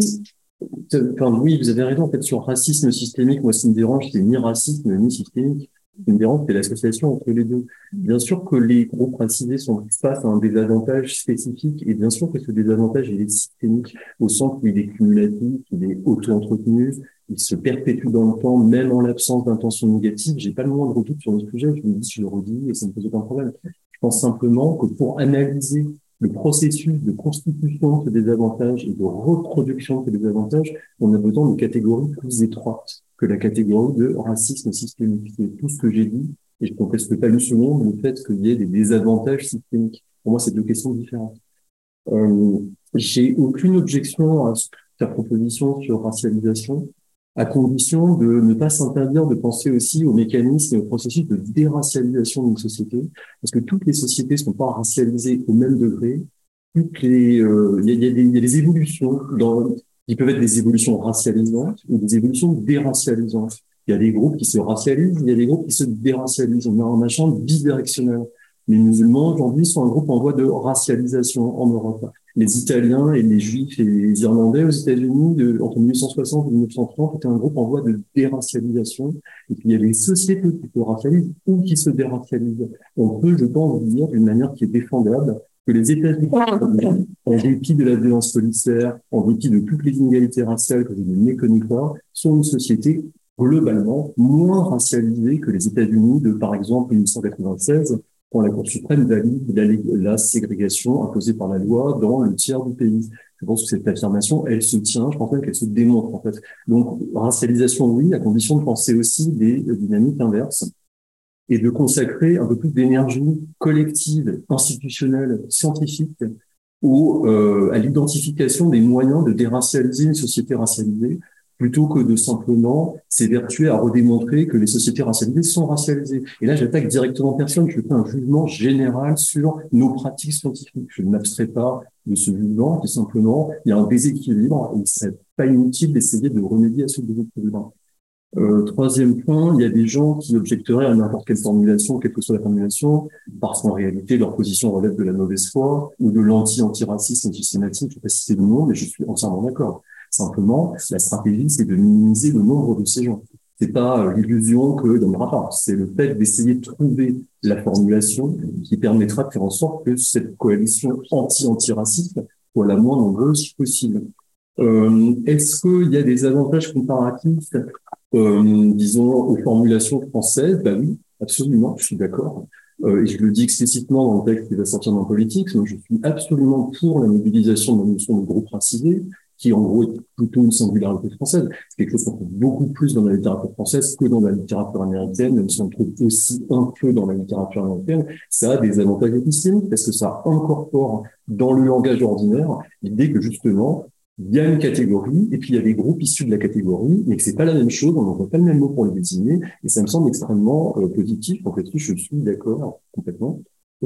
enfin, oui, vous avez raison. En fait, sur racisme systémique, moi, ce qui me dérange, c'est ni racisme ni systémique. Qui me dérange, c'est l'association entre les deux. Bien sûr que les groupes racisés sont face à un désavantage spécifique, et bien sûr que ce désavantage, est systémique, au sens où il est cumulatif, il est auto-entretenu, il se perpétue dans le temps, même en l'absence d'intention négative. J'ai pas le moindre doute sur le sujet, je me dis, je le redis, et ça me pose aucun problème. Je pense simplement que pour analyser le processus de constitution de désavantages et de reproduction de désavantages, on a besoin de catégories plus étroites que la catégorie de racisme systémique. C'est tout ce que j'ai dit, et je ne conteste pas une seconde le fait qu'il y ait des désavantages systémiques. Pour moi, c'est deux questions différentes. Euh, j'ai aucune objection à ta proposition sur racialisation à condition de ne pas s'interdire de penser aussi aux mécanismes et au processus de déracialisation d'une société, parce que toutes les sociétés ne sont pas racialisées au même degré. Euh, il y, a, des évolutions qui peuvent être des évolutions racialisantes ou des évolutions déracialisantes. Il y a des groupes qui se racialisent, il y a des groupes qui se déracialisent. On a un machin bidirectionnel. Les musulmans aujourd'hui sont un groupe en voie de racialisation en Europe les Italiens et les Juifs et les Irlandais aux États-Unis entre 1960 et 1930 étaient un groupe en voie de déracialisation. Et puis il y a des sociétés qui se racialisent ou qui se déracialisent. On peut, je pense, dire d'une manière qui est défendable que les États-Unis, en dépit de la violence policière, en dépit de toutes les inégalités raciales que je ne méconnais pas, sont une société globalement moins racialisée que les États-Unis de, par exemple, 1996, quand la Cour suprême valide la, ségrégation imposée par la loi dans le tiers du pays. Je pense que cette affirmation, elle se tient, je pense même qu'elle se démontre en fait. Donc, racialisation, oui, à condition de penser aussi des dynamiques inverses et de consacrer un peu plus d'énergie collective, institutionnelle, scientifique ou euh, à l'identification des moyens de déracialiser une société racialisée plutôt que de simplement s'évertuer à redémontrer que les sociétés racialisées sont racialisées. Et là, j'attaque directement personne, je fais un jugement général sur nos pratiques scientifiques. Je ne m'abstrais pas de ce jugement, tout simplement, il y a un déséquilibre et c'est pas inutile d'essayer de remédier à ce déséquilibre. Euh, troisième point, il y a des gens qui objecteraient à n'importe quelle formulation, quelle que soit la formulation, parce qu'en réalité, leur position relève de la mauvaise foi ou de l'anti-antiracisme systématique. Je ne vais pas citer le nom, mais je suis entièrement d'accord. Simplement, la stratégie, c'est de minimiser le nombre de ces gens. C'est pas euh, l'illusion que dans le rapport, c'est le fait d'essayer de trouver la formulation qui permettra de faire en sorte que cette coalition anti-antiraciste soit la moins nombreuse possible. Euh, Est-ce qu'il y a des avantages comparatifs, euh, disons, aux formulations françaises? Ben oui, absolument, je suis d'accord. Et je le dis explicitement dans le texte qui va sortir dans Politique, donc je suis absolument pour la mobilisation de la notion de groupe racisé, qui en gros est plutôt une singularité française. C'est quelque chose qu'on trouve beaucoup plus dans la littérature française que dans la littérature américaine, même si on trouve aussi un peu dans la littérature américaine. Ça a des avantages épistémiques parce que ça incorpore dans le langage ordinaire l'idée que justement, il y a une catégorie et puis il y a des groupes issus de la catégorie, mais que c'est pas la même chose, on n'emploie pas le même mot pour les désigner, et ça me semble extrêmement euh, positif. En fait, je suis d'accord complètement.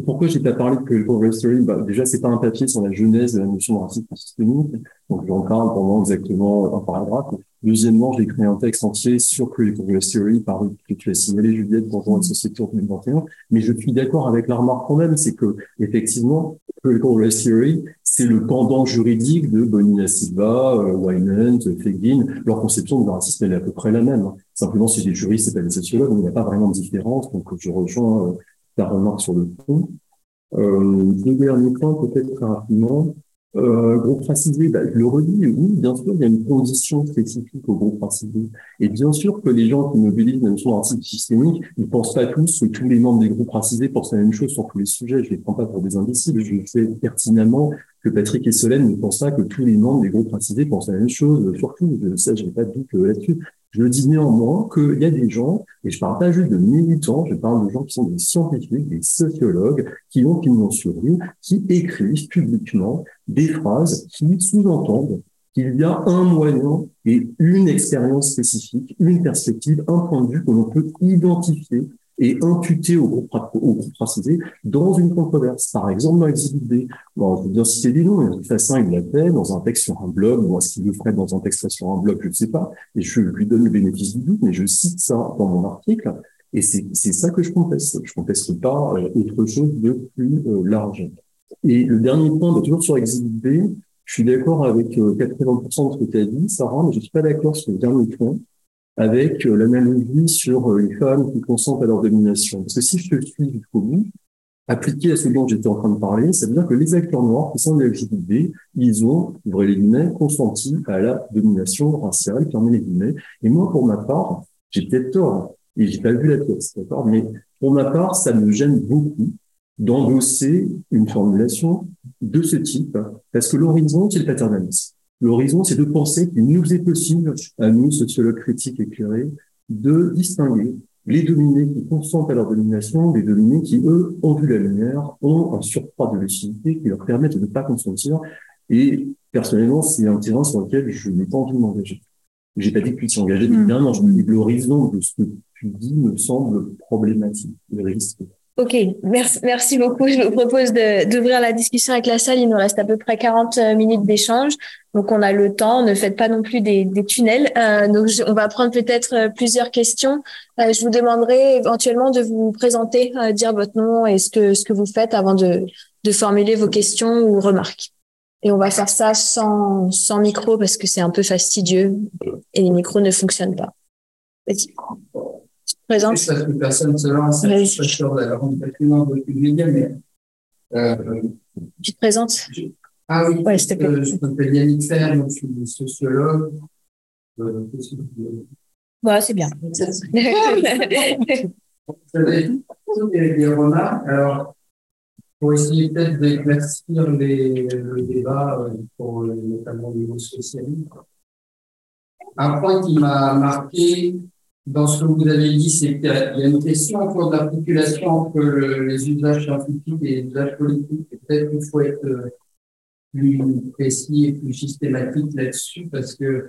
Pourquoi j'ai pas parlé de Critical History bah, Déjà, c'est pas un papier sur la genèse de la notion de racisme systémique, donc j'en parle pendant exactement un paragraphe. Deuxièmement, j'ai écrit un texte entier sur Critical History par que tu as signalé, Juliette, dans Genre et Société en 2021. Mais je suis d'accord avec la remarque quand même, c'est que effectivement, Critical History, c'est le pendant juridique de Bonilla Silva, euh, Wynand, Fegin. Leur conception de racisme, elle est à peu près la même. Simplement, c'est des juristes, c'est pas des sociologues, donc il n'y a pas vraiment de différence. Donc, je rejoins euh, ta remarque sur le fond. Euh, deux derniers points, peut-être très rapidement. Euh, groupe racisé, bah, je le redis, oui, bien sûr, il y a une condition spécifique au groupe racisé. Et bien sûr que les gens qui mobilisent la notion de racisme systémique, ils pensent pas tous que tous les membres des groupes racisés pensent la même chose sur tous les sujets. Je les prends pas pour des imbéciles. Je sais pertinemment que Patrick et Solène ne pensent pas que tous les membres des groupes racisés pensent la même chose. Surtout, sais, je n'ai pas de doute là-dessus. Je dis néanmoins qu'il y a des gens, et je parle pas juste de militants, je parle de gens qui sont des scientifiques, des sociologues, qui ont pignon sur rue, qui écrivent publiquement des phrases qui sous-entendent qu'il y a un moyen et une expérience spécifique, une perspective, un point de vue que l'on peut identifier et imputé au groupe, au dans une controverse. Par exemple, dans l'exhibit B. Bon, je veux bien citer des noms. Fassin, il l'a fait dans un texte sur un blog. Ou est-ce qu'il le ferait dans un texte sur un blog? Je ne sais pas. Et je lui donne le bénéfice du doute, mais je cite ça dans mon article. Et c'est ça que je conteste. Je conteste pas euh, autre chose de plus euh, large. Et le dernier point, bah, toujours sur Exhibit B, je suis d'accord avec 80% euh, de ce que tu as dit, Sarah, mais je suis pas d'accord sur le dernier point avec euh, l'analogie sur euh, les femmes qui consentent à leur domination. Parce que si je te suis jusqu'au bout, appliqué à ce dont j'étais en train de parler, ça veut dire que les acteurs noirs qui sont de LGBT, ils ont, ouvrez les guillemets, consenti à la domination raciale, fermez les guillemets. Et moi, pour ma part, j'ai peut-être tort, et j'ai pas vu la pièce, d'accord, mais pour ma part, ça me gêne beaucoup d'endosser une formulation de ce type, parce que l'horizon, c'est le paternalisme. L'horizon, c'est de penser qu'il nous est possible, à nous, sociologues critiques éclairés, de distinguer les dominés qui consentent à leur domination des dominés qui, eux, ont vu la lumière, ont un surcroît de lucidité qui leur permettent de ne pas consentir. Et personnellement, c'est un terrain sur lequel je n'ai pas envie de m'engager. J'ai pas dit que tu t'y engageais, mais bien, je me dis que l'horizon de ce que tu dis me semble problématique, le risque. Ok, merci, merci beaucoup. Je vous propose d'ouvrir la discussion avec la salle. Il nous reste à peu près 40 euh, minutes d'échange. Donc, on a le temps. Ne faites pas non plus des, des tunnels. Euh, donc, on va prendre peut-être euh, plusieurs questions. Euh, je vous demanderai éventuellement de vous présenter, euh, dire votre nom et ce que, ce que vous faites avant de, de formuler vos questions ou remarques. Et on va faire ça sans, sans micro parce que c'est un peu fastidieux et les micros ne fonctionnent pas. Vas-y présente. Parce que personne ne se lance, oui. je suis sûr d'avoir un peu plus média, mais. Euh, tu te présentes? Ah oui, ouais, je, euh, je m'appelle Yannick Fer, je suis sociologue. Euh, ouais, c'est bien. Vous avez des, des remarques. Alors, pour essayer peut-être d'éclaircir le débat, euh, pour notamment au niveau socialiste, un point qui m'a marqué, dans ce que vous avez dit, c'est qu'il y a une question autour de l'articulation entre les usages scientifiques et les usages politiques. Peut-être qu'il faut être euh, plus précis et plus systématique là-dessus parce que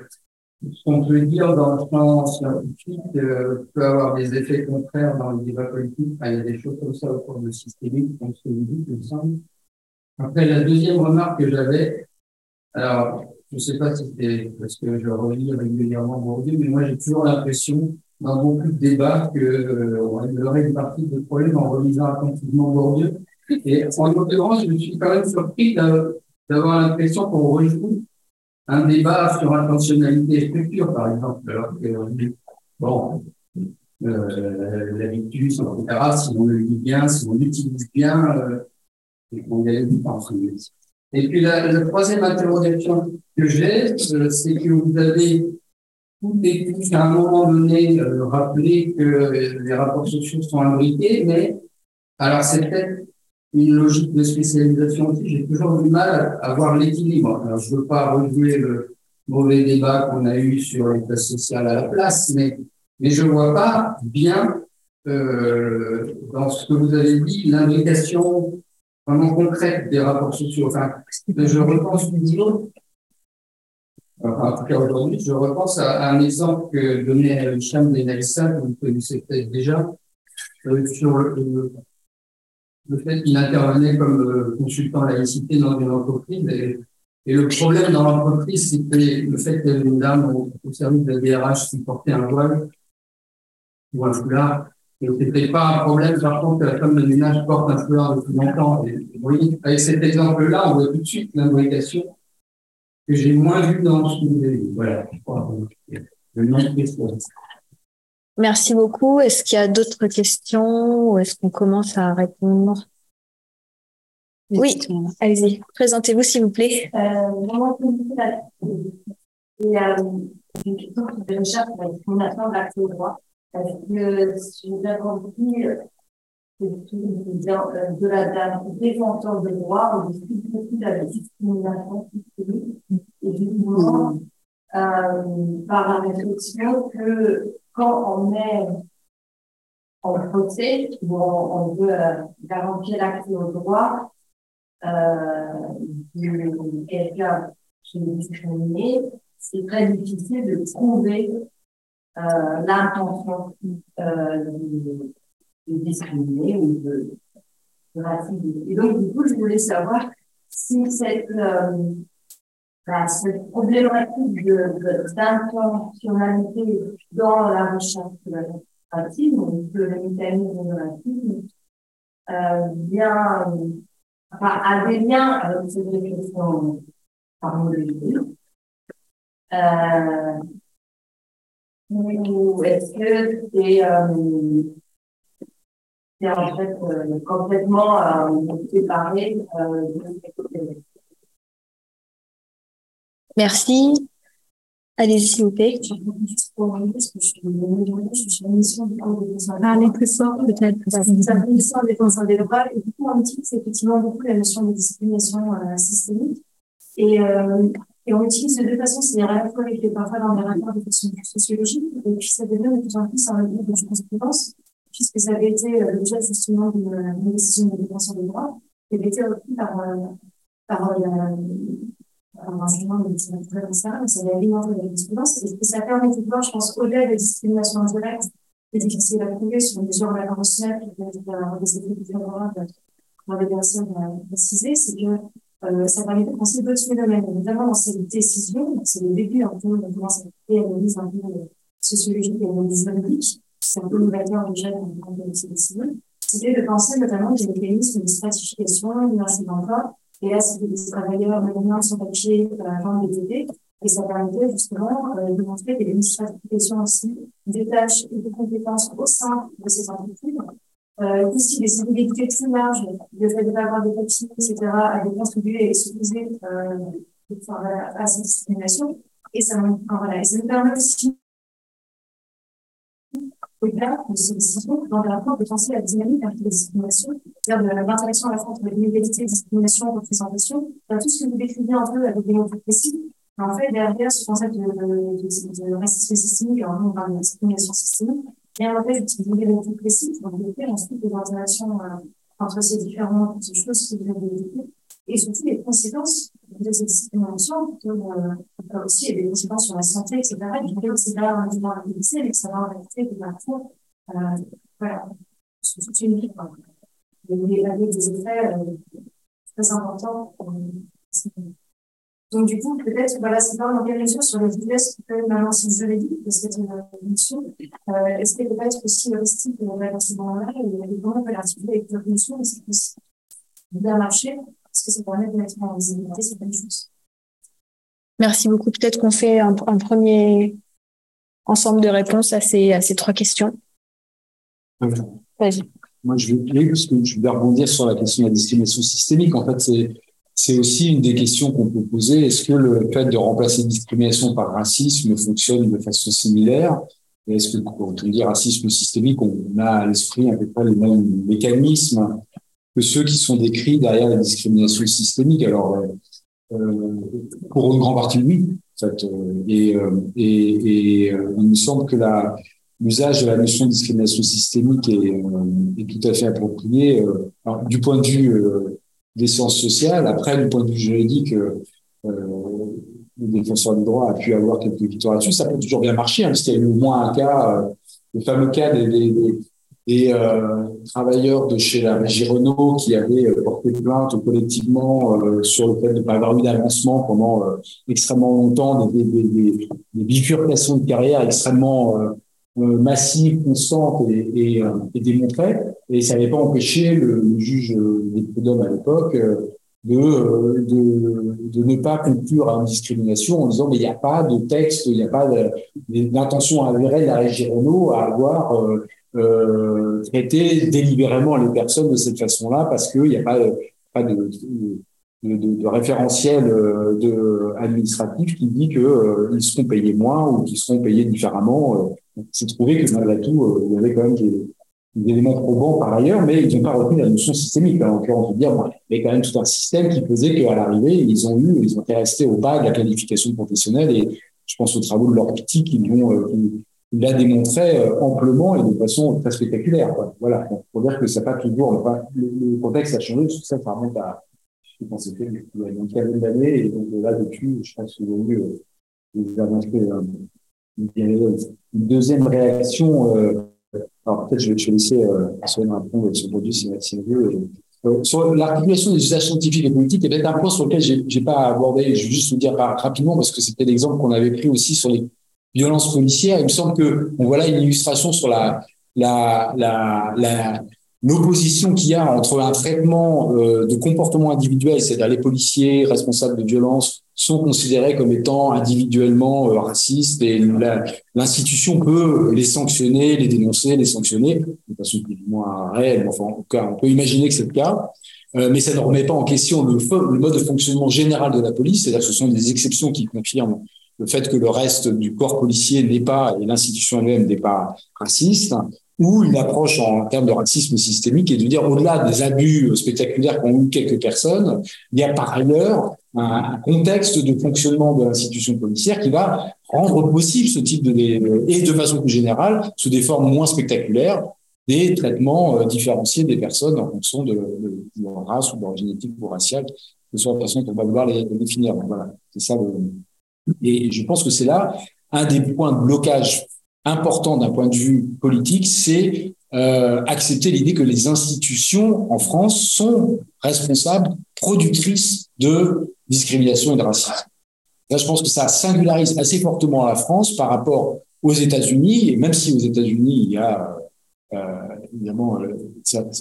ce qu'on peut dire dans le champ scientifique euh, peut avoir des effets contraires dans le débat politique. il y a des choses comme ça autour de systémique, comme ce que vous dites, il me semble. Après, la deuxième remarque que j'avais, alors, je ne sais pas si c'est parce que je relis régulièrement Bourdieu, mais moi j'ai toujours l'impression dans beaucoup de débats qu'on euh, aurait une partie de problème en relisant attentivement Bourdieu. Et en l'occurrence, je suis quand même surpris d'avoir l'impression qu'on rejoue un débat sur intentionnalité et structure, par exemple, alors que, bon, euh, l'habitus, etc., si on le lit bien, si on l'utilise bien, euh, et qu'on gagne du temps. Et puis la, la troisième interrogation que j'ai, euh, c'est que vous avez tout et tous, à un moment donné, euh, rappelé que les rapports sociaux sont imbriqués, mais alors c'est peut-être une logique de spécialisation aussi, j'ai toujours du mal à voir l'équilibre. Alors, je veux pas rejouer le mauvais débat qu'on a eu sur classes sociales à la place, mais, mais je vois pas bien euh, dans ce que vous avez dit l'implication vraiment concrète des rapports sociaux. Enfin, je repense toujours, en tout cas aujourd'hui, je repense à, un exemple que donnait Hicham Benelsa, que vous connaissez peut-être déjà, euh, sur le, fait qu'il intervenait comme euh, consultant laïcité dans une entreprise. Et, le problème dans l'entreprise, c'était le fait qu'il dame au, service de la DRH qui portait un voile ou un foulard. Et c'était pas un problème, par contre, que la femme de ménage porte un foulard depuis longtemps. Et, vous avec cet exemple-là, on voit tout de suite l'imbrication que j'ai moins vu dans ce que vous avez dit. Voilà, je crois. Le Merci beaucoup. Est-ce qu'il y a d'autres questions ou est-ce qu'on commence à répondre? Oui, allez-y. Présentez-vous, s'il vous plaît. Euh, vraiment, il y a une question sur les recherches sur la de l'accès au droit. Parce que, si j'ai bien compris, c'est de la défenseur de droit, on discute beaucoup de la discrimination systémique. Et justement, euh, par la réflexion que quand on est en procès, où on, veut euh, garantir l'accès au droit euh, de quelqu'un qui est discriminé, c'est très difficile de trouver euh, l'intention euh, de, de, discriminer ou de, de raciser. Et donc, du coup, je voulais savoir si cette euh, bah, cette problématique d'intentionnalité dans la recherche de racisme, ou de mécanisme de racisme, euh, bien, enfin, a des liens avec ces réflexions harmonisées. Euh, ou est-ce que c'est euh, en fait euh, complètement euh, séparé euh, de Merci. Allez-y, s'il vous plaît. Parlez plus fort, peut-être. C'est la commission en défense des droits. Et du coup, on utilise effectivement beaucoup la notion de discrimination euh, systémique. Et, euh, et on utilise de deux façons. C'est-à-dire à la fois avec les parfois dans les rapports de façon sociologique. Et puis, ça devient de plus en plus un règle de jurisprudence, puisque ça avait été euh, l'objet justement d'une décision de défense des droits, qui avait été repris par, euh, par la, naturel, etc. Donc, ça va alimenter la jurisprudence. Et ça permet de voir, je pense, au-delà des discriminations indirectes, c'est difficile à trouver sur une mesure internationale qui peut avoir des effets plus favorables dans les personnes précisées, c'est que euh, ça permet de penser d'autres phénomènes, notamment dans ces décisions. C'est le début un peu, on commence à faire un peu sociologique et l'analyse juridique. C'est un peu novateur déjà dans le cadre de décisions. C'était de penser notamment des mécanismes de stratification, d'énergie d'emploi, et là, c'était des travailleurs maintenant sans papier avant le BTP. Et ça permettait justement euh, de montrer qu'il y avait une stratification aussi des tâches et des compétences au sein de ces entreprises. Euh, aussi des inégalités plus larges, le fait de ne pas avoir de papiers, etc., à contribuer et s'opposer euh, à, à cette discrimination. Et ça, voilà, et ça nous permet aussi au-delà de ces décisions, dans le rapport penser à la dynamique avec les discriminations, c'est-à-dire de l'interaction à la fois entre l'inégalité, discrimination, représentation, tout ce que vous décrivez un peu avec des mots précis. En fait, derrière ce concept de, de, de, racisme systémique, alors nous on parle de discrimination systémique, et en fait, d'utiliser des mots précis pour développer ensuite des interactions euh, entre ces différentes choses que vous avez développées, et surtout les conséquences de ces discriminations, euh, aussi il des conséquences sur la santé, etc. Du coup, c'est là un niveau lycée, mais que ça va en réalité de parfois, euh, voilà, c'est toute une vie. Il y a des effets euh, très importants. Donc, du coup, peut-être, voilà, c'est pas quelle mesure sur les vitesses qui peuvent maintenant, si je l'ai dit, parce que c'est une mission, euh, est-ce qu'elle peut pas être aussi heuristique dans ce moment-là, et comment on peut l'articuler avec d'autres missions, est-ce que c'est bien marché, parce que ça permet de mettre en visibilité certaines choses. Merci beaucoup. Peut-être qu'on fait un, un, premier ensemble de réponses à ces, à ces trois questions. Vas-y. Moi, je vais, parce que je vais rebondir sur la question de la discrimination systémique. En fait, c'est, c'est aussi une des questions qu'on peut poser. Est-ce que le fait de remplacer discrimination par racisme fonctionne de façon similaire? Est-ce que quand on dit racisme systémique, on a à l'esprit à peu près les mêmes mécanismes? Que ceux qui sont décrits derrière la discrimination systémique. Alors, euh, pour une grande partie, oui. En fait, et, et, et il me semble que l'usage de la notion de discrimination systémique est, est tout à fait approprié alors, du point de vue des sciences sociales. Après, du point de vue juridique, le défenseur du droit a pu avoir quelques victoires là-dessus. Ça peut toujours bien marcher, hein, parce qu'il y a eu au moins un cas, euh, le fameux cas des, des, des euh, travailleurs de chez la régie Renault qui avaient euh, porté plainte collectivement euh, sur le fait de ne pas avoir eu d'avancement pendant extrêmement longtemps, des, des, des, des, bifurcations de carrière extrêmement massives, constantes et, et, et, démontrées. Et ça n'avait pas empêché le, juge des prud'hommes à l'époque de, euh, de, de, ne pas conclure à une discrimination en disant mais il n'y a pas de texte, il n'y a pas d'intention avérée de la régie Renault à avoir euh, traité délibérément les personnes de cette façon-là parce qu'il n'y a pas, de, de, de, référentiel euh, de, administratif qui dit qu'ils euh, seront payés moins ou qu'ils seront payés différemment. C'est trouvé que malgré tout, il y avait quand même des, des éléments probants par ailleurs, mais ils n'ont pas retenu la notion systémique. En l'occurrence, on dire, il y a quand même tout un système qui faisait qu'à l'arrivée, ils ont eu, ils ont été restés au bas de la qualification professionnelle et je pense aux travaux de leur petit qui euh, qui l'a démontré euh, amplement et de façon très spectaculaire. Voilà. Donc, faut dire que ça pas toujours, le, contexte a changé, que ça, ça remonte à, je pense c'était il a une quinzaine d'années et donc là, depuis, je pense qu'ils ont eu, euh, ils ont une, deuxième réaction, euh, alors peut-être je vais, je vais laisser euh, répondre sur le produit si. Euh, sur l'articulation des usages scientifiques et politiques, il avait un point sur lequel j'ai, j'ai pas abordé. Je vais juste vous dire rapidement parce que c'était l'exemple qu'on avait pris aussi sur les violences policières. Il me semble que on voit là une illustration sur la l'opposition qu'il y a entre un traitement euh, de comportement individuel, c'est-à-dire les policiers responsables de violences sont considérés comme étant individuellement euh, racistes et l'institution peut les sanctionner, les dénoncer, les sanctionner de façon plus ou moins réelle. Enfin, en tout cas, on peut imaginer que c'est le cas. Euh, mais ça ne remet pas en question le, le mode de fonctionnement général de la police, c'est-à-dire que ce sont des exceptions qui confirment le fait que le reste du corps policier n'est pas, et l'institution elle-même n'est pas raciste, ou une approche en termes de racisme systémique et de dire au-delà des abus spectaculaires qu'ont eu quelques personnes, il y a par ailleurs un, contexte de fonctionnement de l'institution policière qui va rendre possible ce type de et de façon plus générale sous des formes moins spectaculaires des traitements euh, différenciés des personnes en fonction de, leur race ou de leur génétique ou raciale, que ce soit la façon qu'on va vouloir les, définir. Voilà, c'est ça. Le... Et je pense que c'est là un des points de blocage important d'un point de vue politique, c'est euh, accepter l'idée que les institutions en France sont responsables, productrices de discrimination et de racisme. Là, je pense que ça singularise assez fortement la France par rapport aux États-Unis, et même si aux États-Unis, il y a euh, évidemment, euh,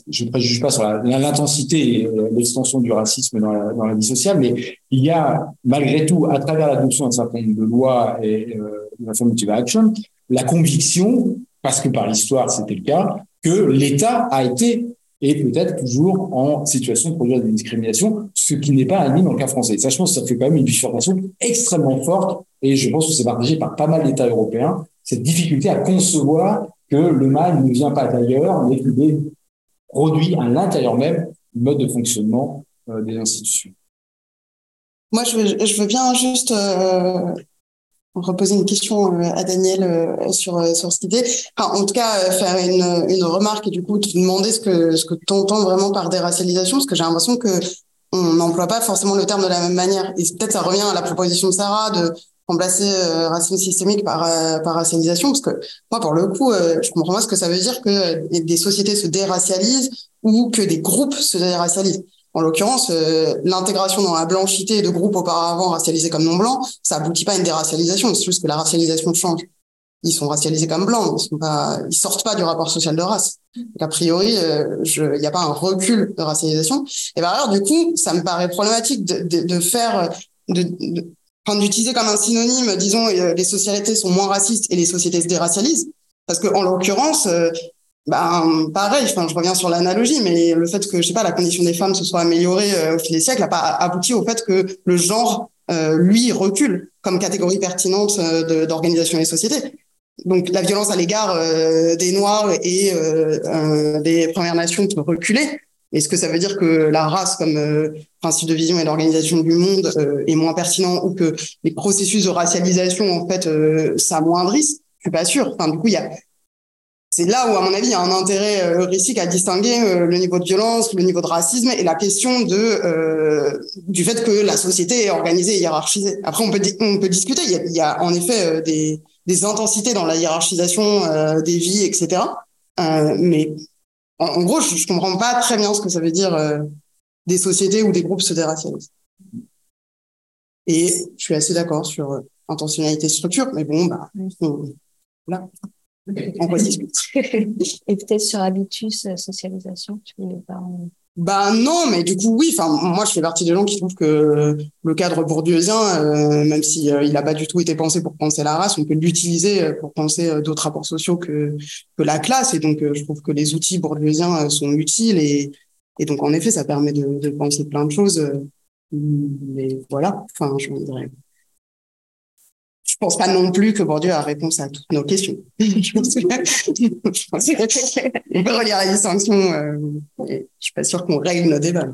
je ne préjuge pas sur l'intensité et euh, l'extension du racisme dans la, vie sociale, mais il y a malgré tout, à travers l'adoption d'un certain nombre de lois et euh, de affirmative action, la conviction, parce que par l'histoire c'était le cas, que l'État a été et peut-être toujours en situation de produire des discriminations, ce qui n'est pas admis dans le cas français. Ça, je pense que ça fait quand même une bifurcation extrêmement forte, et je pense que c'est partagé par pas mal d'États européens, cette difficulté à concevoir que le mal ne vient pas d'ailleurs, mais qu'il est produit à l'intérieur même du mode de fonctionnement euh, des institutions. Moi, je veux, bien juste euh, reposer une question euh, à Daniel sur sur cette idée. En tout cas, faire une, une remarque et du coup te demander ce que ce que tu entends vraiment par déracialisation, parce que j'ai l'impression que on n'emploie pas forcément le terme de la même manière. Et peut-être ça revient à la proposition de Sarah de remplacer euh, racisme systémique par par racialisation, parce que moi, pour le coup, je comprends pas ce que ça veut dire que des sociétés se déracialisent ou que des groupes se déracialisent. En l'occurrence, euh, l'intégration dans la blanchité de groupes auparavant racialisés comme non blancs, ça aboutit pas à une déracialisation. C'est juste que la racialisation change. Ils sont racialisés comme blancs, ils sont sortent pas du rapport social de race. Donc, a priori, euh, il n'y a pas un recul de racialisation. Et par ailleurs, du coup, ça me paraît problématique de, faire, d'utiliser comme un synonyme, disons, euh, les sociétés sont moins racistes et les sociétés se déracialisent. Parce que en l'occurrence, ben pareil enfin je reviens sur l'analogie mais le fait que je sais pas la condition des femmes se soit améliorée euh, au fil des siècles a pas abouti au fait que le genre euh, lui recule comme catégorie pertinente euh, d'organisation des sociétés donc la violence à l'égard des noirs et des premières nations peut reculer Est-ce que ça veut dire que la race comme principe de vision et d'organisation du monde est moins pertinent ou que les processus de racialisation en fait s'amoindrissent? Je suis pas sûre. Enfin, du coup, il y a c'est là où, à mon avis, il y a un intérêt heuristique à distinguer le niveau de violence, le niveau de racisme et la question euh, du fait que la société est organisée et hiérarchisée. Après, on peut on peut discuter. Il y a, en effet des intensités dans la hiérarchisation euh, des vies, etc. Euh, mais en, en, gros, je, je comprends pas très bien ce que ça veut dire des sociétés où des groupes se déracialisent. Et je suis assez d'accord sur intentionnalité structure, mais bon, bah, on, là. On va discuter. Et peut-être sur habitus, socialisation, tu voulais pas. Bah non, mais du coup oui. Enfin, moi je fais partie des gens qui trouvent que le cadre bourdieusien, euh, même si euh, il n'a pas du tout été pensé pour penser la race, on peut l'utiliser pour penser d'autres rapports sociaux que que la classe. Et donc je trouve que les outils bourdieusiens sont utiles et et donc en effet ça permet de, de penser plein de choses. Mais voilà. Enfin, je dirais pense pas non plus que Bourdieu a réponse à toutes nos questions. je pense on peut relire la distinction. Euh, et je suis pas sûr qu'on règle nos débats.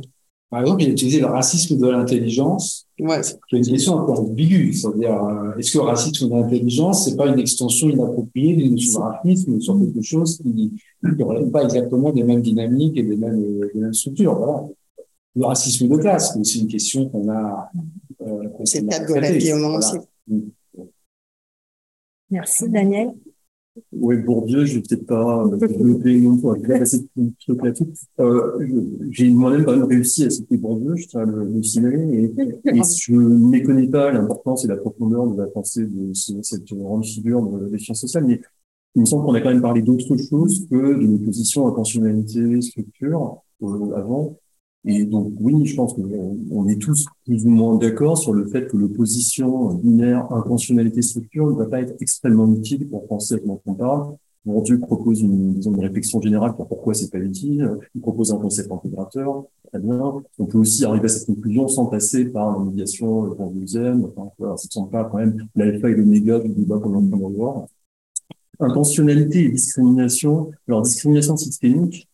Par exemple, il a utilisé le racisme de l'intelligence. Ouais. C'est une question un peu ambiguë. C'est-à-dire, euh, est-ce que le racisme de l'intelligence, c'est pas une extension inappropriée d'une notion de racisme sur quelque chose qui ne relève pas exactement des mêmes dynamiques et des mêmes, des mêmes structures? Voilà. Le racisme de classe, c'est une question qu'on a. Euh, c'est le cas de Guillaume aussi. Merci, Daniel. Oui, Bourdieu, je vais peut-être pas développer non plus, passer tout là-dessus. Euh, j'ai moi-même quand même réussi à citer Bourdieu, je tiens à le, le signaler, et, et je ne méconnais pas l'importance et la profondeur de la pensée de cette grande figure de, des sciences sociales, mais il me semble qu'on a quand même parlé d'autre chose que de l'opposition intentionnalité, structure, euh, avant, et donc, oui, je pense qu'on est tous plus ou moins d'accord sur le fait que l'opposition binaire intentionnalité-structure ne va pas être extrêmement utile pour penser à ce on parle. Bourdieu propose une, disons, une réflexion générale pour pourquoi c'est pas utile. Il propose un concept intégrateur. Très bien. On peut aussi arriver à cette conclusion sans passer par la médiation deuxième. Enfin, voilà, ça ne semble pas quand même l'alpha et l'oméga du débat qu'on est voir. Intentionnalité et discrimination. Alors, discrimination systémique,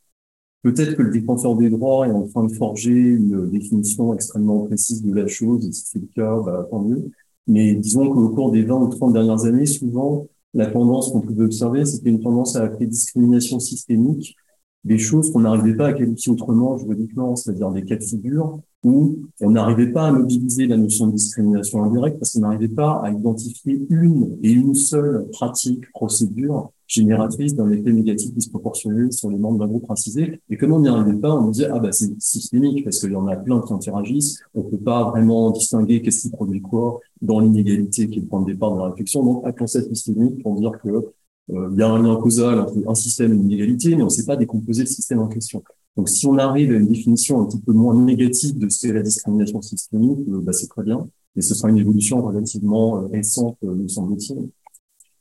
Peut-être que le défenseur des droits est en train de forger une définition extrêmement précise de la chose, et si c'est le cas, bah, tant mieux. Mais disons qu'au cours des 20 ou 30 dernières années, souvent, la tendance qu'on pouvait observer, c'était une tendance à appeler discrimination systémique des choses qu'on n'arrivait pas à qualifier autrement juridiquement, c'est-à-dire des cas de figure où on n'arrivait pas à mobiliser la notion de discrimination indirecte parce qu'on n'arrivait pas à identifier une et une seule pratique, procédure génératrice d'un effet négatif disproportionné sur les membres d'un groupe racisé. Et comme on n'y arrivait pas, on disait, ah bah c'est systémique parce qu'il y en a plein qui interagissent. On peut pas vraiment distinguer qu'est-ce qui produit quoi dans l'inégalité qui est le point de départ de la réflexion. Donc, appelons ça systémique pour dire que euh, il y a un lien causal entre un système et une inégalité, mais on ne sait pas décomposer le système en question. Donc, si on arrive à une définition un petit peu moins négative de ce qu'est la discrimination systémique, euh, bah, c'est très bien. Et ce sera une évolution relativement euh, récente, me semble-t-il.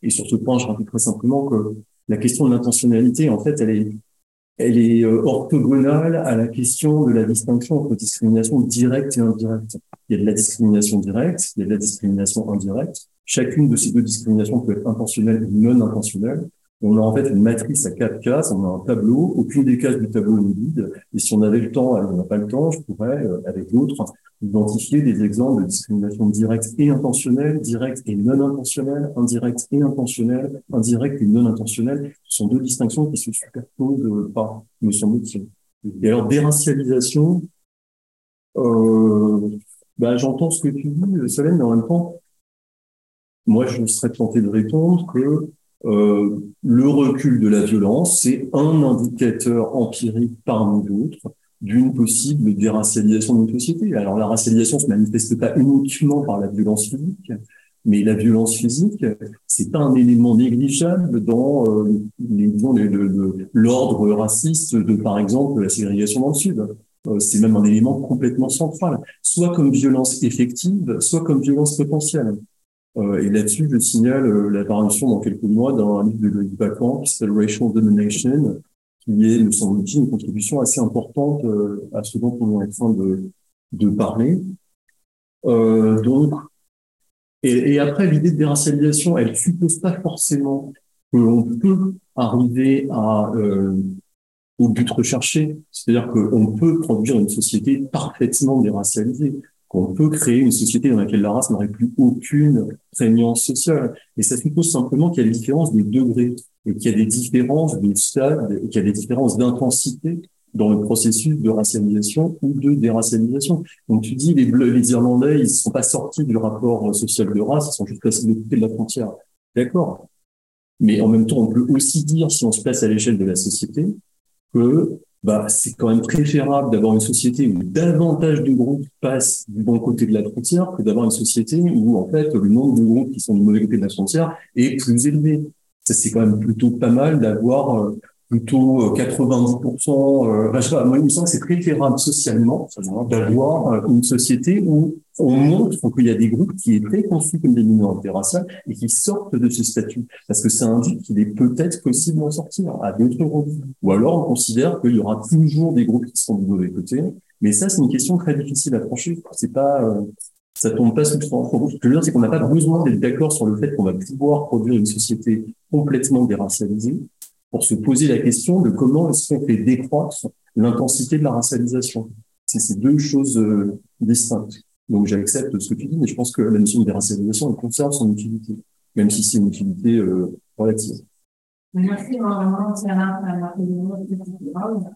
Et sur ce point, je rappelle très simplement que la question de l'intentionnalité, en fait, elle est, elle est orthogonale à la question de la distinction entre discrimination directe et indirecte. Il y a de la discrimination directe, il y a de la discrimination indirecte. Chacune de ces deux discriminations peut être intentionnelle ou non intentionnelle. On a en fait une matrice à quatre cases, on a un tableau, aucune des cases du tableau n'est vide. Et si on avait le temps, on n'a pas le temps, je pourrais, euh, avec d'autres, identifier des exemples de discrimination directe et intentionnelle, directe et non intentionnelle, indirecte et intentionnelle, indirecte et non intentionnelle. Ce sont deux distinctions qui se superposent pas, me semble-t-il. Et alors, déracialisation, euh, bah, j'entends ce que tu dis, Solène, mais en même temps, moi, je serais tenté de répondre que euh, le recul de la violence, c'est un indicateur empirique parmi d'autres d'une possible déracialisation de notre société. Alors la racialisation se manifeste pas uniquement par la violence physique, mais la violence physique, c'est pas un élément négligeable dans euh, l'ordre raciste de, par exemple, la ségrégation dans le Sud. Euh, c'est même un élément complètement central, soit comme violence effective, soit comme violence potentielle. Euh, et là-dessus, je signale euh, l'apparition dans quelques mois d'un livre de Loïc Bacan qui s'appelle Racial Domination, qui est, me semble-t-il, une contribution assez importante euh, à ce dont on est en train de, parler. Euh, donc, et, et, après, l'idée de déracialisation, elle suppose pas forcément que l'on peut arriver à au but recherché. C'est-à-dire qu'on peut produire une société parfaitement déracialisée, qu'on peut créer une société dans laquelle la race n'aurait plus aucune prégnance sociale. Et ça suppose simplement qu'il y a des différences de degrés, et qu'il y a des différences de stade, et qu'il y a des différences d'intensité dans le processus de racialisation ou de déracialisation. Donc tu dis les Bleus, les Irlandais, ils sont pas sortis du rapport social de race, ils sont juste passés de côté de la frontière. D'accord. Mais en même temps, on peut aussi dire, si on se place à l'échelle de la société, que bah, c'est quand même préférable d'avoir une société où davantage de groupes passent du bon côté de la frontière que d'avoir une société où, en fait, le nombre de groupes qui sont du mauvais côté de la frontière est plus élevé. Ça, c'est quand même plutôt pas mal d'avoir euh, plutôt 90%. Euh, euh moi, il me semble que c'est préférable socialement d'avoir euh, une société où on montre qu'il y a des groupes qui étaient conçus comme des minorités raciales et qui sortent de ce statut. Parce que ça indique qu'il est peut-être possible d'en sortir à d'autres groupes. Ou alors on considère qu'il y aura toujours des groupes qui seront du mauvais côté. Mais ça, c'est une question très difficile à trancher. C'est pas, euh, ça tombe pas sous le Ce que je veux dire, c'est qu'on n'a pas besoin d'être d'accord sur le fait qu'on va pouvoir produire une société complètement déracialisée pour se poser la question de comment est-ce qu'on fait décroître l'intensité de la racialisation. C'est ces deux choses euh, distinctes. Donc j'accepte ce que tu dis, mais je pense que la notion de déracialisation elle conserve son utilité, même si c'est une utilité euh, relative. Merci vraiment, c'est un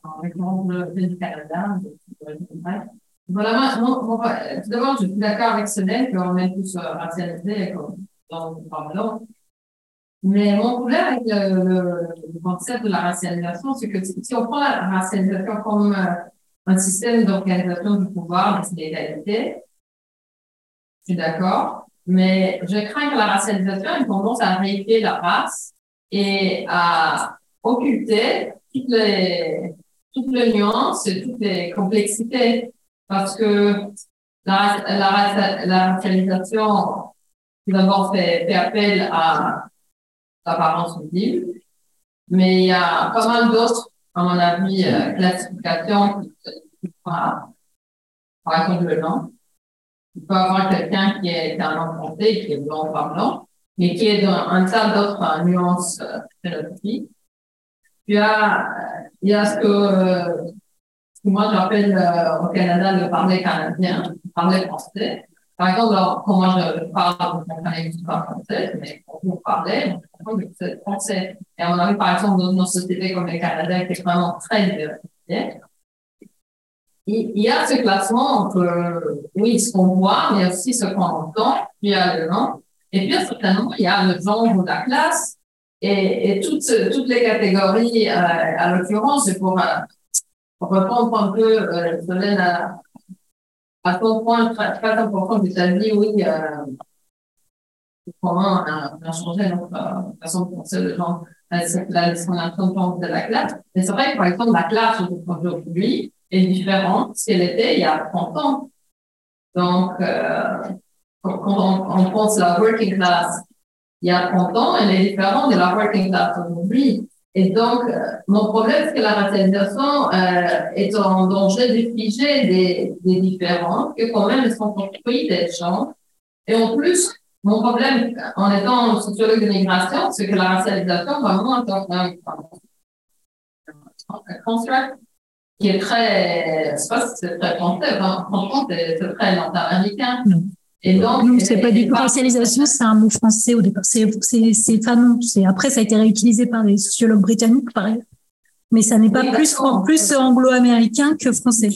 en réponse du Canada. Tout d'abord, je suis d'accord avec Sonel qu'on est tous racialisés dans le parlement. Mais mon problème avec le, le, concept de la racialisation, c'est que si on prend la racialisation comme euh, un système d'organisation du pouvoir, des inégalités, suis d'accord, mais je crains que la racialisation ait tendance à réifier la race et à occulter toutes les, toutes les nuances et toutes les complexités. Parce que la, la, racialisation, tout d'abord, fait, appel à d'apparence visible. Mais il y a pas mal d'autres, à mon avis, euh, classifications qui Par exemple, le nom. Il peut avoir quelqu'un qui est nom français, qui est blanc par blanc, mais qui est dans un tas d'autres nuances euh, phénotypiques. Puis il y a, il y a ce que, euh, que moi j'appelle euh, au Canada le parler canadien, le parler français. Par exemple, alors, comment je parle, je connais pas français, mais quand vous parlez, c'est français. Et on a vu, par exemple, dans nos sociétés comme le Canada, qui est vraiment très diversifié. Il y a ce classement entre, oui, ce qu'on voit, mais aussi ce qu'on entend, puis il y a le nom. Et puis, certainement, il y a le genre de la classe et, et toutes, toutes les catégories, euh, à l'occurrence, pour, euh, pour répondre un peu, euh, Solène, à, à point très, très important tu as dit, oui, euh, comment on a, changé notre euh, façon de penser le genre, la discrimination de la classe. Mais c'est vrai que, par exemple, la classe aujourd'hui est différente de ce qu'elle était il y a 30 ans. Donc, euh, quand on, pense à la working class il y a 30 ans, elle est différente de la working class aujourd'hui. Et donc, euh, mon problème, c'est que la racialisation euh, est en danger de figer des, des différences, que quand même, elles sont construites des gens. Et en plus, mon problème, en étant sociologue de migration, c'est que la racialisation, vraiment, est un construct qui est très, je sais pas si c'est très français, franchement, c'est très nord-américain. Et donc, non, c'est pas du tout racialisation, c'est un mot français au départ. C'est, c'est, c'est pas non. C'est, après, ça a été réutilisé par les sociologues britanniques, pareil. Mais ça n'est pas plus, plus anglo-américain que français.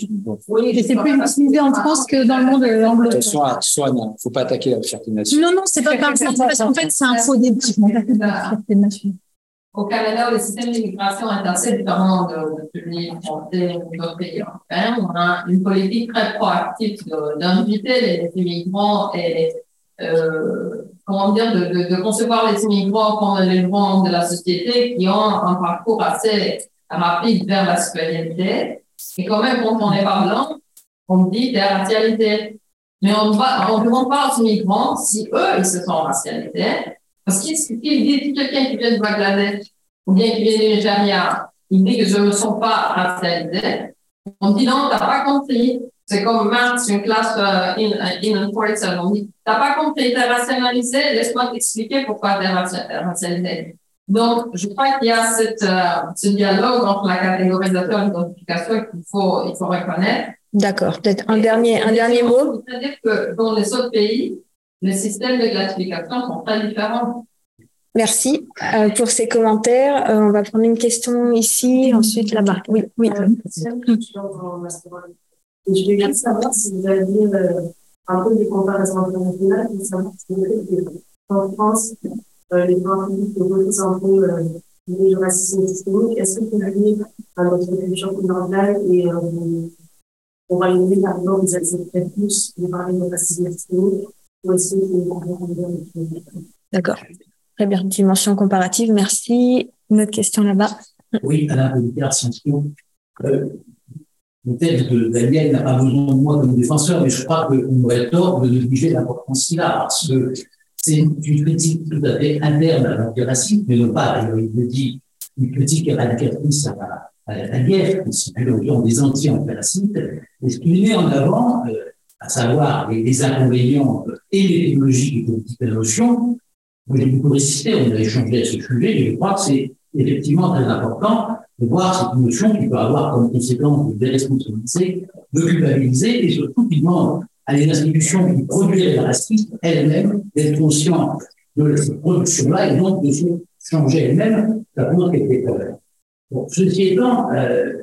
Oui, c'est plus utilisé en France que dans le monde anglo-américain. Attention soi, non. Faut pas attaquer la fierté nationale. Non, non, c'est pas par ça, parce qu'en fait, c'est un faux débat. Au Canada, le système d'immigration est assez différent de, pays français ou d'autres pays européens. On a une politique très proactive d'inviter les immigrants et euh, comment dire, de, concevoir les immigrants comme les membres de la société qui ont un parcours assez rapide vers la citoyenneté. Et quand même, quand on n'est pas blanc, on dit des racialités. Mais on ne demande pas aux immigrants si eux, ils se sont racialisés parce qu'il dit quelqu'un qui vient de Bangladesh ou bien qui vient du Nigeria, il dit que je ne me sens pas racialisé. On dit non, tu n'as pas compris. C'est comme Marx, une classe euh, in, in and On dit, tu n'as pas compris, tu es rationalisé, laisse-moi t'expliquer pourquoi tu es racialisé. Donc, je crois qu'il y a cette, euh, ce dialogue entre la catégorisation et l'identification qu'il faut, il faut reconnaître. D'accord. Peut-être un dernier, un dernier mot. C'est-à-dire que dans les autres pays, les systèmes de classification sont très différents. Merci euh, pour ces commentaires. Euh, on va prendre une question ici, ensuite là-bas. Oui, oui. Euh, je voulais juste savoir si vous aviez euh, un peu des comparaisons internationales pour savoir si vous en France, euh, les droits publics voter un peu euh, les racisme systémique. Est-ce que vous avez à notre culture occidentale et euh, au Royaume-Uni, par exemple, vous acceptez plus de parler de racisme systémique D'accord. Très bien. Dimension comparative. Merci. Une autre question là-bas? Oui, Alain Politaire, Sciences Po. Euh, Peut-être que Daniel n'a pas besoin de moi comme défenseur, mais je crois qu'on aurait tort de négliger l'importance qu'il a, parce que c'est une critique tout à fait interne à l'antiracisme, mais non pas, il le dit, une critique éradicatrice à la, à la guerre, qui sont des anti-antiracistes. Et ce qu'il met en avant, euh, à savoir les, inconvénients et les technologies de la notion, j'ai beaucoup résisté, on a échangé à ce sujet, et je crois que c'est effectivement très important de voir cette notion qui peut avoir comme conséquence de déresponsabiliser, de culpabiliser, et surtout qui demande à les institutions qui produisent le racisme elles-mêmes d'être conscientes de cette production-là et donc de se changer elles-mêmes, ça pose quelques problèmes. Bon, ceci étant, euh,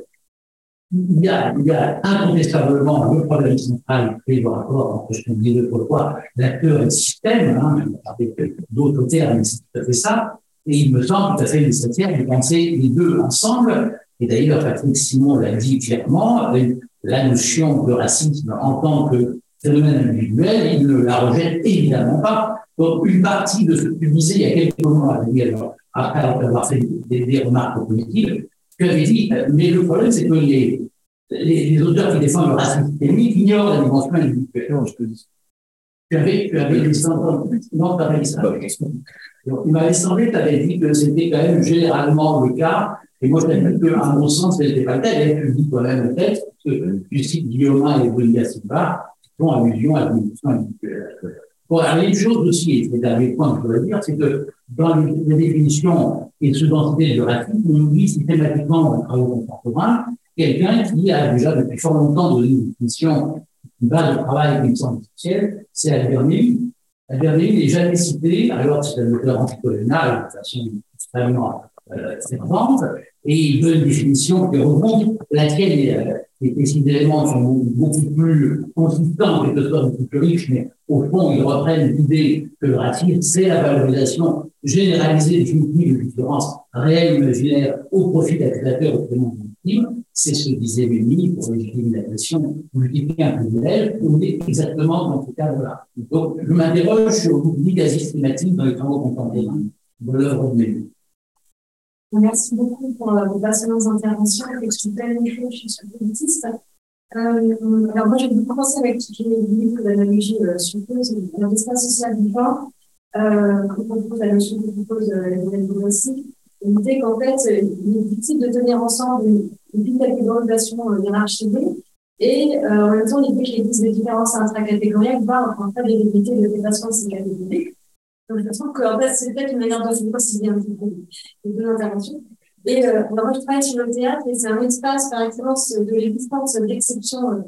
il, y a, il y a incontestablement le problème central qui le rapport entre ce qu'on dit fois, l'acteur et le système, hein, avec d'autres termes, c'est tout à fait ça, et il me semble tout à fait nécessaire de penser les deux ensemble. Et d'ailleurs, Patrick Simon l'a dit clairement, la notion de racisme en tant que phénomène individuel, il ne la rejette évidemment pas. Donc, une partie de ce que tu disais il y a quelques mois, après avoir fait des, des remarques positives, tu avais dit, mais le problème, c'est que les, les, les, auteurs qui défendent le racisme systémique ignorent la dimension individuelle. Non, je te dis. Tu avais, tu avais des non, tu avais ça. il m'avait semblé que tu avais dit que c'était quand même généralement le cas. Et moi, je t'ai dit qu'à mon sens, ce n'était pas le cas. Et tu dis toi-même le texte, que tu cites Guillaume et Bolivia Silva, qui font allusion à la dimension individuelle. Bon, alors, une chose aussi, c'est dernier point que je voudrais dire, c'est que dans les, définitions et sous-densités de racisme, on oublie systématiquement dans les travaux contemporains quelqu'un qui a déjà depuis fort longtemps donné une définition une base de travail qui me semble essentielle, c'est. Albert Neville n'est jamais cité, alors c'est un auteur anticolonial de façon extrêmement euh, fervente, et il donne une définition qui remonte, laquelle euh, ces éléments sont beaucoup plus consistants, quelque soit beaucoup plus riches, mais au fond, ils reprennent l'idée que le racisme, c'est la valorisation généralisée définitive de différences réelles ou imaginaires au profit d'accusateur ou de victime. C'est ce que disait Mémy pour l'élimination multiplier un privilège. On est exactement dans ce cadre-là. Donc, je m'interroge sur l'oubli quasi systématique dans les travaux contemporains de l'œuvre de Mémy. Merci beaucoup pour euh, vos passionnantes interventions. Je suis tellement je suis politiste. Euh, alors moi, je vais commencer avec ce qui est livre d'analogie euh, suppose l'espace social du genre, euh, que propose la notion que propose euh, progressive. L'idée qu'en fait, euh, il est difficile de tenir ensemble une, une catégorisation euh, hiérarchisée et en même temps l'idée qu'il existe des différences intracatégorielles, voire en fait des de dépassement de ces catégories. Donc, je trouve qu'en fait, c'est peut-être une manière de se concilier un les deux interventions. Et euh, moi, je travaille sur le théâtre et c'est un espace par excellence de l'existence d'exception euh,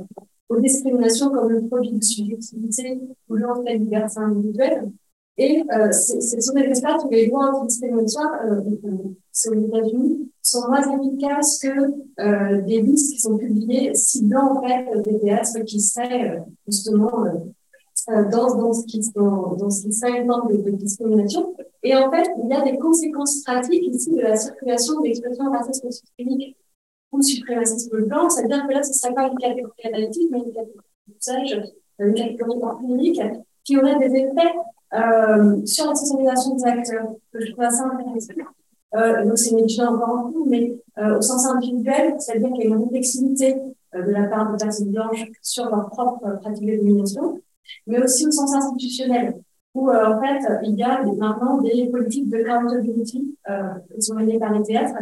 aux discriminations comme le produit de subjectivité ou l'entrée de liberté individuelle. Et euh, c'est sur des espaces où les lois antidiscriminatoires, euh, sur les États-Unis, sont moins efficaces que euh, des listes qui sont publiées ciblant en fait des théâtres qui seraient euh, justement euh, euh, dans, dans, ce qui, dans, dans ce qui serait une forme de, discrimination. Et en fait, il y a des conséquences pratiques ici de la circulation de l'expression racisme systémique ou suprémacisme blanc. C'est-à-dire que là, ce ne serait pas une catégorie analytique, mais une catégorie d'usage, une catégorie empirique qui aurait des effets euh, sur la sensibilisation des acteurs, que je trouve assez intéressant. Euh, donc, c'est une étude encore en cours, mais euh, au sens individuel, c'est-à-dire qu'il y a une réflexivité euh, de la part de personnes blanches sur leur propre pratique de domination mais aussi au sens institutionnel, où euh, en fait, il y a maintenant des politiques de accountability euh, qui sont menées par les théâtres,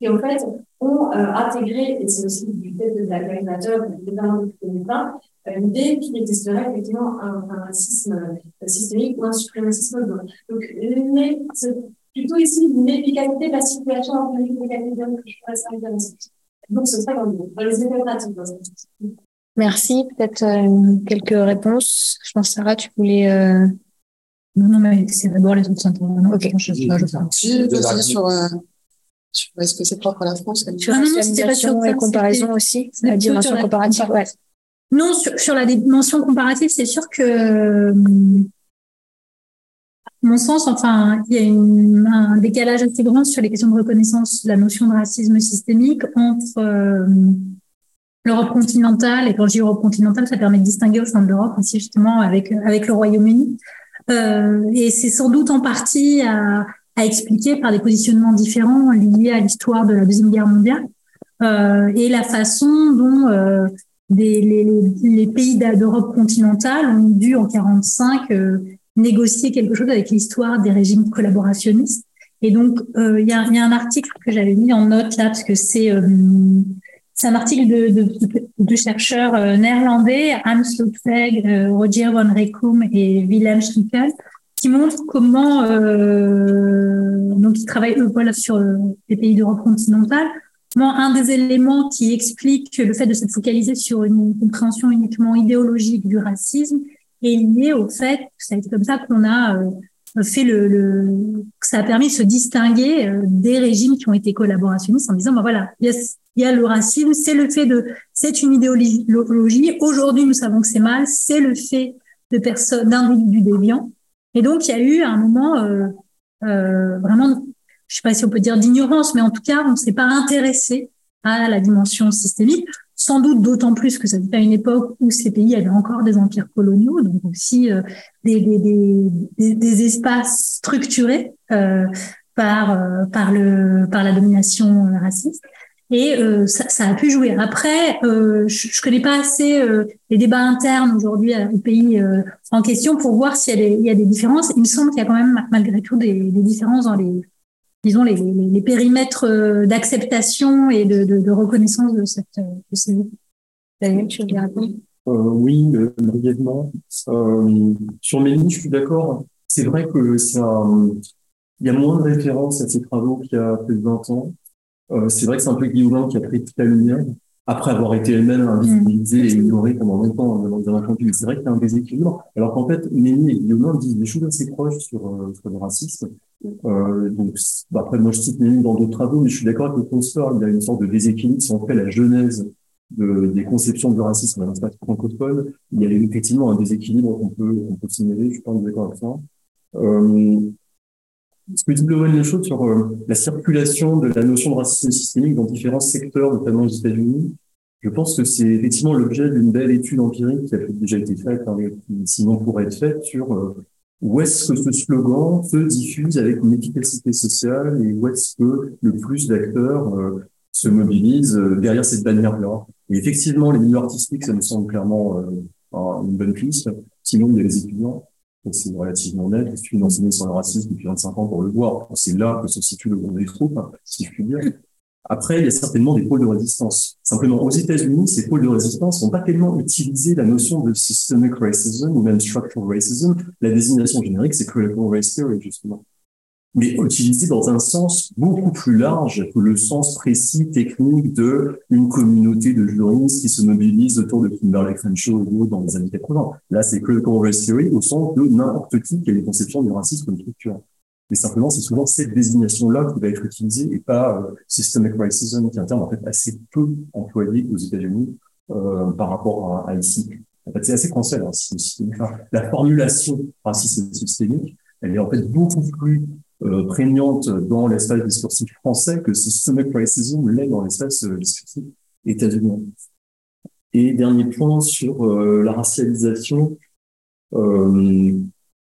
qui en fait ont euh, intégré, et c'est aussi du fait de de parents de 2020, l'idée qu'il existerait effectivement un, un racisme systémique ou un suprémacisme. Donc, mais plutôt ici une efficacité de la situation en politique d'égalité que je pourrais servir Donc, ce serait dans les effets pratiques. Merci. Peut-être euh, quelques réponses. Je pense, Sarah, tu voulais. Euh... Non, non, mais c'est d'abord les autres intervenants. Ok. Je, je, je, sur, euh, sur est-ce que c'est propre à la France Sur ah, non, et comparaison aussi, la dimension comparative. Ouais. Non, sur, sur, la dimension comparative, c'est sûr que mon sens, enfin, il y a une, un décalage assez grand sur les questions de reconnaissance de la notion de racisme systémique entre euh, l'Europe continentale, et quand je dis Europe continentale, ça permet de distinguer au sein de l'Europe aussi justement avec, avec le Royaume-Uni. Euh, et c'est sans doute en partie à, à, expliquer par des positionnements différents liés à l'histoire de la Deuxième Guerre mondiale euh, et la façon dont euh, des, les, les, pays d'Europe continentale ont dû en 45 euh, négocier quelque chose avec l'histoire des régimes collaborationnistes. Et donc, euh, il y, a, y, a, un article que j'avais mis en note là, parce que c'est euh, c'est un article de, de, de chercheurs euh, néerlandais, Hans Ludwig, euh, Roger von Rekum et Willem Schnickel, qui montrent comment, euh, donc ils travaillent eux voilà, sur les pays d'Europe continentale, comment un des éléments qui explique le fait de se focaliser sur une compréhension uniquement idéologique du racisme est lié au fait que ça a été comme ça qu'on a fait le, le, ça a permis de se distinguer des régimes qui ont été collaborationnistes en disant ben voilà il y a il y a le racisme, c'est le fait de, c'est une idéologie. Aujourd'hui, nous savons que c'est mal, c'est le fait de personnes, d'individus déviants. Et donc, il y a eu un moment euh, euh, vraiment, je sais pas si on peut dire d'ignorance, mais en tout cas, on ne s'est pas intéressé à la dimension systémique. Sans doute d'autant plus que ça à une époque où ces pays avaient encore des empires coloniaux, donc aussi euh, des, des, des, des, espaces structurés euh, par euh, par le par la domination raciste et euh, ça, ça, a pu jouer. Après, euh, je, je connais pas assez euh, les débats internes aujourd'hui au pays euh, en question pour voir s'il y, a des, il y a des différences. Il me semble qu'il y a quand même malgré tout des, des différences dans les, disons les, les, les périmètres euh, d'acceptation et de, de, de, reconnaissance de cette. De ces... Oui, brièvement. sur Méline, je suis d'accord. C'est vrai que ça, il y a moins de références à ces travaux qu'il y a plus de 20 ans. Euh, c'est vrai que c'est un peu Guillaume qui a pris toute la lumière après avoir été elle-même invisibilisée et ignorée pendant longtemps dans un de C'est vrai qu'il y a un déséquilibre. Alors qu'en fait, Ménie et Guillaume disent des choses assez proches sur, euh, sur le racisme. Euh, donc, bah après, moi, je cite Ménie dans d'autres travaux, mais je suis d'accord avec le constat, il y a une sorte de déséquilibre si on fait la genèse de, des conceptions du racisme dans l'espace francophone. Il y a effectivement un déséquilibre qu'on peut, on peut signaler, je suis pas d'accord avec ça. Euh, ce que dit Blowen chose sur euh, la circulation de la notion de racisme systémique dans différents secteurs, notamment aux États-Unis, je pense que c'est effectivement l'objet d'une belle étude empirique qui a déjà été faite, hein, qui sinon pourrait être faite, sur euh, où est-ce que ce slogan se diffuse avec une efficacité sociale et où est-ce que le plus d'acteurs euh, se mobilisent derrière cette bannière-là. Et effectivement, les milieux artistiques, ça me semble clairement une bonne piste. Sinon, il y a les étudiants c'est relativement net. Il suffit d'enseigner sur le racisme depuis 25 ans pour le voir. C'est là que se situe le gros des troupes, si je puis dire. Après, il y a certainement des pôles de résistance. Simplement, aux États-Unis, ces pôles de résistance n'ont pas tellement utilisé la notion de systemic racism ou même structural racism. La désignation générique, c'est critical race theory, justement mais utilisé dans un sens beaucoup plus large que le sens précis technique de une communauté de juristes qui se mobilisent autour de Kimberley Crenshaw et dans les années 80. Là, c'est critical race theory au sens de n'importe qui qui a les conceptions du racisme comme structure. Mais simplement, c'est souvent cette désignation-là qui va être utilisée et pas euh, systemic racism, qui est un terme en fait assez peu employé aux États-Unis euh, par rapport à, ici. En fait, c'est assez français, hein, la formulation racisme systémique, elle est en fait beaucoup plus prégnante dans l'espace discursif français que systemic racism l'est dans l'espace euh, discursif états-unien. Et dernier point sur euh, la racialisation, euh,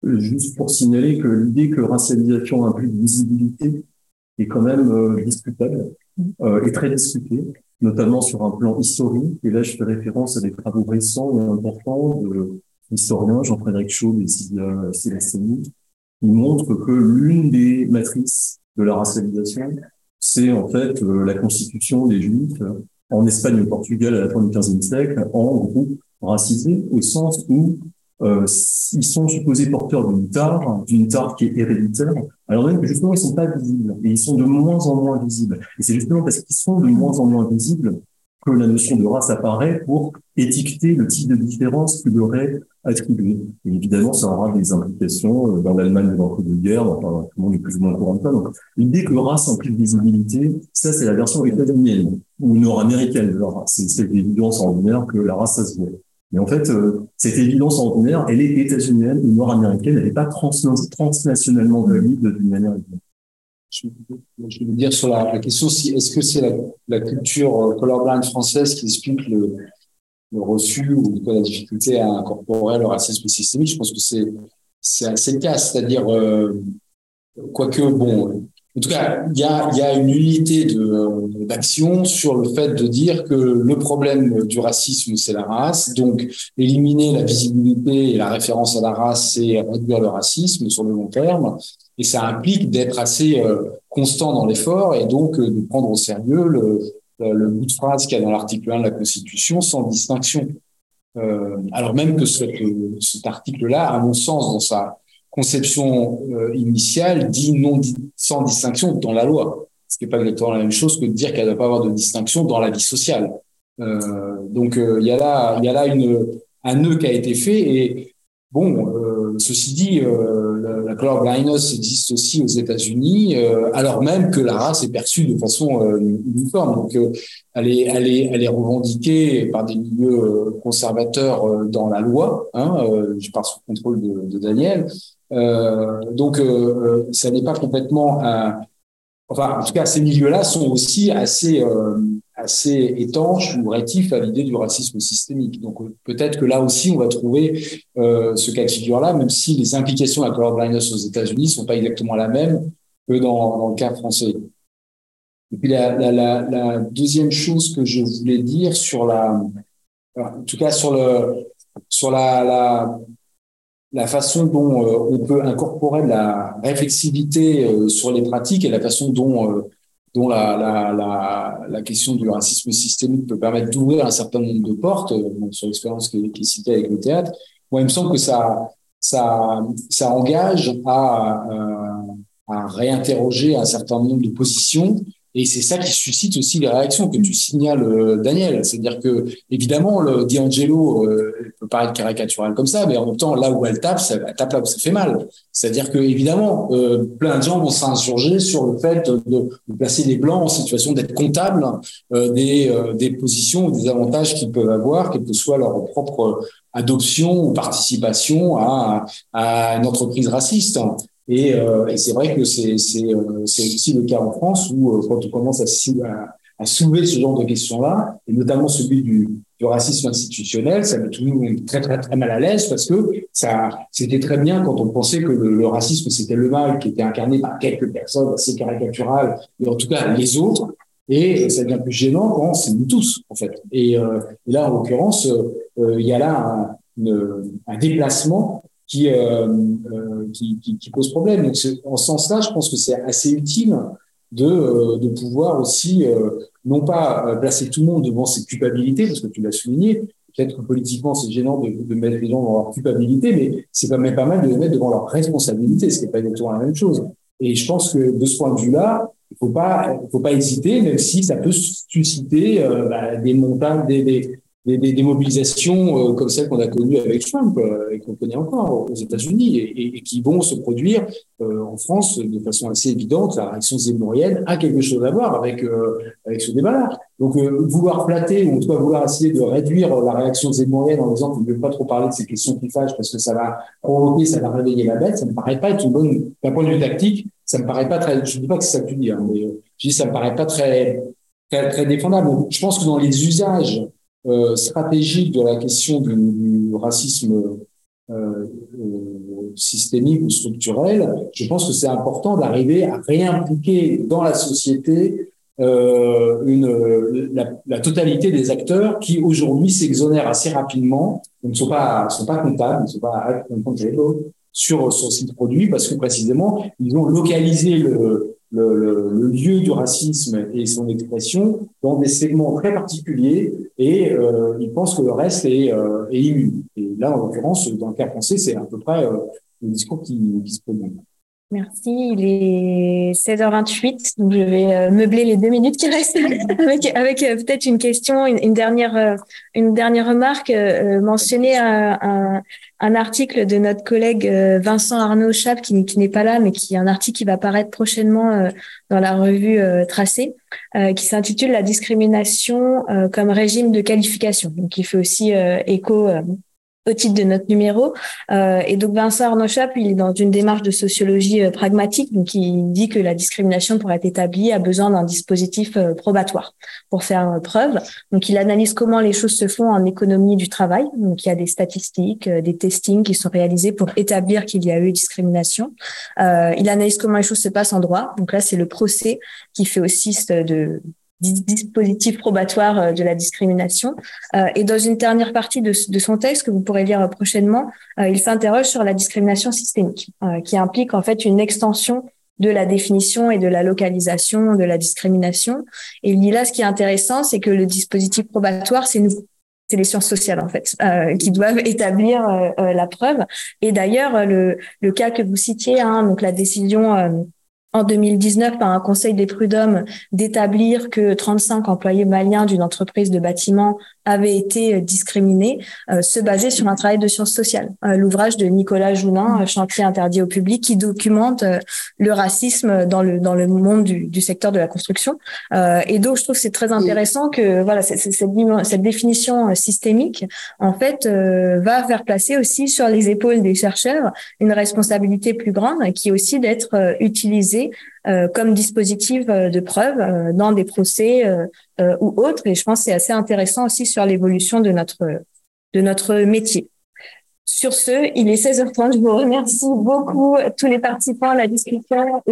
juste pour signaler que l'idée que racialisation implique visibilité est quand même discutable, et très discutée, notamment sur un plan historique. Et là, je fais référence à des travaux récents et importants de l'historien Jean-Frédéric Chaud et Sylvia Célestini, il montre que l'une des matrices de la racialisation, c'est en fait euh, la constitution des Juifs en Espagne et au Portugal à la fin du XVe siècle en groupe racisé, au sens où euh, ils sont supposés porteurs d'une tare, d'une tare qui est héréditaire, alors même que justement ils sont pas visibles et ils sont de moins en moins visibles. Et c'est justement parce qu'ils sont de moins en moins visibles que la notion de race apparaît pour étiqueter le type de différence qu'il aurait attribué. Et évidemment, ça aura des implications euh, dans l'Allemagne de l'entre-deux-guerres, enfin, tout le monde est plus ou moins au courant de ça. Donc, l'idée que race implique visibilité, ça, c'est la version états-unienne ou nord-américaine de la race. C'est l'évidence ordinaire que la race, ça se voit. Mais en fait, euh, cette évidence ordinaire, elle est états-unienne ou nord-américaine, elle n'est pas trans transnationalement valide d'une manière évidente. Je, veux dire sur la, la question si est-ce que c'est la, la, culture euh, colorblind française qui explique le, le reçu ou la difficulté à incorporer le racisme systémique Je pense que c'est c'est le cas, c'est-à-dire euh, quoique bon, en tout cas, il y a, y a une unité d'action sur le fait de dire que le problème du racisme, c'est la race. Donc, éliminer la visibilité et la référence à la race, c'est réduire le racisme sur le long terme. Et ça implique d'être assez euh, constant dans l'effort et donc euh, de prendre au sérieux le, le bout de phrase qu'il y a dans l'article 1 de la Constitution sans distinction. Euh, alors même que cet article-là, à mon sens, dans sa conception euh, initiale, dit non sans distinction dans la loi. Ce n'est pas exactement la même chose que de dire qu'elle ne doit pas avoir de distinction dans la vie sociale. Euh, donc il y a là, y a là un nœud qui a été fait et bon, ceci dit, euh, la, color blindness existe aussi aux États-Unis, euh, alors même que la race est perçue de façon euh, uniforme. Donc, elle est, elle est, elle est revendiquée par des milieux conservateurs dans la loi. Hein, je parle sous contrôle de, Daniel. donc, ça n'est pas complètement enfin, en tout cas, ces milieux-là sont aussi assez, euh, assez étanches ou rétifs à l'idée du racisme systémique. Donc, peut-être que là aussi, on va trouver euh, ce cas de figure-là, même si les implications de la colorblindness aux États-Unis sont pas exactement la même que dans, le cas français. Et puis, la, deuxième chose que je voulais dire sur la, en tout cas, sur le, sur la, la façon dont euh, on peut incorporer de la réflexivité euh, sur les pratiques et la façon dont dont la, la, la, la, question du racisme systémique peut permettre d'ouvrir un certain nombre de portes, sur l'expérience qui, est citée avec le théâtre, moi, il me semble que ça, ça, ça engage à, à réinterroger un certain nombre de positions et c'est ça qui suscite aussi les réactions que tu signales, euh, Daniel. C'est-à-dire que, évidemment, le D'Angelo euh, paraître caricatural comme ça, mais en même temps, là où elle tape, ça, tape là où ça fait mal. C'est-à-dire que, évidemment, euh, plein de gens vont s'insurger sur le fait de, placer les blancs en situation d'être comptables euh, des, euh, des positions ou des avantages qu'ils peuvent avoir, quelle que soit leur propre adoption ou participation à, une entreprise raciste. Et, c'est vrai que c'est aussi le cas en France où quand on commence à, à, soulever ce genre de questions-là, et notamment celui du, racisme institutionnel, ça met tout le monde très très très mal à l'aise parce que ça c'était très bien quand on pensait que le, racisme c'était le mal qui était incarné par quelques personnes assez caricaturales, et en tout cas les autres. Et ça devient plus gênant quand c'est nous tous, en fait. Et, euh, là, en l'occurrence, euh, il y a là un, déplacement qui, euh, euh, qui, qui, qui, pose problème. Donc, en ce sens-là, je pense que c'est assez utile de, euh, de pouvoir aussi, non pas placer tout le monde devant cette culpabilité, parce que tu l'as souligné, peut-être que politiquement c'est gênant de, de, mettre les gens devant leur culpabilité, mais c'est quand même pas mal de les mettre devant leur responsabilité, ce qui n'est pas exactement la même chose. Et je pense que de ce point de vue-là, il faut pas, faut pas hésiter, même si ça peut susciter euh, bah, des montagnes, des, des, des, des, des mobilisations euh, comme celles qu'on a connues avec Trump euh, et qu'on connaît encore aux États-Unis et, et, qui vont se produire euh, en France de façon assez évidente. La réaction zémorienne a quelque chose à voir avec avec ce débat-là. Donc vouloir flatter ou en tout cas vouloir essayer de réduire la réaction zémorienne en disant qu'on ne veut pas trop parler de ces questions qui fâchent parce que ça va provoquer, ça va réveiller la bête, ça me paraît pas être une bonne d'un point de vue tactique. Ça me paraît pas très. Je dis pas que c'est ça que tu dis, hein, mais je dis ça me paraît pas très très, très défendable. Je pense que dans les usages euh, stratégique de la question du, racisme euh, euh, systémique ou structurel, je pense que c'est important d'arriver à réimpliquer dans la société la, totalité des acteurs qui aujourd'hui s'exonèrent assez rapidement, ne sont pas, sont pas comptables, ne sont pas comptables sur, sur ces produits parce que précisément ils ont localisé le, le, le, le, lieu du racisme et son expression dans des segments très particuliers et euh, ils pensent que le reste est, euh, est. Et là, en l'occurrence, dans le cas français, c'est à peu près euh, le discours qui, qui se produit. Merci. Il est 16h28, donc je vais euh, meubler les deux minutes qui restent avec, avec euh, peut-être une question, une, une, dernière, euh, une dernière remarque. Euh, mentionner un, un, un, article de notre collègue Vincent Arnaud Chap, qui, qui n'est pas là, mais qui est un article qui va paraître prochainement dans la revue Tracé, qui s'intitule La discrimination comme régime de qualification. Donc, il fait aussi écho au titre de notre numéro. Euh, et donc Vincent Arnochap, il est dans une démarche de sociologie euh, pragmatique, donc il dit que la discrimination pour être établie a besoin d'un dispositif euh, probatoire pour faire euh, preuve. Donc il analyse comment les choses se font en économie du travail. Donc il y a des statistiques, des testings qui sont réalisés pour établir qu'il y a eu discrimination. il analyse comment les choses se passent en droit. Donc là c'est le procès qui fait aussi de dispositif probatoire euh, de la discrimination. Euh, et dans une dernière partie de, son texte que vous pourrez lire prochainement, euh, il s'interroge sur la discrimination systémique, qui implique en fait une extension de la définition et de la localisation de la discrimination. Et là, ce qui est intéressant, c'est que le dispositif probatoire, c'est nouveau c'est les sciences sociales en fait qui doivent établir la preuve. Et d'ailleurs, le, le cas que vous citiez, hein, donc la décision en 2019 par un conseil des prud'hommes d'établir que 35 employés maliens d'une entreprise de bâtiment avaient été discriminés, euh, se basait sur un travail de sciences sociales. Euh, L'ouvrage de Nicolas Jounin, Chantier interdit au public, qui documente euh, le racisme dans le dans le monde du, du secteur de la construction. Euh, et donc, je trouve que c'est très intéressant que voilà cette, cette, cette définition systémique, en fait, euh, va faire placer aussi sur les épaules des chercheurs une responsabilité plus grande, qui est aussi d'être utilisée euh, comme dispositif euh, de preuve euh, dans des procès ou autres. Et je pense que c'est assez intéressant aussi sur l'évolution de notre, de notre métier. Sur ce, il est 16h30. Je vous remercie beaucoup tous les participants à la discussion.